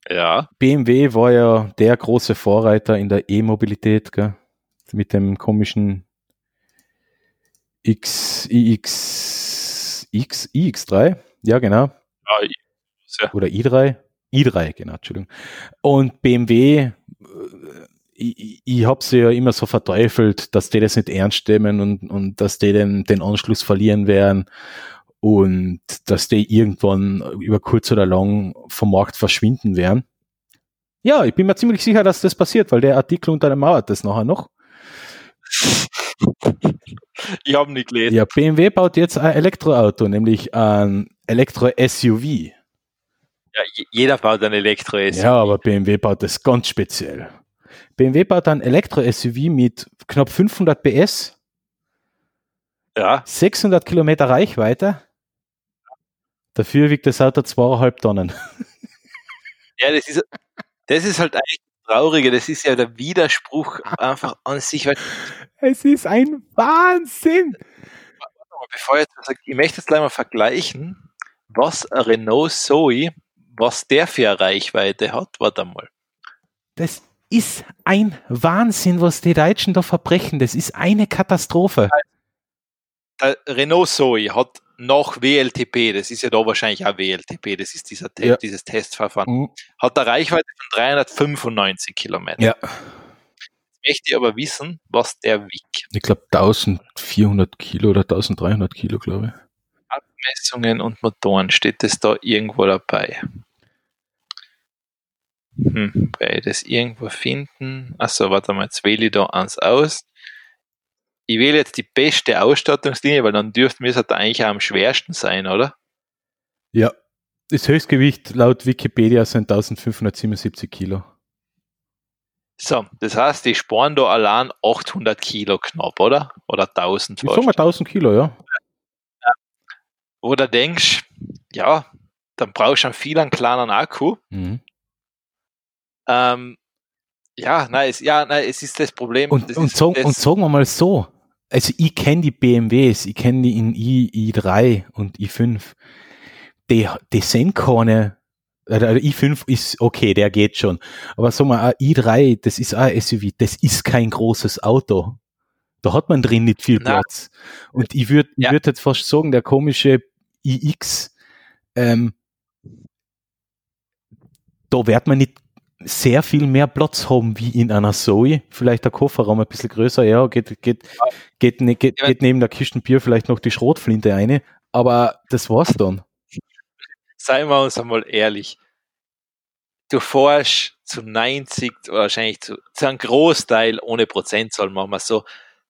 Ja, BMW war ja der große Vorreiter in der E-Mobilität, gell? mit dem komischen X, iX, X, iX3, ja genau, ja ja. oder i3, i3, genau, Entschuldigung. Und BMW, äh, ich, ich habe sie ja immer so verteufelt, dass die das nicht ernst nehmen und, und dass die den, den Anschluss verlieren werden und dass die irgendwann über kurz oder lang vom Markt verschwinden werden. Ja, ich bin mir ziemlich sicher, dass das passiert, weil der Artikel untermauert das nachher noch. ich habe nicht gelesen. Ja, BMW baut jetzt ein Elektroauto, nämlich ein Elektro-SUV. Ja, je- jeder baut ein Elektro-SUV. Ja, aber BMW baut das ganz speziell. BMW baut ein Elektro-SUV mit knapp 500 PS, ja, 600 Kilometer Reichweite. Dafür wiegt das Auto zweieinhalb Tonnen. [laughs] ja das, ist, das ist halt eigentlich das Traurige, das ist ja der Widerspruch einfach an sich, Es ist ein Wahnsinn. bevor ich jetzt sage, ich möchte jetzt gleich mal vergleichen, was ein Renault Zoe, was der für eine Reichweite hat. Warte mal. Das ist ein Wahnsinn, was die Deutschen da verbrechen. Das ist eine Katastrophe. Der Renault Zoe hat nach WLTP, das ist ja da wahrscheinlich auch WLTP, das ist dieser Te Ja. dieses Testverfahren, Mhm. hat eine Reichweite von 395 Kilometer. Ja. Möchte ich aber wissen, was der wiegt. Ich glaube 1400 Kilo oder 1300 Kilo, glaube ich. Messungen und Motoren, steht das da irgendwo dabei? Hm, werde ich das irgendwo finden? Achso, warte mal, jetzt wähle ich da eins aus. Ich wähle jetzt die beste Ausstattungslinie, weil dann dürfte mir das eigentlich auch am schwersten sein, oder? Ja. Das Höchstgewicht laut Wikipedia sind 1577 Kilo. So, das heißt, die sparen da allein 800 Kilo knapp, oder? Oder 1000 Ich sag mal 1000 Kilo, ja. Oder denkst, ja, dann brauchst du einen viel einen kleinen Akku. Mhm. Ähm, ja, nein, es, ja, nein, es ist das Problem. Und, das und, ist sag, das, und sagen wir mal so, also ich kenne die BMWs, ich kenne die in I, i3 und i5. Die, die sind keine, äh, der i5 ist okay, der geht schon. Aber sag mal, ein i3, das ist auch ein SUV, das ist kein großes Auto. Da hat man drin nicht viel Na. Platz. Und ich würde Ja. würd jetzt fast sagen, der komische iX, ähm, da wird man nicht sehr viel mehr Platz haben wie in einer Zoe. Vielleicht der Kofferraum ein bisschen größer, ja, geht, geht, geht, ne- geht, Ja. geht neben der Kistenbier vielleicht noch die Schrotflinte eine, aber das war's dann. seien wir uns einmal ehrlich. Du fährst zu 90 oder wahrscheinlich zu, zu einem Großteil ohne Prozentzahl, machen wir so,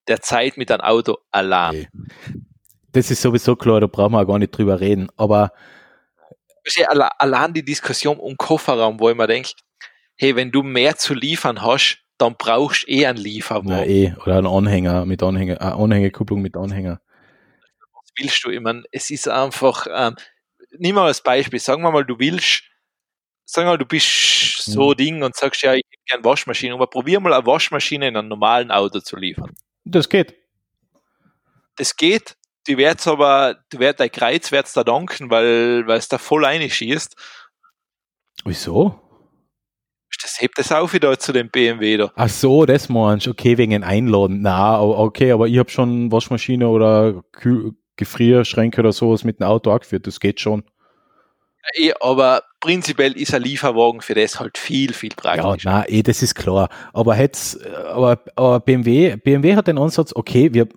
der Zeit mit einem Auto allein. Okay. Das ist sowieso klar, da brauchen wir auch gar nicht drüber reden, aber Allein die Diskussion um Kofferraum, wo ich mir denke, hey, wenn du mehr zu liefern hast, dann brauchst du eh einen Lieferwagen. na eh, oder ein Anhänger mit Anhänger, eine Anhängerkupplung mit Anhänger. was willst du? Ich meine, es ist einfach, ähm, nimm mal als Beispiel, sagen wir mal, du willst, sagen wir mal, du bist so Mhm. Ding und sagst, ja, ich hätte gern Waschmaschine, aber probier mal eine Waschmaschine in einem normalen Auto zu liefern. Das geht. Das geht, die wird's aber, du wirst dein Kreuz wird's da danken, weil, weil es da voll reinschießt. Wieso? Das hebt das auf wieder zu dem BMW da. Ach so, das meinst du. Okay, wegen ein Einladen. Na, okay, aber ich habe schon Waschmaschine oder Kühl Gefrierschränke oder sowas mit dem Auto angeführt. Das geht schon. Eh, aber prinzipiell ist ein Lieferwagen für das halt viel, viel praktischer. Ja, nein, eh, das ist klar. Aber jetzt, aber, aber BMW, BMW hat den Ansatz, okay, wir,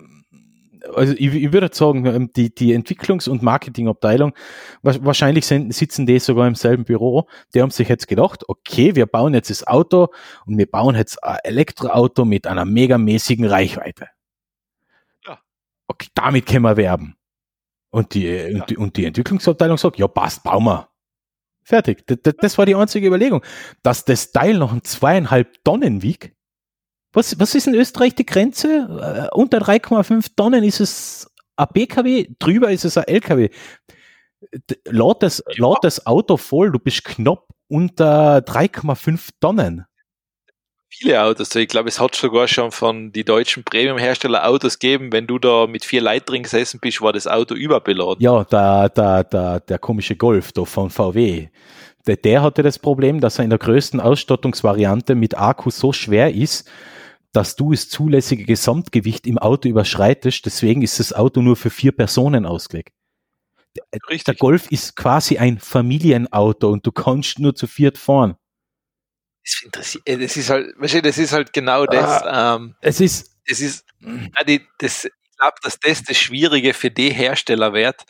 also ich, ich würde sagen, ähm, die, die Entwicklungs- und Marketingabteilung, wahrscheinlich sind, sitzen die sogar im selben Büro, die haben sich jetzt gedacht, okay, wir bauen jetzt das Auto und wir bauen jetzt ein Elektroauto mit einer megamäßigen Reichweite. Ja. Okay, damit können wir werben. Und die, ja. und die, und die Entwicklungsabteilung sagt, ja, passt, bauen wir. Fertig. Das, das war die einzige Überlegung. Dass das Teil noch ein zweieinhalb Tonnen wiegt, was, was ist in Österreich die Grenze? Äh, unter 3,5 Tonnen ist es ein PKW, drüber ist es ein LKW. Laut das, ja. laut das Auto voll, du bist knapp unter 3,5 Tonnen. Viele Autos. Ich glaube, es hat sogar schon von die deutschen Premium-Hersteller Autos gegeben. Wenn du da mit vier Leuten drin gesessen bist, war das Auto überbeladen. Ja, der, der, der, der komische Golf da von VW. Der, der hatte das Problem, dass er in der größten Ausstattungsvariante mit Akku so schwer ist, dass du das zulässige Gesamtgewicht im Auto überschreitest. Deswegen ist das Auto nur für vier Personen ausgelegt. Richtig. Der Golf ist quasi ein Familienauto und du kannst nur zu viert fahren. Das, interessiert, äh, das ist halt, das ist halt genau das. Ah, ähm, es ist, das ist, das, ich glaube, dass das das Schwierige für die Hersteller wird.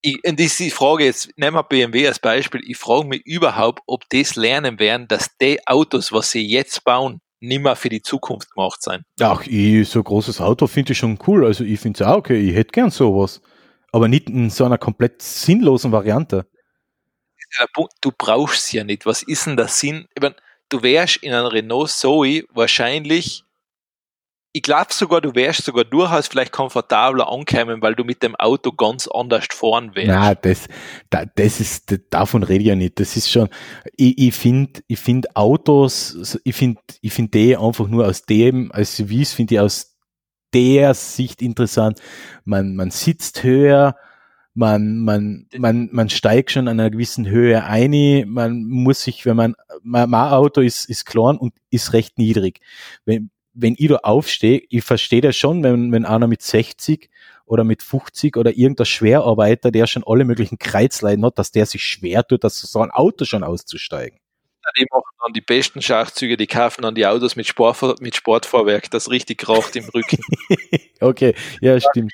Ich, und diese Frage jetzt, nehmen wir BMW als Beispiel, ich frage mich überhaupt, ob das lernen werden, dass die Autos, was sie jetzt bauen, nimmer für die Zukunft gemacht sein. Ach, ich, so großes Auto finde ich schon cool. Also ich finde es auch okay, ich hätte gern sowas. Aber nicht in so einer komplett sinnlosen Variante. Du brauchst es ja nicht. Was ist denn der Sinn? Ich meine, du wärst in einem Renault Zoe wahrscheinlich ich glaube sogar, du wärst sogar durchaus vielleicht komfortabler ankommen, weil du mit dem Auto ganz anders fahren wärst. Na, das, das ist, davon rede ich ja nicht. Das ist schon, ich, ich finde, ich finde Autos, ich finde, ich finde die einfach nur aus dem, als SUVs finde ich aus der Sicht interessant. Man, man sitzt höher, man, man, man, man steigt schon an einer gewissen Höhe ein, man muss sich, wenn man, mein, mein Auto ist, ist klein und ist recht niedrig. Wenn, wenn ich da aufstehe, ich verstehe das schon, wenn, wenn einer mit 60 oder mit 50 oder irgendein Schwerarbeiter, der schon alle möglichen Kreuzleiden hat, dass der sich schwer tut, dass so ein Auto schon auszusteigen. die machen dann die besten Schachzüge, die kaufen dann die Autos mit, Sport, mit Sportvorwerk, das richtig raucht im Rücken. [laughs] okay, ja, stimmt.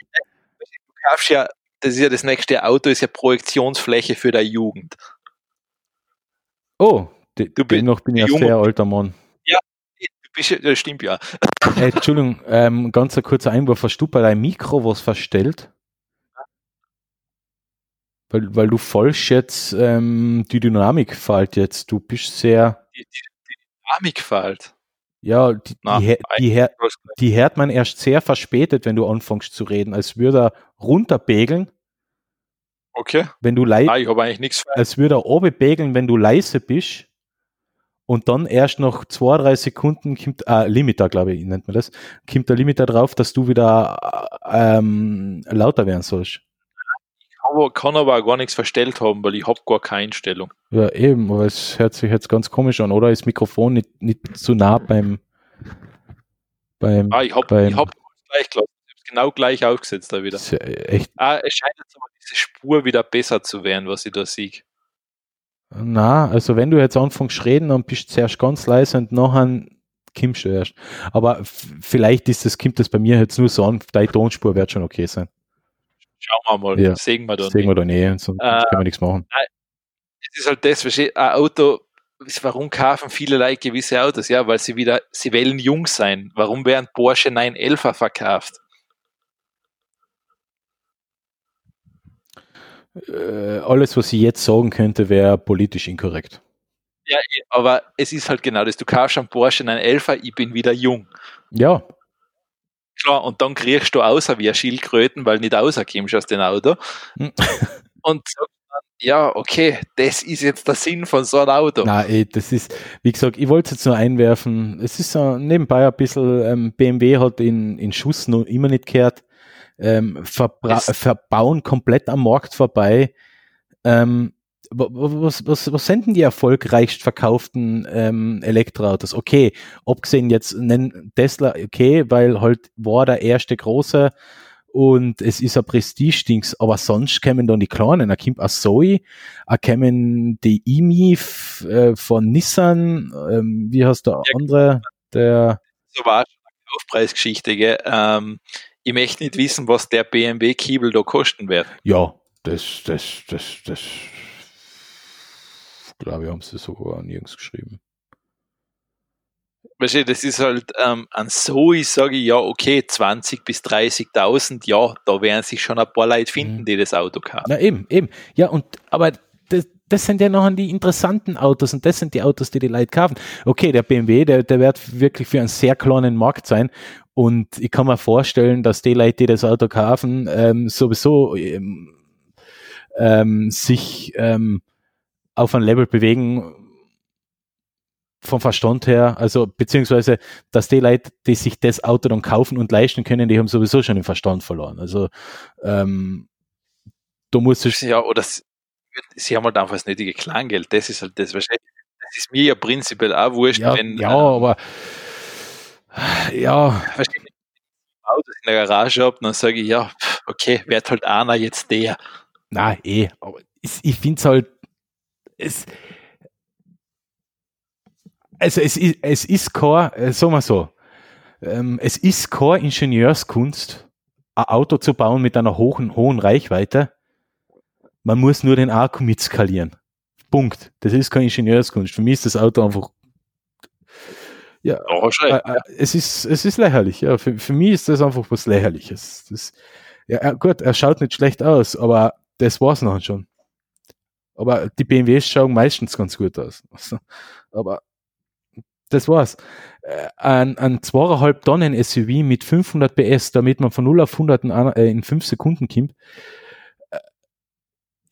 Du kaufst ja, das ist ja das nächste Auto, ist ja Projektionsfläche für der Jugend. Oh, die, du bin, noch bin ja sehr alter Mann das stimmt ja. Hey, Entschuldigung, ähm, ganz ein kurzer Einwurf. Hast du bei deinem Mikro was verstellt? Weil, weil du falsch jetzt ähm, die Dynamik fällt jetzt. Du bist sehr. Die, die, Dynamik fällt. Ja, die, Na, die, die, die, hört man erst sehr verspätet, wenn du anfängst zu reden, als würde er runterbegeln. Okay. Wenn du leise. ich habe eigentlich nichts. Als würde er oben begeln, wenn du leise bist und dann erst nach zwei, drei Sekunden kommt äh, Limiter, glaube ich, nennt man das, kommt der Limiter drauf, dass du wieder ähm, lauter werden sollst. Ich kann aber auch gar nichts verstellt haben, weil ich habe gar keine Einstellung. Ja, eben, aber es hört sich jetzt ganz komisch an, oder? Ist das Mikrofon nicht, nicht zu nah beim beim, ah, ich habe hab gleich gelassen. genau gleich aufgesetzt da wieder. Ja echt. Ah, es scheint jetzt aber diese Spur wieder besser zu werden, was ich da sehe. Na, also wenn du jetzt anfängst reden, dann bist du zuerst ganz leise und nachher kommst du erst. Aber vielleicht ist das, kommt das bei mir jetzt nur so an, deine Tonspur wird schon okay sein. Schauen wir mal, ja. sehen wir dann. Sehen wir dann eh, sonst äh, können wir nichts machen. Es ist halt das, ein Auto, warum kaufen viele Leute gewisse Autos? Ja, weil sie wieder, sie wollen jung sein. Warum werden Porsche 911er verkauft? Äh, alles, was ich jetzt sagen könnte, wäre politisch inkorrekt. Ja, aber es ist halt genau das. Du kaufst einen Porsche in einen Elfer, ich bin wieder jung. Ja. Klar, und dann kriegst du außer wie ein Schildkröten, weil nicht rauskommst aus dem Auto. Hm. [laughs] und ja, okay, das ist jetzt der Sinn von so einem Auto. Nein, das ist, wie gesagt, ich wollte es jetzt nur einwerfen. Es ist so nebenbei ein bisschen, ähm, BMW hat in, in Schuss noch immer nicht gehört ähm, verbauen komplett am Markt vorbei. Ähm, was, was, was sind denn die erfolgreichst verkauften ähm, Elektroautos? Okay, abgesehen jetzt nennen Tesla, okay, weil halt war der erste große und es ist ein Prestige-Dings, aber sonst kämen dann die Kleinen, da kommt ein Zoe, da kämen die IMI äh, von Nissan, ähm, wie heißt der andere, der... So war schon eine Aufpreisgeschichte, gell? Ähm, ich möchte nicht wissen, was der BMW-Kiebel da kosten wird. Ja, das, das, das, das, glaube ich, haben sie sogar nirgends geschrieben weißt du, das ist halt ähm, an so, ich sage ja, okay, 20 bis 30.000, ja, da werden sich schon ein paar Leute finden, mhm. die das Auto kaufen. Na eben, eben. Ja, und aber das, sind ja noch die interessanten Autos und das sind die Autos, die die Leute kaufen. Okay, der BMW, der, der wird wirklich für einen sehr kleinen Markt sein und ich kann mir vorstellen, dass die Leute, die das Auto kaufen, ähm, sowieso ähm, ähm, sich ähm, auf ein Level bewegen, vom Verstand her, also beziehungsweise, dass die Leute, die sich das Auto dann kaufen und leisten können, die haben sowieso schon den Verstand verloren. Also ähm, du musst ja oder sie, haben halt einfach das nötige Kleingeld. Das ist halt das wahrscheinlich. Das ist mir ja prinzipiell auch wurscht, ja, wenn ja, ähm, aber ja. Verstehe, Autos in der Garage habe, dann sage ich, ja, okay, wird halt einer jetzt der. Na, eh, aber ich, ich finde es halt, es, also es ist, es ist kein, äh, sagen wir so, ähm, es ist keine Ingenieurskunst, ein Auto zu bauen mit einer hohen, hohen Reichweite. Man muss nur den Akku mitskalieren. Punkt. Das ist keine Ingenieurskunst. Für mich ist das Auto einfach ja, oh, äh, äh, es ist es ist lächerlich. Ja, für, für mich ist das einfach was lächerliches. Das, ja, gut, er schaut nicht schlecht aus, aber das war's noch schon. Aber die BMWs schauen meistens ganz gut aus. [laughs] aber das war's. Äh, ein, ein zweieinhalb Tonnen SUV mit 500 PS, damit man von 0 auf 100 in, äh, in 5 Sekunden kommt.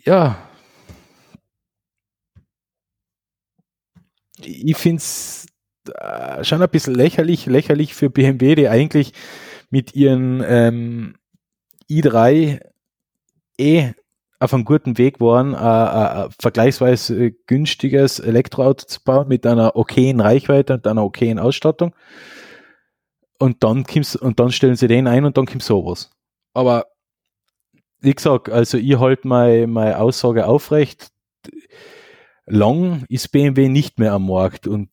Äh, ja. Ich finde es äh, schon ein bisschen lächerlich, lächerlich für BMW, die eigentlich mit ihren ähm, i3 eh auf einem guten Weg waren, ein, vergleichsweise günstiges Elektroauto zu bauen mit einer okayen Reichweite und einer okayen Ausstattung. Und dann kommst, und dann stellen sie den ein und dann kommt sowas. Aber wie gesagt, also ich halte meine, meine Aussage aufrecht. Lang ist BMW nicht mehr am Markt und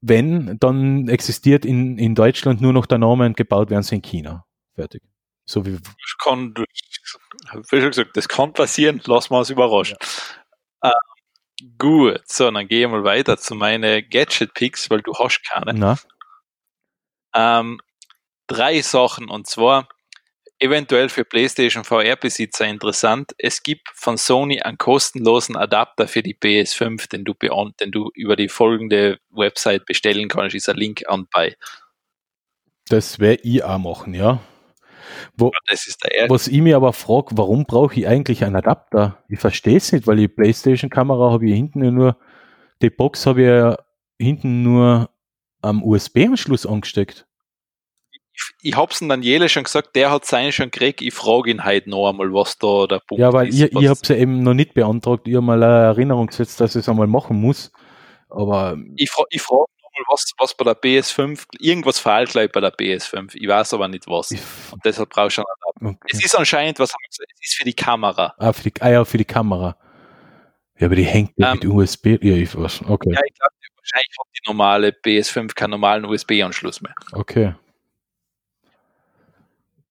wenn, dann existiert in, in Deutschland nur noch der Name und gebaut werden sie in China. Fertig. So wie. Das kann, wie schon gesagt, das kann passieren, lassen wir uns überraschen. Ja. Äh, gut, so, dann gehe ich mal weiter zu meinen Gadget-Picks, weil du hast keine. Ähm, drei Sachen, und zwar eventuell für PlayStation VR-Besitzer interessant. Es gibt von Sony einen kostenlosen Adapter für die PS5, den du, den du über die folgende Website bestellen kannst. Ist ein Link an bei. Das wäre ich auch machen, ja. Wo, was ich mir aber frage, warum brauche ich eigentlich einen Adapter? Ich verstehe es nicht, weil die Playstation-Kamera habe ich hinten nur, die Box habe ich hinten nur am USB-Anschluss angesteckt. Ich, hab's dann Jele schon gesagt, der hat seinen schon gekriegt, ich frage ihn halt noch einmal, was da der Punkt ist. Ja, weil ist, ich, ich hab's ja eben noch nicht beantragt, ich habe mal eine Erinnerung gesetzt, dass ich es einmal machen muss. Aber ich, fra ich frage mal, was, was bei der PS5, irgendwas fehlt gleich bei der PS5. Ich weiß aber nicht was. Und deshalb brauche ich schon einen okay. Es ist anscheinend, was haben wir gesagt, es ist für die Kamera. Ah, für die, ah ja, für die Kamera. Ja, aber die hängt ja ähm, mit USB. Ja, ich weiß. Okay. Ja, ich glaube, wahrscheinlich hat die normale PS5 keinen normalen USB-Anschluss mehr. Okay.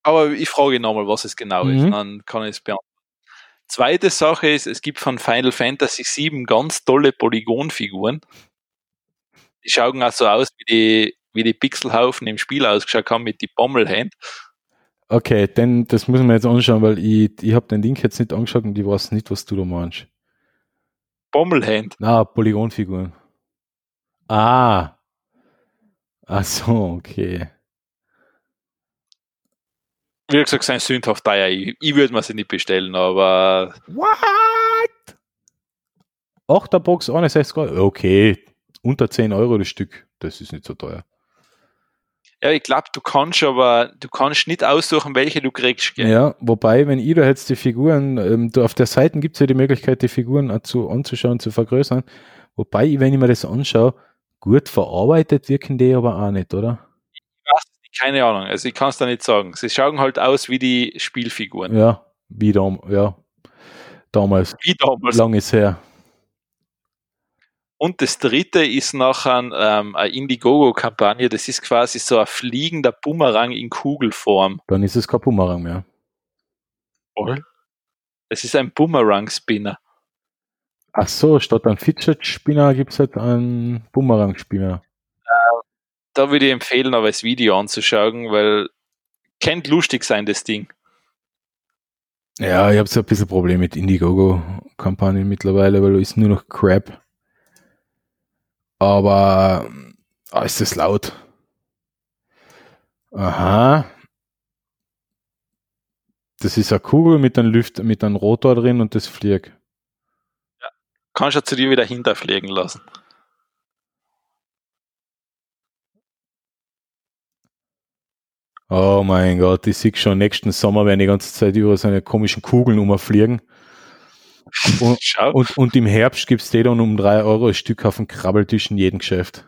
Aber ich frage nochmal, was es genau mhm. ist, dann kann ich es beantworten. Zweite Sache ist, es gibt von Final Fantasy VII ganz tolle Polygonfiguren die schauen auch so aus, wie die, wie die Pixelhaufen im Spiel ausgeschaut haben mit die Bommelhand. Okay, denn das müssen wir jetzt anschauen, weil ich, ich habe den Link jetzt nicht angeschaut und ich weiß nicht, was du da meinst. Bommelhand? Na, Polygonfiguren. Ah. Ach so, okay. Wie gesagt, sein sündhaft teuer. Ich, ich würde mir sie nicht bestellen, aber. What? Achterbox 61 Okay, unter 10 Euro das Stück. Das ist nicht so teuer. Ja, ich glaube, du kannst aber, du kannst nicht aussuchen, welche du kriegst. Gell? Ja, wobei, wenn ihr da jetzt die Figuren, ähm, du, auf der Seite gibt es ja die Möglichkeit, die Figuren zu, anzuschauen, zu vergrößern. Wobei, wenn ich mir das anschaue, gut verarbeitet wirken die aber auch nicht, oder? Keine Ahnung. Also ich kann es da nicht sagen. Sie schauen halt aus wie die Spielfiguren. Ja, wie dam ja. damals. Wie damals. Lang ist her. Und das dritte ist nachher ähm, eine Indiegogo-Kampagne. Das ist quasi so ein fliegender Bumerang in Kugelform. Dann ist es kein Bumerang mehr. Voll. Es ist ein Bumerang-Spinner. Ach so, statt einem Fidget-Spinner gibt es halt einen Bumerang-Spinner. Da würde ich empfehlen, aber das Video anzuschauen, weil kennt lustig sein, das Ding. Ja, ich habe so ein bisschen Probleme mit Indiegogo-Kampagnen mittlerweile, weil da ist nur noch Crap. Aber ah, ist das laut. Aha. Das ist eine Kugel mit einem Lüft, mit einem Rotor drin und das fliegt. Kannst du zu dir wieder hinterfliegen lassen. Oh mein Gott, ich sehe schon, nächsten Sommer werden die ganze Zeit über so eine komischen Kugeln umfliegen. [laughs] Und, und, und im Herbst gibt's die dann um drei Euro ein Stück auf dem Krabbeltisch in jedem Geschäft.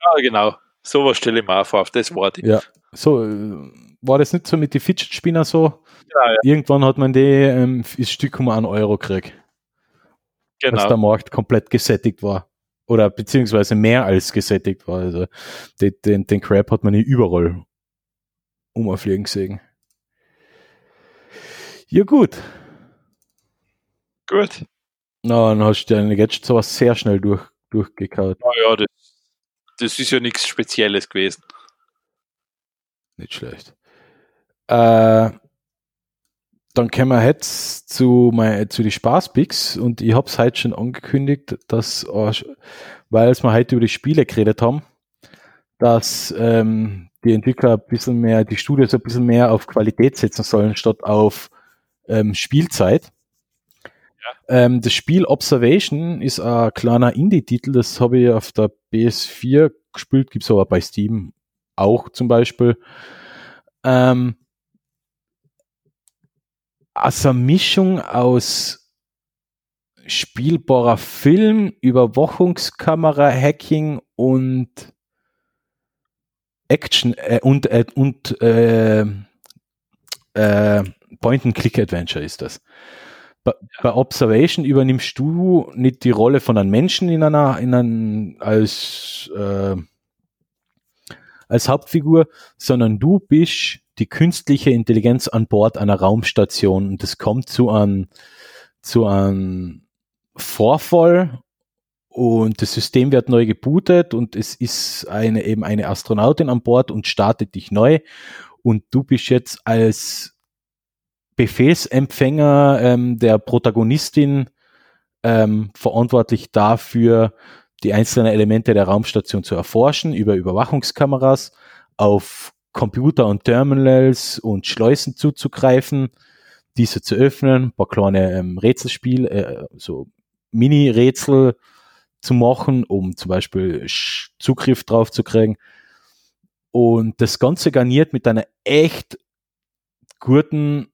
Ja, genau. Sowas stelle ich mir auch vor, auf das ich. Ja. So, äh, war das nicht so mit den Fidget-Spinner so? Ja, ja. Irgendwann hat man die ähm, das Stück um einen Euro gekriegt, als der Genau. Markt komplett gesättigt war. Oder beziehungsweise mehr als gesättigt war. Also den, den, den Crap hat man nicht überall umfliegen gesehen. Ja gut. Gut. Na, dann hast du deine Gadgets aber sehr schnell durch, durchgekaut. Naja, das, das ist ja nichts Spezielles gewesen. Nicht schlecht. Äh, dann kommen wir jetzt zu, mein, zu die Spaßpicks und ich habe es heute schon angekündigt, dass, äh, weil wir heute über die Spiele geredet haben, dass ähm, die Entwickler ein bisschen mehr, die Studios ein bisschen mehr auf Qualität setzen sollen, statt auf ähm, Spielzeit. Ähm, das Spiel Observation ist ein kleiner Indie-Titel, das habe ich auf der PS4 gespielt, gibt's aber bei Steam auch zum Beispiel. Ähm, also eine Mischung aus spielbarer Film, Überwachungskamera, Hacking und Action äh, und, äh, und äh, äh, Point-and-Click-Adventure ist das. Bei, Observation übernimmst du nicht die Rolle von einem Menschen in einer, in einem, als, äh, als Hauptfigur, sondern du bist die künstliche Intelligenz an Bord einer Raumstation und es kommt zu einem, zu einem Vorfall und das System wird neu gebootet und es ist eine, eben eine Astronautin an Bord und startet dich neu. Und du bist jetzt als Befehlsempfänger ähm, der Protagonistin ähm, verantwortlich dafür, die einzelnen Elemente der Raumstation zu erforschen über Überwachungskameras, auf Computer und Terminals und Schleusen zuzugreifen, diese zu öffnen, paar kleine ähm, Rätselspiel, äh, so Mini-Rätsel zu machen, um zum Beispiel Zugriff drauf zu kriegen. Und das Ganze garniert mit einer echt guten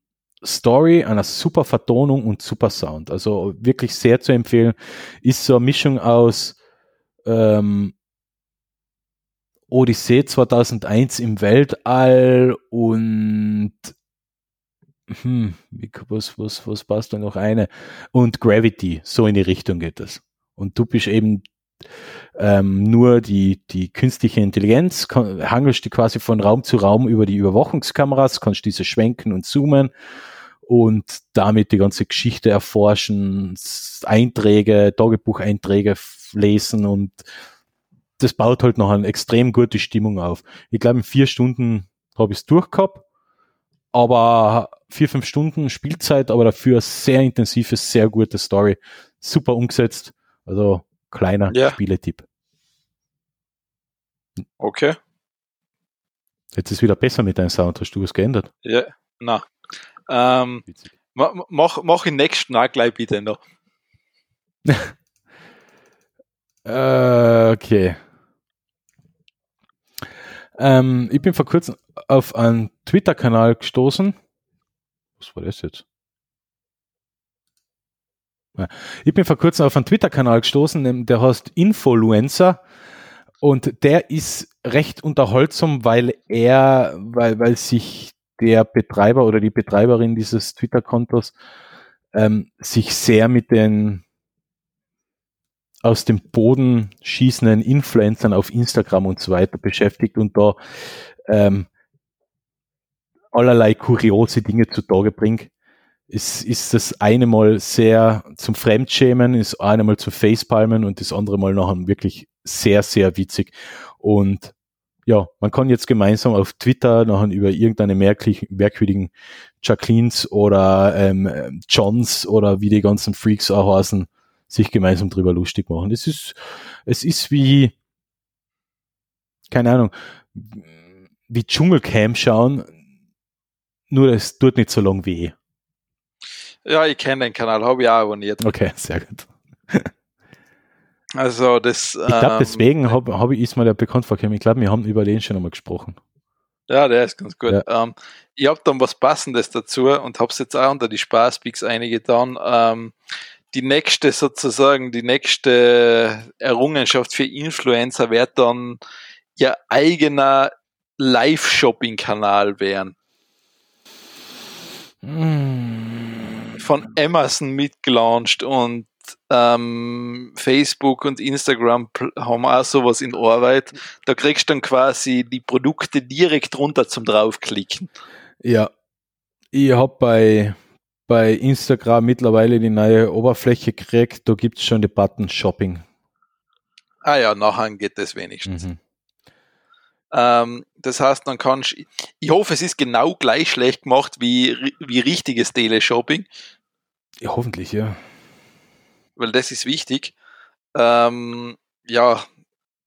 Story, einer super Vertonung und super Sound. Also wirklich sehr zu empfehlen. Ist so eine Mischung aus ähm, Odyssee 2001 im Weltall und hm, was, was, was passt da noch eine? Und Gravity, so in die Richtung geht das. Und du bist eben ähm, nur die, die künstliche Intelligenz, hangelst die quasi von Raum zu Raum über die Überwachungskameras, kannst diese schwenken und zoomen und damit die ganze Geschichte erforschen, Einträge, Tagebucheinträge lesen und das baut halt noch eine extrem gute Stimmung auf. Ich glaube, in vier Stunden habe ich es durchgehabt, aber vier, fünf Stunden Spielzeit, aber dafür sehr intensives, sehr gute Story. Super umgesetzt. Also kleiner Ja. Spieletipp. Okay. Jetzt ist wieder besser mit deinem Sound. Hast du was geändert? Ja, na. Ähm, mach, mach den nächsten auch gleich bitte noch. [laughs] Äh, okay. Ähm, ich bin vor kurzem auf einen Twitter-Kanal gestoßen. Was war das jetzt? Ich bin vor kurzem auf einen Twitter-Kanal gestoßen, der heißt Influencer Und der ist recht unterhaltsam, weil er, weil, weil sich der Betreiber oder die Betreiberin dieses Twitter-Kontos ähm, sich sehr mit den aus dem Boden schießenden Influencern auf Instagram und so weiter beschäftigt und da ähm, allerlei kuriose Dinge zutage bringt. Es ist das eine Mal sehr zum Fremdschämen, ist eine Mal zum Facepalmen und das andere Mal nachher wirklich sehr, sehr witzig. Und ja, man kann jetzt gemeinsam auf Twitter nachher über irgendeine merkwürdigen Jacquelines oder ähm, Johns oder wie die ganzen Freaks auch heißen, sich gemeinsam drüber lustig machen. Es ist, es ist wie, keine Ahnung, wie Dschungelcamp schauen, nur es tut nicht so lang weh. Ja, ich kenne den Kanal, habe ich auch abonniert. Okay, sehr gut. Also das. Ich glaube, ähm, deswegen habe hab ich ist mal der bekannt vorgekommen. Ich glaube, wir haben über den schon einmal gesprochen. Ja, der ist ganz gut. Ja. Ähm, ich habe dann was Passendes dazu und habe es jetzt auch unter die Spaßpicks eingetan. Ähm, die nächste sozusagen, die nächste Errungenschaft für Influencer wird dann ihr eigener Live-Shopping-Kanal werden. Mm. Von Amazon mitgelauncht und ähm, Facebook und Instagram haben auch sowas in Arbeit. Da kriegst du dann quasi die Produkte direkt runter zum draufklicken. Ja, ich habe bei, bei Instagram mittlerweile die neue Oberfläche gekriegt. Da gibt es schon den Button Shopping. Ah ja, nachher geht das wenigstens. Mhm. Ähm, das heißt, dann kannst ich hoffe, es ist genau gleich schlecht gemacht wie, wie richtiges Teleshopping. Ja, hoffentlich, ja. Weil das ist wichtig. Ähm, ja,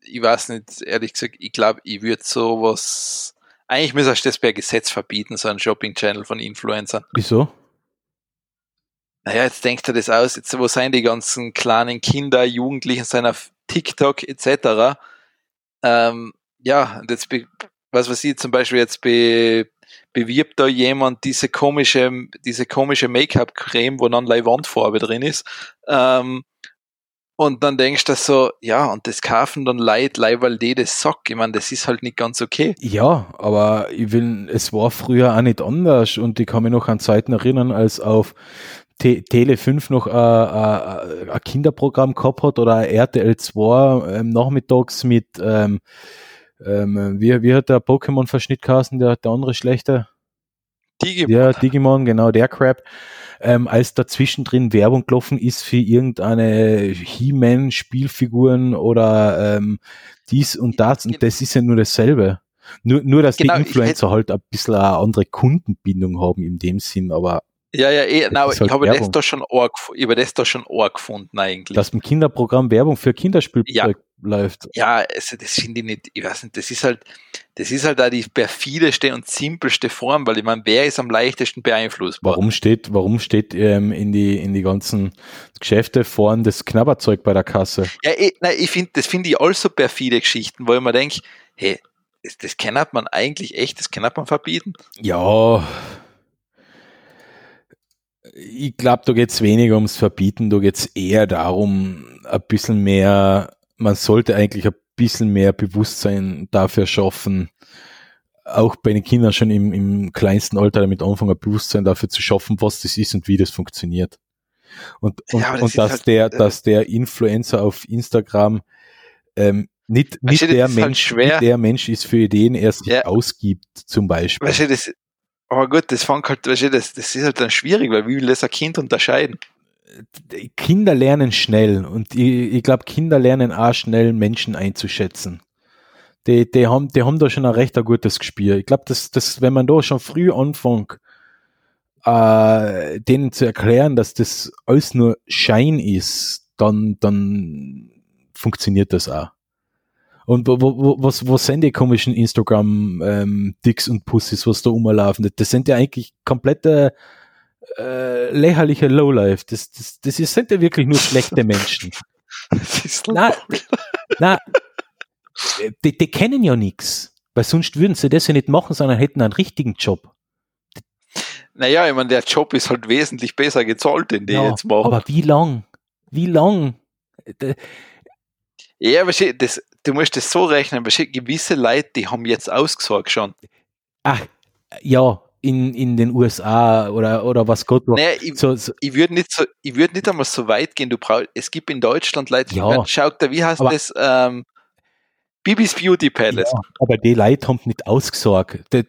ich weiß nicht, ehrlich gesagt, ich glaube, ich würde sowas. Eigentlich müsste das per Gesetz verbieten, so ein Shopping-Channel von Influencern. Wieso? Naja, jetzt denkt er das aus, jetzt wo sind die ganzen kleinen Kinder, Jugendlichen, auf TikTok etc. Ähm, ja, und jetzt, was weiß ich, zum Beispiel jetzt be, bewirbt da jemand diese komische, diese komische Make-up-Creme, wo dann Wandfarbe drin ist. Ähm, und dann denkst du so, ja, und das kaufen dann Leute, weil die das sagt. Ich meine, das ist halt nicht ganz okay. Ja, aber ich will, es war früher auch nicht anders und ich kann mich noch an Zeiten erinnern, als auf Te Tele 5 noch ein Kinderprogramm gehabt hat oder RTL 2 ähm, nachmittags mit ähm, ähm, wie, wie hat der Pokémon-Verschnitt geheißen, der, der andere schlechte? Digimon. Ja, Digimon, genau, der Crap. Ähm, als dazwischen drin Werbung gelaufen ist für irgendeine He-Man-Spielfiguren oder ähm, dies und das, und das ist ja nur dasselbe. Nur, nur dass genau, die Influencer halt ein bisschen eine andere Kundenbindung haben in dem Sinn, aber ja, ja, eh, na, halt ich habe das da schon arg, über das da schon arg gefunden eigentlich. Dass im Kinderprogramm Werbung für Kinderspielzeug ja. läuft. Ja, also das finde ich nicht, ich weiß nicht, das ist halt, das ist halt auch die perfideste und simpelste Form, weil ich meine, wer ist am leichtesten beeinflussbar? Warum steht, warum steht ähm, in die in die ganzen Geschäfte vorn das Knabberzeug bei der Kasse? Ja, eh, nein, ich finde, das finde ich also perfide Geschichten, wo ich mir denke, hey, das, das kann man eigentlich echt, das kann man verbieten. Ja, ich glaube, da geht es weniger ums Verbieten, da geht es eher darum, ein bisschen mehr, man sollte eigentlich ein bisschen mehr Bewusstsein dafür schaffen, auch bei den Kindern schon im, im kleinsten Alter damit anfangen, ein Bewusstsein dafür zu schaffen, was das ist und wie das funktioniert. Und, und, ja, das und dass halt, der, äh, dass der Influencer auf Instagram ähm, nicht, nicht, der halt Mensch, halt nicht der Mensch ist, für den er sich ja. ausgibt, zum Beispiel. Weißt du, das, aber gut, das fängt halt, weißt du, das, das ist halt dann schwierig, weil wie will das ein Kind unterscheiden? Kinder lernen schnell und ich, ich glaube, Kinder lernen auch schnell Menschen einzuschätzen. Die, die, haben, die haben da schon ein recht ein gutes Gespür. Ich glaube, dass, dass, wenn man da schon früh anfängt, äh, denen zu erklären, dass das alles nur Schein ist, dann, dann funktioniert das auch. Und wo, wo, was, was sind die komischen Instagram-Dicks ähm, und Pussys, was da rumlaufen? Das sind ja eigentlich komplette äh, lächerliche Lowlife. Das, das, das sind ja wirklich nur schlechte Menschen. [laughs] [laughs] na, na, die, die kennen ja nichts. Weil sonst würden sie das ja nicht machen, sondern hätten einen richtigen Job. Naja, ich meine, der Job ist halt wesentlich besser gezahlt, den die ja, jetzt machen. Aber wie lang? Wie lang? Ja, aber das, du musst es so rechnen, gewisse Leute, die haben jetzt ausgesorgt schon. Ach, ja, in, in den USA oder, oder was Gott war. Naja, ich, so, so. ich würde nicht, so, würd nicht einmal so weit gehen. Du brauchst, es gibt in Deutschland Leute, ja, schau da, wie heißt aber, das? Ähm, Bibis Beauty Palace. Ja, aber die Leute haben nicht ausgesorgt. Die,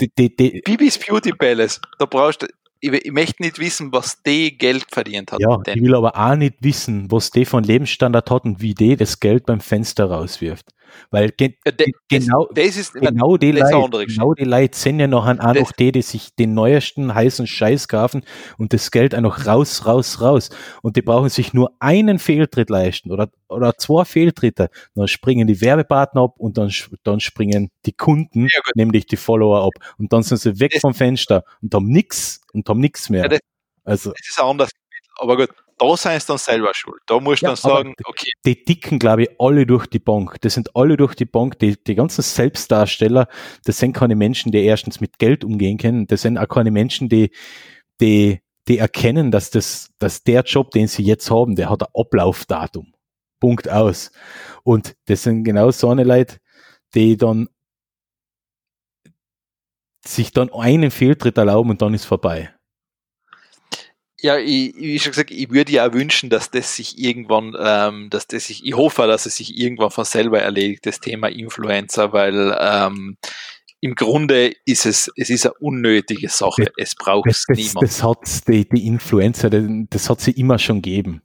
die, die, Bibis Beauty Palace, da brauchst du, ich, ich, möchte nicht wissen, was die Geld verdient hat. Ja, ich will aber auch nicht wissen, was die von Lebensstandard hat und wie die das Geld beim Fenster rauswirft. Weil ge de, genau, das, das ist, genau, die Leute, genau die Leute sind ja noch an auch noch die, die sich den neuesten heißen Scheiß kaufen und das Geld noch raus, raus, raus. Und die brauchen sich nur einen Fehltritt leisten oder, oder zwei Fehltritte. Dann springen die Werbepartner ab und dann, dann springen die Kunden, ja, nämlich die Follower ab. Und dann sind sie weg das vom Fenster und haben nichts und haben nichts mehr. Ja, das, also, das ist anders. Aber gut, da sind sie dann selber schuld. Da musst du ja, dann sagen, okay. Die dicken, glaube ich, alle durch die Bank. Das sind alle durch die Bank. Die, die ganzen Selbstdarsteller, das sind keine Menschen, die erstens mit Geld umgehen können. Das sind auch keine Menschen, die, die, die erkennen, dass das, dass der Job, den sie jetzt haben, der hat ein Ablaufdatum. Punkt aus. Und das sind genau so eine Leute, die dann sich dann einen Fehltritt erlauben und dann ist vorbei. Ja, ich, wie schon gesagt, ich würde ja wünschen, dass das sich irgendwann, ähm, dass das sich, ich hoffe, dass es sich irgendwann von selber erledigt, das Thema Influencer, weil ähm, im Grunde ist es, es ist eine unnötige Sache. Das, es braucht es niemand. Das hat die, die Influencer, das, hat sie immer schon gegeben.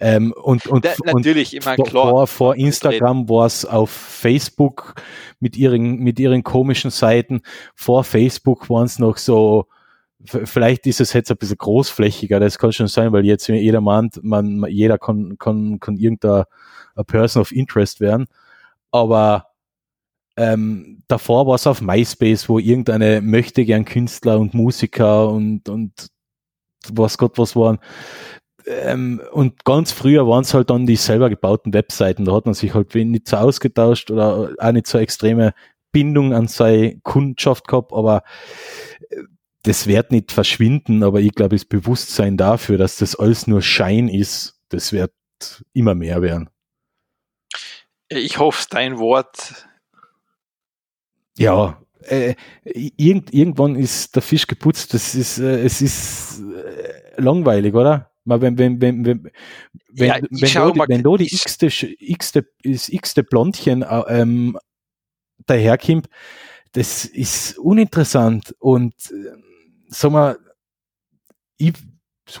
Ähm, und, und, da, natürlich, und immer klar. Vor, vor Instagram war es auf Facebook mit ihren, mit ihren komischen Seiten. Vor Facebook waren es noch so, vielleicht ist es jetzt ein bisschen großflächiger, das kann schon sein, weil jetzt jeder meint, man, jeder kann, kann, kann irgendein Person of Interest werden. Aber ähm, davor war es auf MySpace, wo irgendeine möchte gern Künstler und Musiker und, und was Gott was waren. Ähm, und ganz früher waren es halt dann die selber gebauten Webseiten, da hat man sich halt nicht so ausgetauscht oder auch nicht so extreme Bindung an seine Kundschaft gehabt, aber das wird nicht verschwinden, aber ich glaube, das Bewusstsein dafür, dass das alles nur Schein ist, das wird immer mehr werden. Ich hoffe, dein Wort. Ja, äh, irgend, irgendwann ist der Fisch geputzt. Das ist, äh, es ist äh, langweilig, oder? Mal wenn, wenn, wenn, wenn, wenn, ja, wenn, mal, wenn da die x-te, x-te, das x-te Blondchen äh, ähm, daherkommt, das ist uninteressant und äh, sag mal, ich,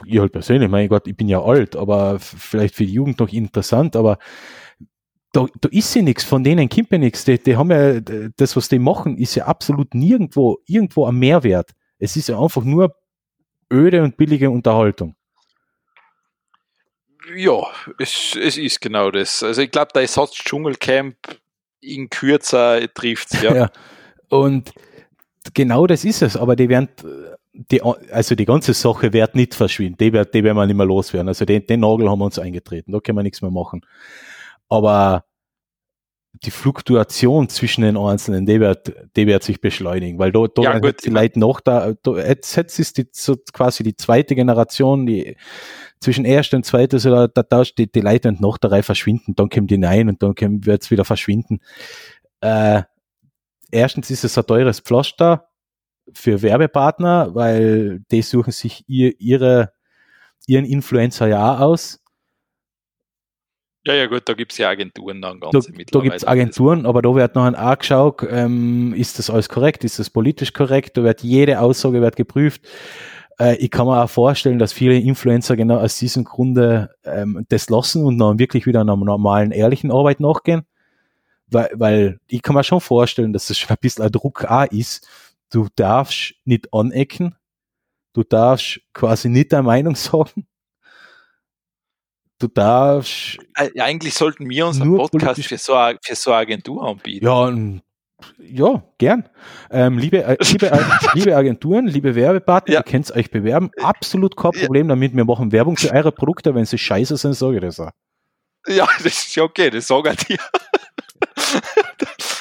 ich halt persönlich, mein Gott, ich bin ja alt, aber vielleicht für die Jugend noch interessant, aber da, da ist ja nichts, von denen kommt ja nichts. Die, die haben ja, das, was die machen, ist ja absolut nirgendwo, irgendwo ein Mehrwert. Es ist ja einfach nur öde und billige Unterhaltung. Ja, es, es ist genau das. Also ich glaube, der Satz Dschungelcamp in kürzer trifft ja. [laughs] ja. Und genau das ist es, aber die werden die, also die ganze Sache wird nicht verschwinden, die, wird, die werden wir nicht mehr loswerden. Also den, den Nagel haben wir uns eingetreten, da können wir nichts mehr machen. Aber die Fluktuation zwischen den Einzelnen, die wird, die wird sich beschleunigen, weil da, da ja, gut, die Leute noch da, da, jetzt, jetzt ist die, so quasi die zweite Generation, die zwischen erster und zweiter, so da, da, die, die Leute und noch der Reihe verschwinden, dann kommen die nein und dann wird es wieder verschwinden. Äh, erstens ist es ein teures Pflaster, für Werbepartner, weil die suchen sich ihr, ihre, ihren Influencer ja auch aus. Ja, ja, gut, da gibt es ja Agenturen dann ganz Da, da gibt es Agenturen, aber da wird noch ein geschaut, ähm, ist das alles korrekt, ist das politisch korrekt, da wird jede Aussage wird geprüft. Äh, ich kann mir auch vorstellen, dass viele Influencer genau aus diesem Grunde ähm, das lassen und dann wirklich wieder einer normalen, ehrlichen Arbeit nachgehen. Weil, weil ich kann mir schon vorstellen, dass das schon ein bisschen ein Druck auch ist, du darfst nicht anecken, du darfst quasi nicht deine Meinung [laughs] sagen. Du darfst. Eigentlich sollten wir unseren Podcast für so, eine, für so eine Agentur anbieten. Ja, ja, gern. Ähm, liebe, äh, [laughs] liebe, liebe Agenturen, liebe Werbepartner, ja. ihr könnt euch bewerben. Absolut kein Problem damit. Wir machen Werbung für eure Produkte. Wenn sie scheiße sind, sage ich das auch. Ja, das ist ja okay, das sage ich dir.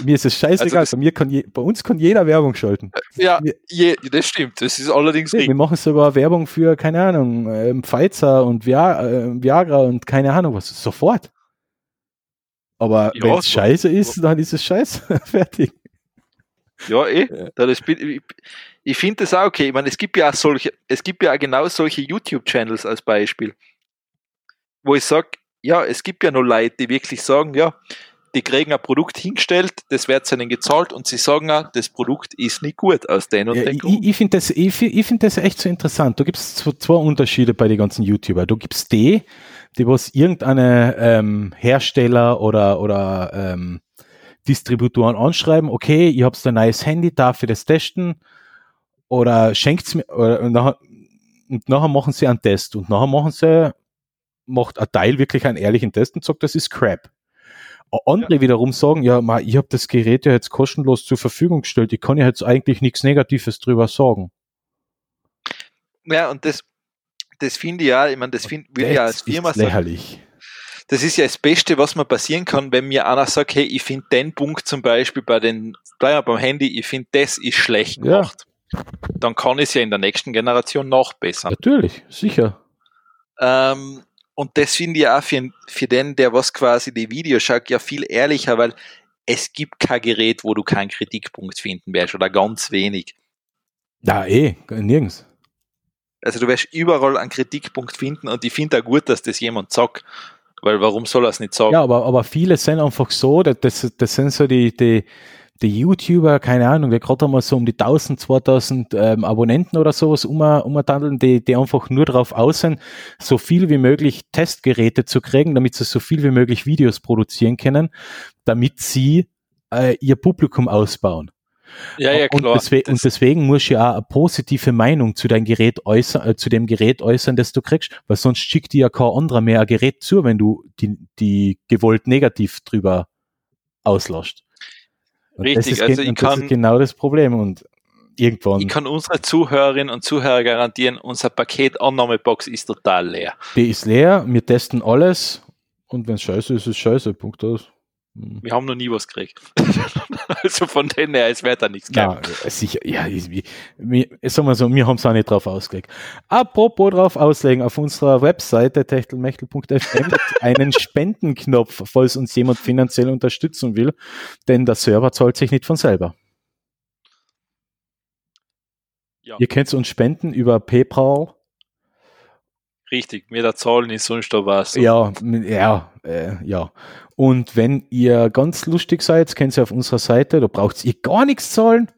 Mir ist es scheißegal. Also bei, mir kann je, bei uns kann jeder Werbung schalten. Ja, je, das stimmt. Das ist allerdings ja, Wir machen sogar Werbung für, keine Ahnung, ähm, Pfizer und Via, äh, Viagra und keine Ahnung was. Sofort. Aber Ja, wenn es scheiße ist, dann ist es scheiße. [laughs] Fertig. Ja, eh. Das bin- Ich, ich finde das auch okay. Ich meine, es gibt ja auch solche, es gibt ja auch genau solche YouTube-Channels als Beispiel, wo ich sage, ja, es gibt ja noch Leute, die wirklich sagen, ja, die kriegen ein Produkt hingestellt, das wird ihnen gezahlt und sie sagen auch, das Produkt ist nicht gut aus den und Ja, den ich Grund. ich finde das, ich, ich find das echt so interessant. Da gibt es zwei, Unterschiede bei den ganzen YouTuber. Du gibst die, die was irgendeine ähm, Hersteller oder, oder ähm, Distributoren anschreiben, okay, ihr habt ein neues Handy, darf ich das testen? Oder schenkt's mir, oder, und, nachher, und nachher machen sie einen Test und nachher machen sie, macht ein Teil wirklich einen ehrlichen Test und sagt, das ist Crap. Andere wiederum sagen, ja, ma, ich habe das Gerät ja jetzt kostenlos zur Verfügung gestellt, ich kann ja jetzt eigentlich nichts Negatives drüber sagen. Ja, und das, das finde ich ja, ich meine, das find, will ich ja als Firma ist sagen. lächerlich. Das ist ja das Beste, was mir passieren kann, wenn mir einer sagt, hey, ich finde den Punkt zum Beispiel bei den, bleiben wir beim Handy, ich finde, das ist schlecht Ja. gemacht. Dann kann ich es ja in der nächsten Generation nachbessern. Natürlich, sicher. Ähm, und das finde ich auch für, für den, der was quasi die Videos schaut, ja viel ehrlicher, weil es gibt kein Gerät, wo du keinen Kritikpunkt finden wirst oder ganz wenig. Ja, eh, nirgends. Also du wirst überall einen Kritikpunkt finden und ich finde auch gut, dass das jemand sagt, weil warum soll er es nicht sagen? Ja, aber, aber viele sind einfach so, das, das, das sind so die, die, die YouTuber, keine Ahnung, die gerade einmal so um die 1000, 2000 ähm, Abonnenten oder sowas um, umtandeln, die, die einfach nur darauf aus sind, so viel wie möglich Testgeräte zu kriegen, damit sie so viel wie möglich Videos produzieren können, damit sie äh, ihr Publikum ausbauen. ja, ja, klar. Und, deswegen, Das- und deswegen musst du ja auch eine positive Meinung zu deinem Gerät äußern, äh, zu dem Gerät äußern, das du kriegst, weil sonst schickt dir ja kein anderer mehr ein Gerät zu, wenn du die, die gewollt negativ drüber auslässt. Richtig, ist, also ich kann- ist genau das Problem und irgendwann, Ich kann unsere Zuhörerinnen und Zuhörer garantieren, unser Paketannahmebox ist total leer. die ist leer, wir testen alles und wenn es scheiße ist, ist es scheiße, Punkt aus. Hm. Wir haben noch nie was gekriegt. [laughs] also von denen her, es wird da nichts geben. Ja, sicher, ja, ich, ich, sagen wir so, wir haben es auch nicht drauf ausgelegt. Apropos drauf auslegen, auf unserer Webseite techtelmechtel.fm [laughs] gibt einen Spendenknopf, falls uns jemand finanziell unterstützen will, denn der Server zahlt sich nicht von selber. Ja. Ihr könnt uns spenden über PayPal. Richtig, mir der Zahlen ist sonst da was. Ja, ja, äh, ja. Und wenn ihr ganz lustig seid, könnt ihr auf unserer Seite, da braucht ihr gar nichts zahlen,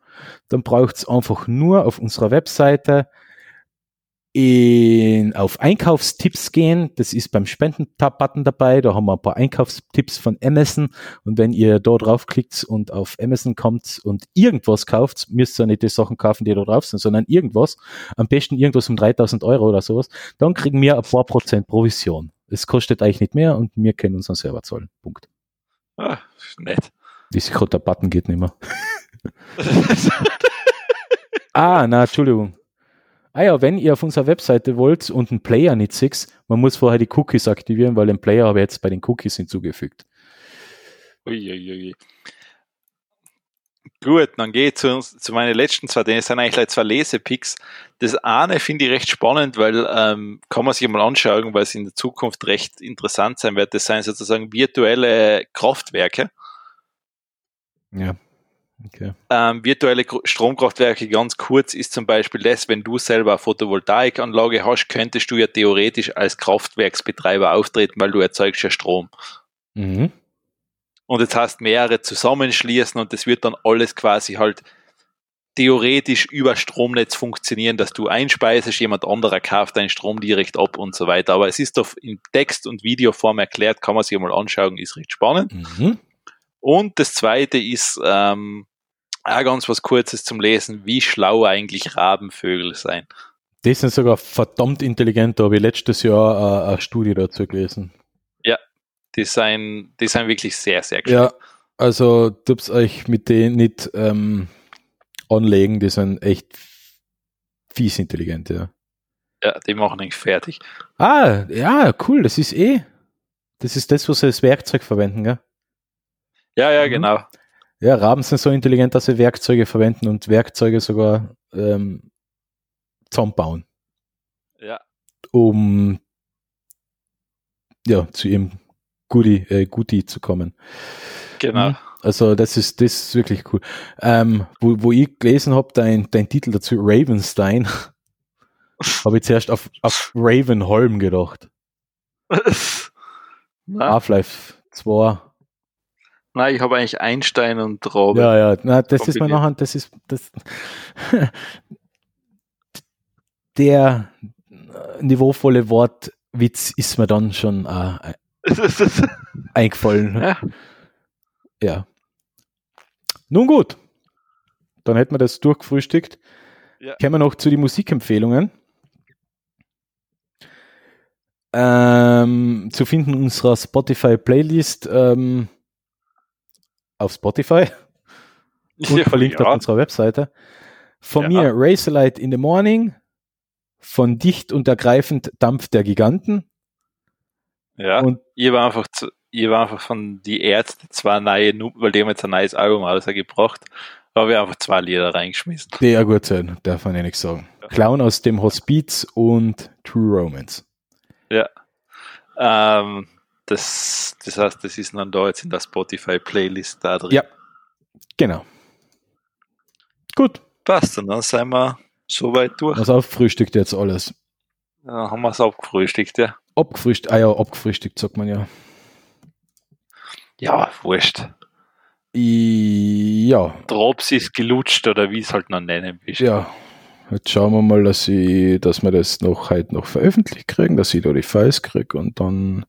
dann braucht es einfach nur auf unserer Webseite in, auf Einkaufstipps gehen. Das ist beim Spenden-Button dabei. Da haben wir ein paar Einkaufstipps von Amazon. Und wenn ihr da draufklickt und auf Amazon kommt und irgendwas kauft, müsst ihr nicht die Sachen kaufen, die da drauf sind, sondern irgendwas. Am besten irgendwas um 3000 Euro oder sowas. Dann kriegen wir ein paar Prozent Provision. Es kostet eigentlich nicht mehr und wir können unseren Server zahlen. Punkt. Ah, nett. Diese gerade der Button geht nicht mehr. [laughs] Ah, na, Entschuldigung. Ah ja, wenn ihr auf unserer Webseite wollt und einen Player nicht seht, man muss vorher die Cookies aktivieren, weil den Player habe ich jetzt bei den Cookies hinzugefügt. Uiuiui. Gut, dann gehe ich zu, uns- zu meinen letzten zwei, das sind eigentlich zwei Lesepicks. Das eine finde ich recht spannend, weil ähm, kann man sich mal anschauen, weil es in der Zukunft recht interessant sein wird. Das sind sozusagen virtuelle Kraftwerke. Ja. Okay. Ähm, virtuelle Stromkraftwerke, ganz kurz, ist zum Beispiel das, wenn du selber eine Photovoltaikanlage hast, könntest du ja theoretisch als Kraftwerksbetreiber auftreten, weil du erzeugst ja Strom. Mhm. Und jetzt hast mehrere zusammenschließen und das wird dann alles quasi halt theoretisch über Stromnetz funktionieren, dass du einspeisest, jemand anderer kauft deinen Strom direkt ab und so weiter. Aber es ist doch in Text- und Videoform erklärt, kann man sich mal anschauen, ist recht spannend. Mhm. Und das zweite ist ähm, auch ganz was Kurzes zum Lesen, wie schlau eigentlich Rabenvögel sein. Die sind sogar verdammt intelligent, da habe ich letztes Jahr äh, eine Studie dazu gelesen. Die sind, die sind wirklich sehr, sehr gescheit. Ja, also tut euch mit denen nicht ähm, anlegen, die sind echt fies intelligent, ja. ja, die machen eigentlich fertig. Ah, ja, cool, das ist eh. Das ist das, was sie als Werkzeug verwenden, gell? Ja, ja, Mhm. genau. Ja, Raben sind so intelligent, dass sie Werkzeuge verwenden und Werkzeuge sogar ähm, zusammenbauen, Ja, um ja, zu ihrem Goodie, äh, Goodie zu kommen. Genau. Mhm. Also das ist, das ist wirklich cool. Ähm, wo, wo ich gelesen habe, dein, dein Titel dazu, Ravenstein, [laughs] habe ich zuerst auf, auf Ravenholm gedacht. [laughs] Half-Life 2. Nein, ich habe eigentlich Einstein und Raube. Ja, ja, na, das ist mir nachher, das ist, das, [laughs] der niveauvolle Wortwitz ist mir dann schon äh, eingefallen. Ja. ja. Nun gut, dann hätten wir das durchgefrühstückt. Ja. Kommen wir noch zu den Musikempfehlungen. Ähm, zu finden in unserer Spotify-Playlist ähm, auf Spotify [laughs] und Ja, verlinkt ja. auf unserer Webseite. Von Ja. mir Razorlight in the Morning, von Dicht und Ergreifend Dampf der Giganten. Ja, Und ich war einfach zu, ich war einfach von die Ärzte zwei neue, weil die haben jetzt ein neues Album rausgebracht, habe ich einfach zwei Lieder reingeschmissen. der gut sein, darf man ja nichts sagen. Ja. Clown aus dem Hospiz und True Romance. Ähm, das, das heißt, das ist dann da jetzt in der Spotify-Playlist da drin. Ja. Genau. Gut, Passt, und dann sind wir soweit durch. was auf, frühstückt jetzt alles. Dann haben wir es abgefrühstückt, ja. Abgefrühstückt, ah ja, abgefrühstückt, sagt man ja. Ja, wurscht. I, ja, Drops ist gelutscht oder wie es halt noch nennen willst. ja. Jetzt schauen wir mal, dass, ich, dass wir das noch heute noch veröffentlicht kriegen, dass ich da die Files kriege und dann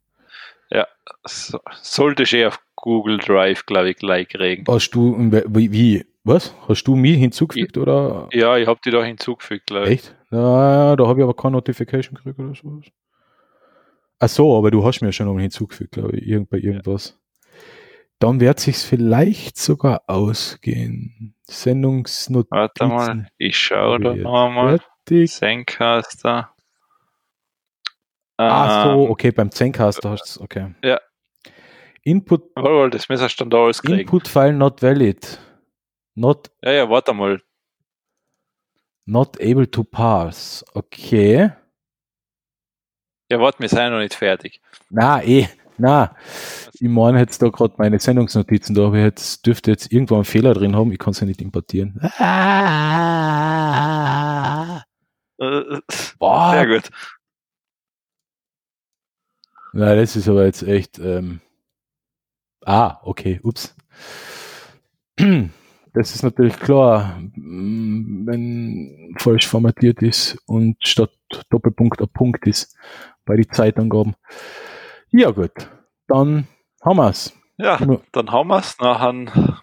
So, sollte ich eh auf Google Drive, glaube ich, gleich kriegen. hast du, wie, wie was? Hast du mich hinzugefügt oder? Ja, ich habe die da hinzugefügt, glaube ich. Echt? Ja, da habe ich aber keine Notification gekriegt oder sowas. Ach so, aber du hast mir schon noch hinzugefügt, glaube ich, irgend, bei irgendwas. Dann wird sich's vielleicht sogar ausgehen. Sendungsnotizen. Warte mal, ich schaue da Wird noch einmal. fertig. Zencaster. So, Ähm, okay, beim Zencaster hast du okay. Ja. Input, Jawohl, das müsstest du dann da alles kriegen. Input File not valid. Not, Ja, ja, warte mal. not able to pass. Okay. Ja, warte, wir sind noch nicht fertig. Na, eh, na. Ich meine jetzt da gerade meine Sendungsnotizen, da ich jetzt, dürfte jetzt irgendwo einen Fehler drin haben, ich kann es ja nicht importieren. Ah, Äh, [laughs] boah. Sehr gut. Na, das ist aber jetzt echt. Ähm, ah, okay, ups. [clears throat] Das ist natürlich klar, wenn falsch formatiert ist und statt Doppelpunkt ein Punkt ist bei den Zeitangaben. Ja, gut. Dann haben wir's. Ja, dann haben wir es. Nachher,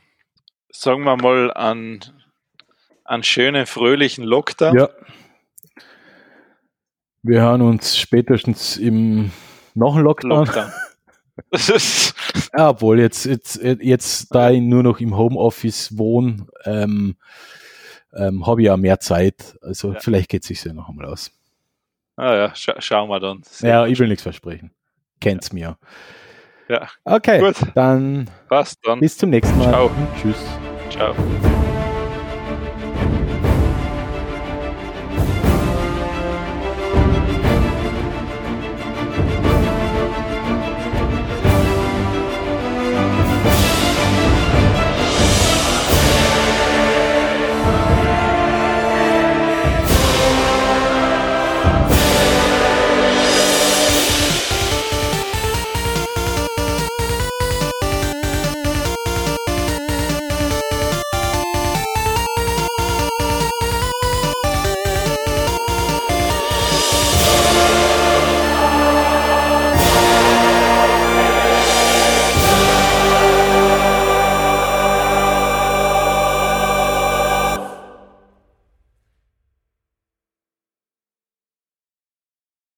sagen wir mal, an, an schönen, fröhlichen Lockdown. Ja. Wir hören uns spätestens im dem Lockdown. Lockdown. Das [laughs] ist, Ja, obwohl jetzt, jetzt, jetzt da ich nur noch im Homeoffice wohne, ähm, ähm, habe ich ja mehr Zeit. Also Ja. vielleicht geht es sich ja noch einmal aus. Ah ja, scha schauen wir dann. Ja, ich will nichts versprechen. Kennt's mir. Ja, Okay, gut, dann passt dann. bis zum nächsten Mal. Ciao. Tschüss. Ciao.